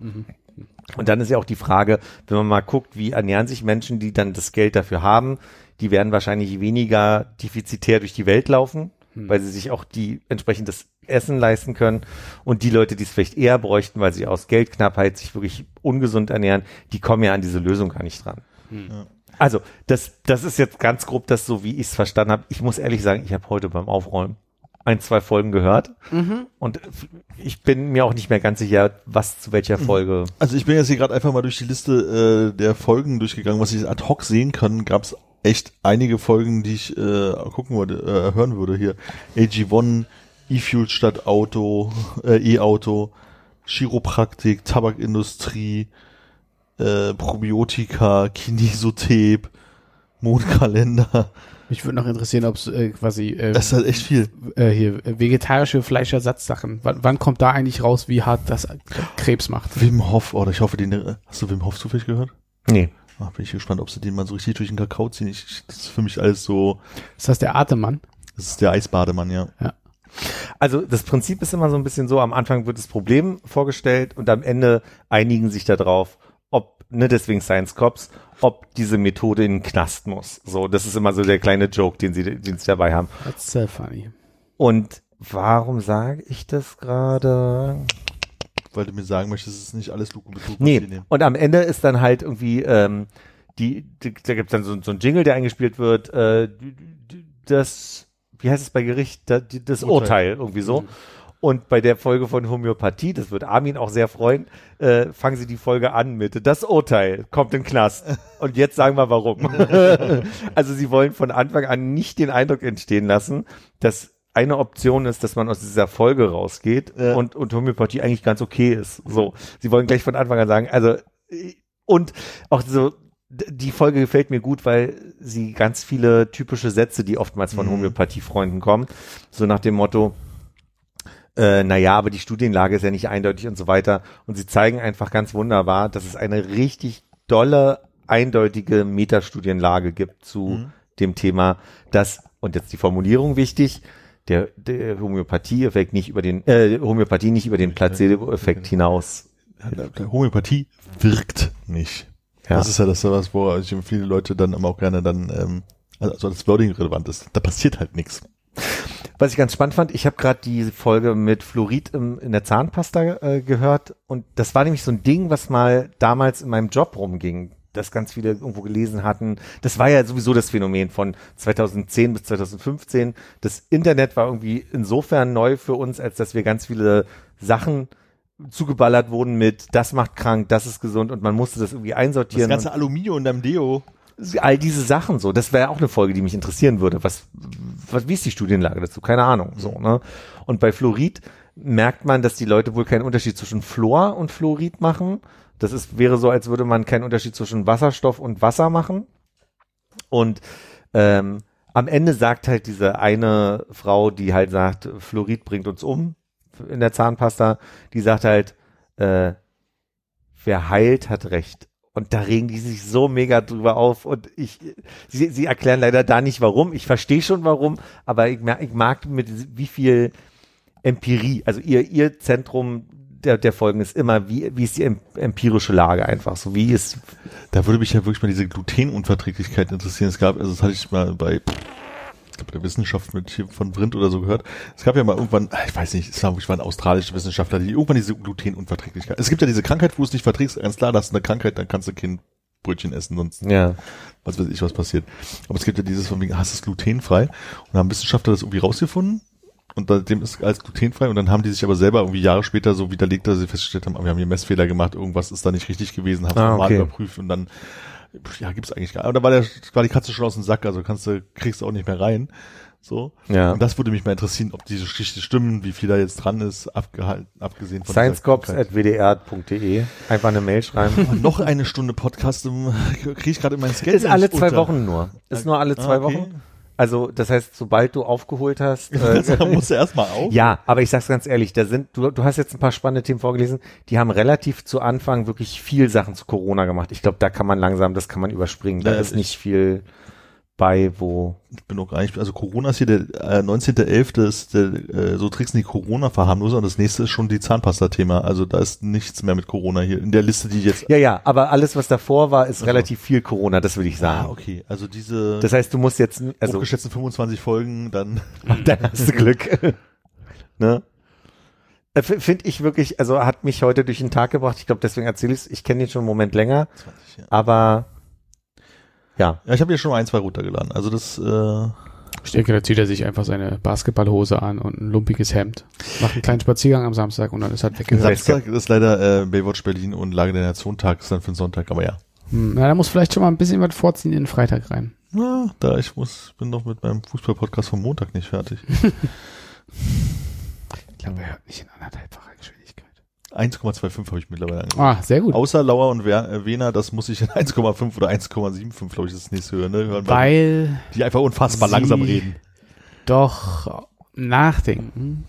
Und dann ist ja auch die Frage, wenn man mal guckt, wie ernähren sich Menschen, die dann das Geld dafür haben, die werden wahrscheinlich weniger defizitär durch die Welt laufen, weil sie sich auch die entsprechendes Essen leisten können. Und die Leute, die es vielleicht eher bräuchten, weil sie aus Geldknappheit sich wirklich ungesund ernähren, die kommen ja an diese Lösung gar nicht dran. Also, das, das ist jetzt ganz grob das so, wie ich es verstanden habe. Ich muss ehrlich sagen, ich habe heute beim Aufräumen ein, zwei Folgen gehört. Und ich bin mir auch nicht mehr ganz sicher, was zu welcher Folge. Also ich bin jetzt hier gerade einfach mal durch die Liste äh, der Folgen durchgegangen, was ich ad hoc sehen kann, gab es echt einige Folgen, die ich äh, gucken würde, äh, hören würde hier. AG1, E-Fuel statt Auto, äh, E-Auto, Chiropraktik, Tabakindustrie, äh, Probiotika, Kinesotep, Mondkalender. Mich würde noch interessieren, ob es äh, quasi äh, Das ist halt echt viel. äh, hier äh, vegetarische Fleischersatzsachen. Wann, wann kommt da eigentlich raus, wie hart das Krebs macht? Wim Hof, oder ich hoffe, den, äh, hast du Wim Hof zufällig gehört? Nee. Ah, bin ich gespannt, ob sie den mal so richtig durch den Kakao ziehen. Ich, ich- das ist für mich alles so, Ist das der Atemmann? das ist der Eisbademann, ja. Also das Prinzip ist immer so ein bisschen so, am Anfang wird das Problem vorgestellt und am Ende einigen sich darauf, ne, deswegen Science Cops, ob diese Methode in den Knast muss. So, das ist immer so der kleine Joke, den sie, den sie dabei haben. That's so funny. Und warum sage ich das gerade? Weil du mir sagen möchtest, es ist nicht alles Luke Betrug. was die Nee, nehmen. und am Ende ist dann halt irgendwie, ähm, die, die da gibt's dann so, so ein Jingle, der eingespielt wird, äh, das, wie heißt es bei Gericht, Da- die- das Urteil. Urteil, irgendwie so. Und bei der Folge von Homöopathie, das wird Armin auch sehr freuen, äh, fangen sie die Folge an mit das Urteil kommt in Knast. Und jetzt sagen wir warum. also sie wollen von Anfang an nicht den Eindruck entstehen lassen, dass eine Option ist, dass man aus dieser Folge rausgeht Ja. und, und Homöopathie eigentlich ganz okay ist. So. Sie wollen gleich von Anfang an sagen, also, und auch so, die Folge gefällt mir gut, weil sie ganz viele typische Sätze, die oftmals von Mhm. Homöopathiefreunden kommen, so nach dem Motto, äh, naja, aber die Studienlage ist ja nicht eindeutig und so weiter. Und sie zeigen einfach ganz wunderbar, dass es eine richtig dolle, eindeutige Metastudienlage gibt zu Mhm. dem Thema, dass, und jetzt die Formulierung wichtig, der, der Homöopathie-Effekt nicht über den, äh, Homöopathie nicht über den Placebo-Effekt hinaus. Homöopathie wirkt nicht. Ja. Das ist ja das, was, wo ich viele Leute dann immer auch gerne dann, ähm, also das Wording relevant ist. Da passiert halt nichts. Was ich ganz spannend fand, ich habe gerade die Folge mit Fluorid im, in der Zahnpasta äh, gehört und das war nämlich so ein Ding, was mal damals in meinem Job rumging, das ganz viele irgendwo gelesen hatten. Das war ja sowieso das Phänomen von 2010 bis 2015. Das Internet war irgendwie insofern neu für uns, als dass wir ganz viele Sachen zugeballert wurden mit das macht krank, das ist gesund und man musste das irgendwie Das einsortieren. ganze Aluminium in deinem Deo. All diese Sachen so, das wäre auch eine Folge, die mich interessieren würde. Was, was, wie ist die Studienlage dazu? Keine Ahnung, so, ne? Und bei Fluorid merkt man, dass die Leute wohl keinen Unterschied zwischen Fluor und Fluorid machen. Das ist, wäre so, als würde man keinen Unterschied zwischen Wasserstoff und Wasser machen. Und, ähm, am Ende sagt halt diese eine Frau, die halt sagt, Fluorid bringt uns um in der Zahnpasta, die sagt halt, äh, wer heilt, hat Recht. Und da regen die sich so mega drüber auf. Und ich, sie, sie erklären leider da nicht warum. Ich verstehe schon warum, aber ich, ich mag mit wie viel Empirie, also ihr, ihr Zentrum der, der Folgen ist immer, wie, wie ist die em- empirische Lage einfach so, wie ist, Da würde mich ja wirklich mal diese Glutenunverträglichkeit interessieren. Es gab, also das hatte ich mal bei, glaube, der Wissenschaft mit hier von Vrindt oder so gehört. Es gab ja mal irgendwann, ich weiß nicht, es war, ich war ein australischer Wissenschaftler, die irgendwann diese Glutenunverträglichkeit. Es gibt ja diese Krankheit, wo du es nicht verträgst, ganz klar, da hast du eine Krankheit, dann kannst du kein Brötchen essen, sonst ja, was weiß ich, was passiert. Aber es gibt ja dieses von wegen, hast es glutenfrei? Und haben Wissenschaftler das irgendwie rausgefunden und seitdem ist es als glutenfrei und dann haben die sich aber selber irgendwie Jahre später so widerlegt, dass sie festgestellt haben, ah, wir haben hier Messfehler gemacht, irgendwas ist da nicht richtig gewesen, haben es Ah, nochmal okay. überprüft und dann, ja, gibt's eigentlich gar nicht. Aber da war, der, war die Katze schon aus dem Sack, also kannst du, kriegst du auch nicht mehr rein. So. ja. Und das würde mich mal interessieren, ob diese Geschichte stimmen, wie viel da jetzt dran ist, abgehalten, abgesehen von sciencecops.wdr.de einfach eine Mail schreiben. Noch eine Stunde Podcast im- kriege ich gerade in meinen Schedule ist alle zwei unter. Wochen nur. Ist nur alle Ah, zwei okay. Wochen. Also, das heißt, sobald du aufgeholt hast, Da äh, musst du erstmal auf. Ja, aber ich sag's ganz ehrlich, da sind, du, du hast jetzt ein paar spannende Themen vorgelesen, die haben relativ zu Anfang wirklich viel Sachen zu Corona gemacht. Ich glaube, da kann man langsam, das kann man überspringen. Da Ja, ist ich- nicht viel bei, wo. Ich bin auch gar nicht, also Corona ist hier der äh, 19.11. ist der, äh, so tricksen die Corona-Verharmloser und das nächste ist schon die Zahnpasta-Thema. Also da ist nichts mehr mit Corona hier in der Liste, die jetzt. Ja, ja, aber alles, was davor war, ist Also. relativ viel Corona, das würde ich Ah, sagen. okay. Also diese Das heißt, du musst jetzt, also, hochgeschätzten 25 Folgen, dann dann hast du Glück. ne? Finde ich wirklich, also hat mich heute durch den Tag gebracht. Ich glaube, deswegen erzähle ich Ich kenne den schon einen Moment länger, 20, ja. aber ja, Ja, ich habe hier schon ein, zwei runtergeladen. Also das, äh, Ich denke, da zieht er sich einfach seine Basketballhose an und ein lumpiges Hemd. Macht einen kleinen Spaziergang am Samstag und dann ist halt weggehört. Samstag ist leider äh, Baywatch Berlin und Lage der Nation Tag ist dann für den Sonntag, aber ja. Hm, na, da muss vielleicht schon mal ein bisschen was vorziehen in den Freitag rein. Na, da ich muss, bin noch mit meinem Fußball-Podcast vom Montag nicht fertig. Ich glaube, er hört nicht in anderthalbfacher Geschwindigkeit. 1,25 habe ich mittlerweile angefangen. Ah, sehr gut. Außer Lauer und äh, Wena, das muss ich in 1,5 oder 1,75, glaube ich, das nächste hören, ne? Hören, Weil die einfach unfassbar langsam reden. doch nachdenken.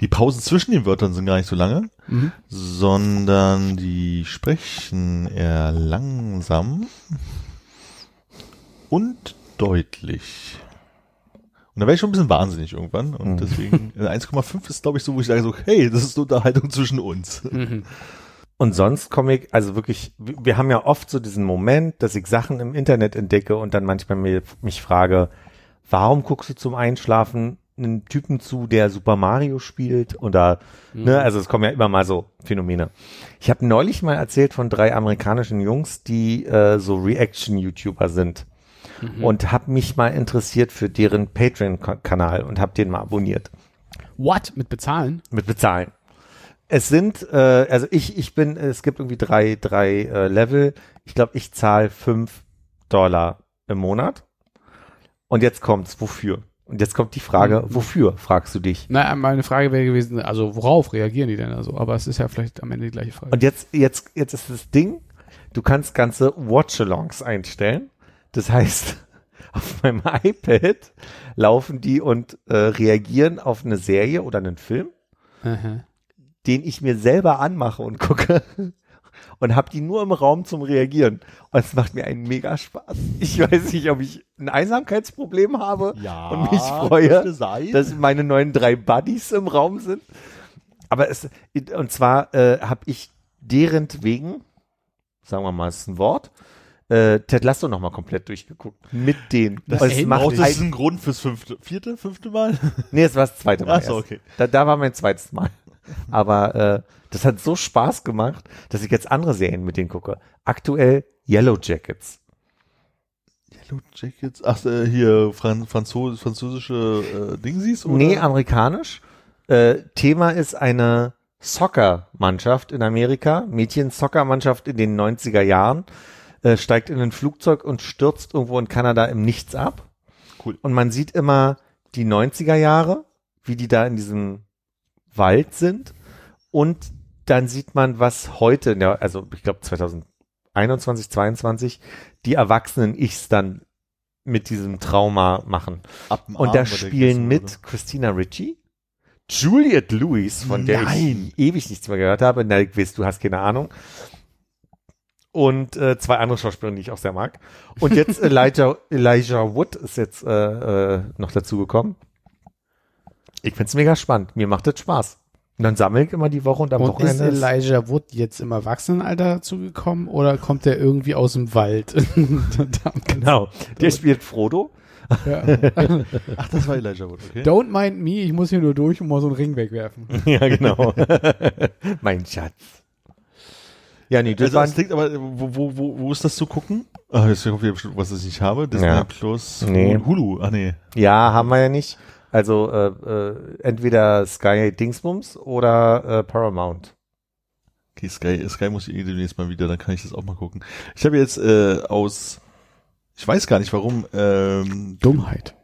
Die Pausen zwischen den Wörtern sind gar nicht so lange, Mhm. sondern die sprechen eher langsam und deutlich. Und da wäre ich schon ein bisschen wahnsinnig irgendwann. Und Mhm. deswegen, äh, 1,5 ist, glaube ich, so, wo ich sage so, hey, das ist eine Unterhaltung zwischen uns. Mhm. Und sonst komme ich, also wirklich, wir haben ja oft so diesen Moment, dass ich Sachen im Internet entdecke und dann manchmal mir, mich frage, warum guckst du zum Einschlafen einen Typen zu, der Super Mario spielt oder, ne, also es kommen ja immer mal so Phänomene. Ich habe neulich mal erzählt von drei amerikanischen Jungs, die äh, so Reaction-YouTuber sind und habe mich mal interessiert für deren Patreon-Kanal und habe den mal abonniert What? Mit bezahlen? mit bezahlen. Es sind, äh, also ich, ich bin, es gibt irgendwie drei, drei äh, Level. Ich glaube, ich zahle fünf Dollar im Monat. Und jetzt kommt's, wofür? Und jetzt kommt die Frage, Mhm. wofür, fragst du dich. Na, meine Frage wäre gewesen, also worauf reagieren die denn also? Aber es ist ja vielleicht am Ende die gleiche Frage. Und jetzt, jetzt, jetzt ist das Ding, du kannst ganze Watch-Alongs einstellen. Das heißt, auf meinem iPad laufen die und äh, reagieren auf eine Serie oder einen Film. Aha. den ich mir selber anmache und gucke und habe die nur im Raum zum Reagieren. Und es macht mir einen mega Spaß. Ich weiß nicht, ob ich ein Einsamkeitsproblem habe Ja, und mich freue, dass meine neuen drei Buddies im Raum sind. Aber es, und zwar äh, habe ich deren wegen, sagen wir mal, ist ein Wort, äh, Ted Lasso noch mal komplett durchgeguckt. Mit denen. Das ey, macht das ein, einen Grund fürs fünfte, vierte, fünfte Mal? Nee, es war das zweite Mal. Ach so, okay. Da, da war mein zweites Mal. Aber äh, das hat so Spaß gemacht, dass ich jetzt andere Serien mit denen gucke. Aktuell Yellow Jackets. Yellow Jackets, ach, äh, hier, Fran Franzos französische äh, Dingsies? Oder? Nee, amerikanisch. Äh, Thema ist eine Soccer-Mannschaft in Amerika, Mädchen-Soccer-Mannschaft in den 90er Jahren, äh, steigt in ein Flugzeug und stürzt irgendwo in Kanada im Nichts ab. Cool. Und man sieht immer die 90er Jahre, wie die da in diesem Wald sind. Und dann sieht man, was heute, der, also ich glaube 2021, 22, die erwachsenen Ichs dann mit diesem Trauma machen. Und Arm da oder spielen mit Christina Ricci, Juliette Lewis, von der Nein. ich ewig nichts mehr gehört habe. Na, ich weiß, du hast keine Ahnung. Und äh, zwei andere Schauspieler, die ich auch sehr mag. Und jetzt Elijah, Elijah Wood ist jetzt äh, äh, noch dazu gekommen. Ich find's mega spannend. Mir macht das Spaß. Und dann sammle ich immer die Woche und am Und ist Wochenende. ist- Elijah Wood jetzt im Erwachsenenalter dazugekommen oder kommt der irgendwie aus dem Wald? genau. Der spielt Frodo. ja. Ach, das war Elijah Wood, okay. Don't mind me, ich muss hier nur durch und mal so einen Ring wegwerfen. ja, genau. mein Schatz. Ja, nee, das Also, war das klingt aber, wo, wo, wo, wo ist das zu gucken? Ah, jetzt kommt wieder bestimmt, was ich nicht habe. Disney Ja. Plus, Nee. Hulu. Ach nee. Ja, haben wir ja nicht. Also äh, äh, entweder Sky Dingsbums oder äh, Paramount. Okay, Sky, Sky muss ich eh demnächst mal wieder, dann kann ich das auch mal gucken. Ich habe jetzt äh, aus, ich weiß gar nicht warum, ähm, Dummheit.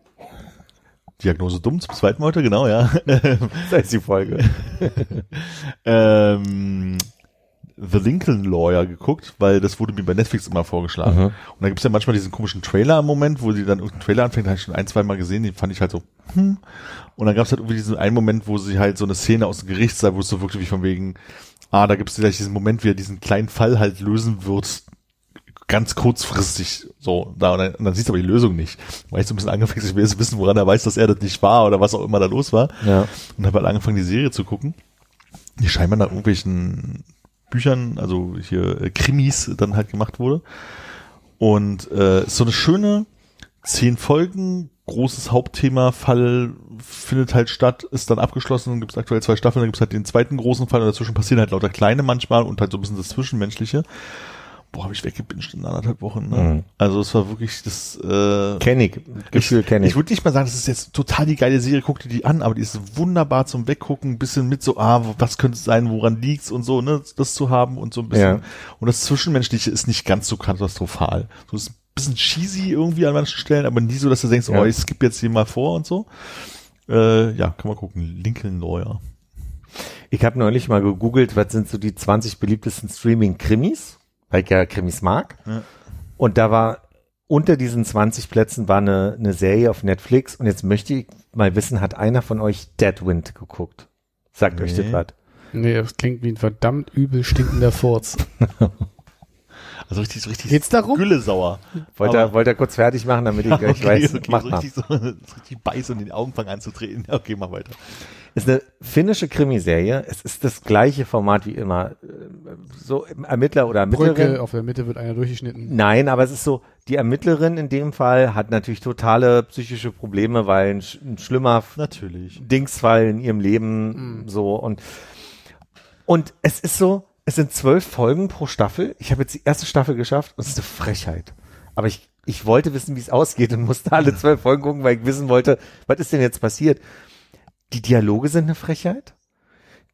Diagnose dumm zum zweiten Mal heute, genau, ja. Das ist die Folge. ähm, The Lincoln Lawyer geguckt, weil das wurde mir bei Netflix immer vorgeschlagen. Mhm. Und da gibt's ja manchmal diesen komischen Trailer im Moment, wo die dann irgendeinen Trailer anfängt, habe ich schon ein, zwei Mal gesehen, den fand ich halt so, hm. Und dann gab's halt irgendwie diesen einen Moment, wo sie halt so eine Szene aus dem Gerichtssaal, wo es so wirklich wie von wegen, ah, da gibt's gleich diesen Moment, wie er diesen kleinen Fall halt lösen wird, ganz kurzfristig so da und dann, und dann siehst du aber die Lösung nicht. Weil ich so ein bisschen angefangen, ich will jetzt wissen, woran er weiß, dass er das nicht war oder was auch immer da los war. Ja. Und habe halt angefangen, die Serie zu gucken. Die scheinbar nach irgendwelchen Büchern, also hier äh, Krimis dann halt gemacht wurde. Und äh, so eine schöne zehn Folgen, großes Hauptthema, Fall findet halt statt, ist dann abgeschlossen, dann gibt es aktuell zwei Staffeln, dann gibt es halt den zweiten großen Fall und dazwischen passieren halt lauter kleine manchmal und halt so ein bisschen das Zwischenmenschliche. Boah, habe ich weggebinged in anderthalb Wochen. Ne? Mhm. Also es war wirklich das äh, Kenn ich. Gefühl kenn ich ich. würde nicht mal sagen, das ist jetzt total die geile Serie, guck dir die an, aber die ist wunderbar zum Weggucken, ein bisschen mit so, ah, was könnte es sein, woran liegt's und so, ne, das zu haben und so ein bisschen. Ja. Und das Zwischenmenschliche ist nicht ganz so katastrophal. So ist ein bisschen cheesy irgendwie an manchen Stellen, aber nie so, dass du denkst, Ja. oh, ich skippe jetzt hier mal vor und so. Äh, ja, kann man gucken. Lincoln Lawyer. Ich habe neulich mal gegoogelt, was sind so die 20 beliebtesten Streaming-Krimis, weil ich ja Krimis mag. Ja. Und da war unter diesen 20 Plätzen war eine, eine Serie auf Netflix und jetzt möchte ich mal wissen, hat einer von euch Deadwind geguckt? Sagt euch das Nee. was? Nee, das klingt wie ein verdammt übel stinkender Furz. Also richtig, so richtig Geht's darum? Güllesauer. Wollt Aber- ihr, wollt ihr kurz fertig machen, damit ich gleich Okay, weiß, okay, mach so mal. richtig, so, so richtig beiß und in die Augen fangen anzutreten. Okay, mach weiter. Ist eine finnische Krimiserie. Es ist das gleiche Format wie immer. So Ermittler oder Ermittlerin. Brücke, auf der Mitte wird einer durchgeschnitten. Nein, aber es ist so, die Ermittlerin in dem Fall hat natürlich totale psychische Probleme, weil ein, ein schlimmer Natürlich. Dingsfall in ihrem Leben so und und es ist so, es sind zwölf Folgen pro Staffel. Ich habe jetzt die erste Staffel geschafft und es ist eine Frechheit. Aber ich, ich wollte wissen, wie es ausgeht und musste alle zwölf Folgen gucken, weil ich wissen wollte, was ist denn jetzt passiert. Die Dialoge sind eine Frechheit.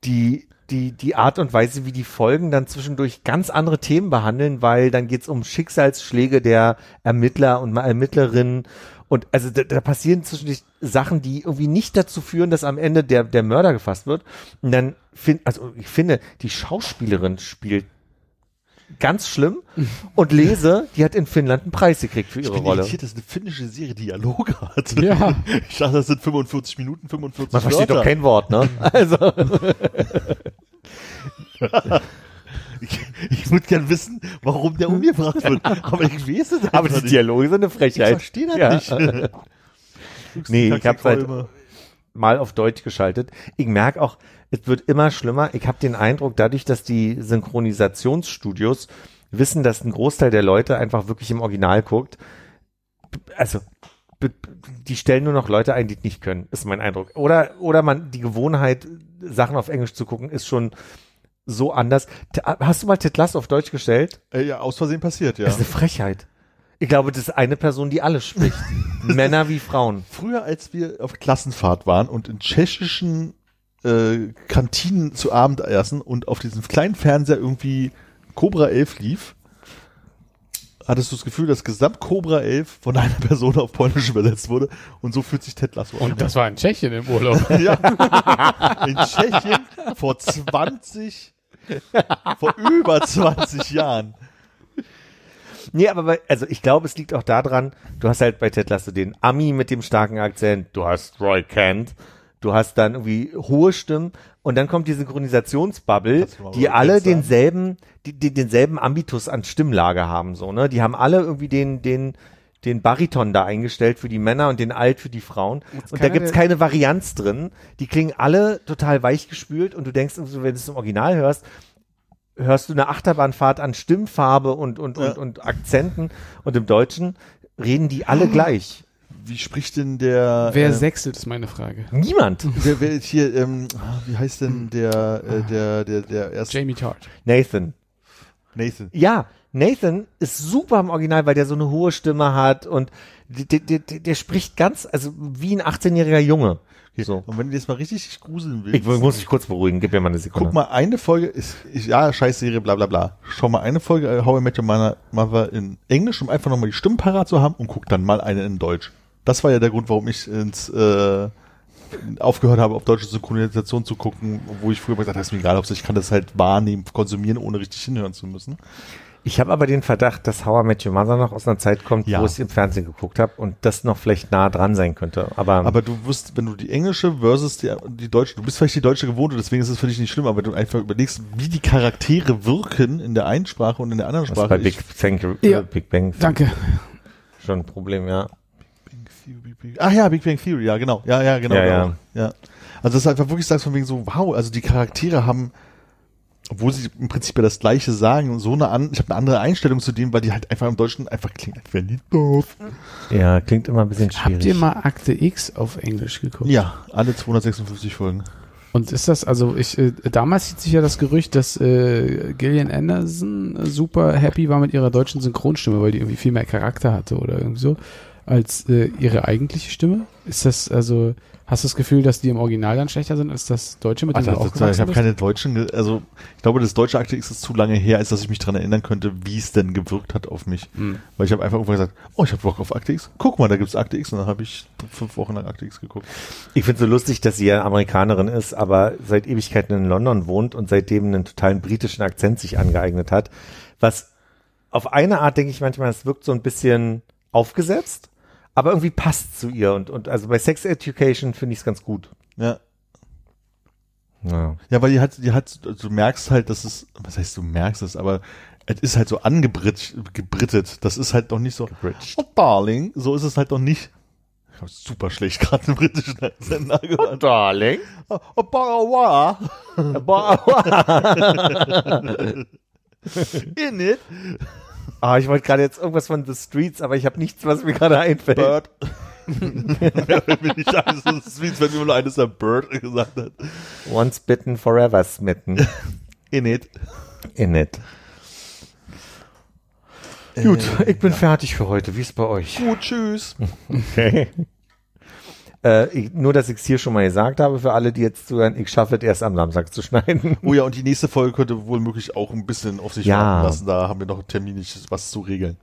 Die, die, die Art und Weise, wie die Folgen dann zwischendurch ganz andere Themen behandeln, weil dann geht's um Schicksalsschläge der Ermittler und Ermittlerinnen. Und also da, da passieren zwischendurch Sachen, die irgendwie nicht dazu führen, dass am Ende der, der Mörder gefasst wird. Und dann find, also ich finde, die Schauspielerin spielt ganz schlimm und lese, die hat in Finnland einen Preis gekriegt für Ich ihre bin Rolle. irritiert, dass eine finnische Serie Dialoge hat. Ja. Ich dachte, das sind 45 Minuten, 45 Man versteht Wörter. doch kein Wort, ne? Also, Ich, ich würde gern wissen, warum der umgebracht wird. Aber ich weiß es aber die nicht. Dialoge sind eine Ich Frechheit. verstehe das Ja. nicht. Nee, ich hab's halt mal auf Deutsch geschaltet. Ich merke auch, es wird immer schlimmer. Ich habe den Eindruck, dadurch, dass die Synchronisationsstudios wissen, dass ein Großteil der Leute einfach wirklich im Original guckt, also die stellen nur noch Leute ein, die es nicht können, ist mein Eindruck. Oder oder man die Gewohnheit, Sachen auf Englisch zu gucken, ist schon so anders. Hast du mal Ted Lasso auf Deutsch gestellt? Äh, ja, aus Versehen passiert, ja. Das ist eine Frechheit. Ich glaube, das ist eine Person, die alles spricht. Männer wie Frauen. Früher, als wir auf Klassenfahrt waren und in tschechischen äh, Kantinen zu Abend essen und auf diesem kleinen Fernseher irgendwie Cobra 11 lief, hattest du das Gefühl, dass Gesamt Cobra 11 von einer Person auf Polnisch übersetzt wurde und so fühlt sich Ted Lasso an. Und das war in Tschechien im Urlaub. Ja. In Tschechien vor 20, vor über 20 Jahren. Nee, aber bei, also ich glaube, es liegt auch daran, du hast halt bei Ted Lasso den Ami mit dem starken Akzent, du hast Roy Kent, du hast dann irgendwie hohe Stimmen und dann kommt die Synchronisationsbubble, die alle denselben, die, die denselben Ambitus an Stimmlage haben, so, ne? Die haben alle irgendwie den, den den Bariton da eingestellt für die Männer und den Alt für die Frauen. Und da gibt's keine Varianz drin. Die klingen alle total weichgespült und du denkst, wenn du es im Original hörst, hörst du eine Achterbahnfahrt an Stimmfarbe und, und, Ja. und, und Akzenten. Und im Deutschen reden die alle gleich. Wie spricht denn der Wer äh, sechselt, ist meine Frage. Niemand. wer, wer hier, ähm, wie heißt denn der, äh, der, der, der erste Jamie Tart. Nathan. Nathan? Ja, Nathan ist super im Original, weil der so eine hohe Stimme hat und der, der, der, der spricht ganz, also wie ein 18-jähriger Junge. Okay. So. Und wenn du jetzt mal richtig dich gruseln willst, Ich muss mich kurz beruhigen, gib mir mal eine Sekunde. guck mal eine Folge, ist, ist ja, scheiß Serie, bla bla bla. Schau mal eine Folge äh, How I Met Your Mother- Mother in Englisch, um einfach nochmal die Stimmen parat zu haben und guck dann mal eine in Deutsch. Das war ja der Grund, warum ich ins äh, aufgehört habe, auf deutsche Synchronisation zu gucken, wo ich früher mal gesagt habe, ist mir egal, Hauptsache ich kann das halt wahrnehmen, konsumieren, ohne richtig hinhören zu müssen. Ich habe aber den Verdacht, dass How I Met Your Mother noch aus einer Zeit kommt, Ja. wo ich es im Fernsehen geguckt habe und das noch vielleicht nah dran sein könnte. Aber, Aber du wirst, wenn du die englische versus die, die deutsche, du bist vielleicht die deutsche gewohnt und deswegen ist es für dich nicht schlimm, aber wenn du einfach überlegst, wie die Charaktere wirken in der einen Sprache und in der anderen das ist Sprache. bei ich- Big, Thank, Ja. äh, Big Bang Danke. schon ein Problem, ja. Theory, Big Ach ja, Big Bang Theory, ja, genau. Ja, ja, genau. Ja, genau. ja. Also das ist einfach wirklich sagst von wegen so, wow, also die Charaktere haben, obwohl sie im Prinzip ja das Gleiche sagen, so eine an, ich habe eine andere Einstellung zu denen, weil die halt einfach im Deutschen einfach klingen, als wären die doof. Ja, klingt immer ein bisschen schwierig. Habt ihr mal Akte X auf Englisch geguckt? Ja, alle 256 Folgen. Und ist das, also ich, äh, damals hielt sich ja das Gerücht, dass äh, Gillian Anderson super happy war mit ihrer deutschen Synchronstimme, weil die irgendwie viel mehr Charakter hatte oder irgendwie so, als äh, ihre eigentliche Stimme. Ist das, also, hast du das Gefühl, dass die im Original dann schlechter sind als das Deutsche, mit dem du das, ich habe keine deutschen, also ich glaube, das deutsche Akte X ist zu lange her, als dass ich mich dran erinnern könnte, wie es denn gewirkt hat auf mich. Hm. Weil ich habe einfach irgendwann gesagt, oh, ich habe Bock auf Akte X. Guck mal, da gibt's Akte X und dann habe ich fünf Wochen lang Akte X geguckt. Ich finde so lustig, dass sie ja Amerikanerin ist, aber seit Ewigkeiten in London wohnt und seitdem einen totalen britischen Akzent sich angeeignet hat. Was auf eine Art denke ich manchmal, es wirkt so ein bisschen aufgesetzt, aber irgendwie passt zu ihr. Und, und also bei Sex Education finde ich es ganz gut. Ja. Ja. Ja, weil die hat, die hat, du merkst halt, dass es, was heißt du merkst es, aber es ist halt so angebrittet, gebrittet. Das ist halt doch nicht so, Gebridged. oh Darling, so ist es halt doch nicht. Ich habe super schlecht gerade einen britischen Akzent nachgehört. Darling. Oh, oh Barawa. In it. Ah, ich wollte gerade jetzt irgendwas von The Streets, aber ich habe nichts, was mir gerade einfällt. Bird. Mir nicht ein, so Streets, wenn mir nur eines der Bird gesagt hat. Once bitten, forever smitten. In it. In it. Gut, ich bin fertig für heute. Wie ist bei euch? Gut, tschüss. Okay. Äh, ich, nur, dass ich es hier schon mal gesagt habe, für alle, die jetzt zuhören, ich schaffe es erst am Samstag zu schneiden. Oh ja, und die nächste Folge könnte wohl möglich auch ein bisschen auf sich Ja. warten lassen. Da haben wir noch terminlich was zu regeln.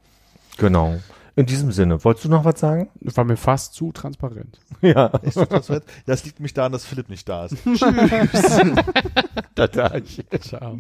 Genau. In diesem Sinne, wolltest du noch was sagen? Das war mir fast zu transparent. Ja. Ist das, wird? das liegt mich daran, dass Philipp nicht da ist. Total. Ciao.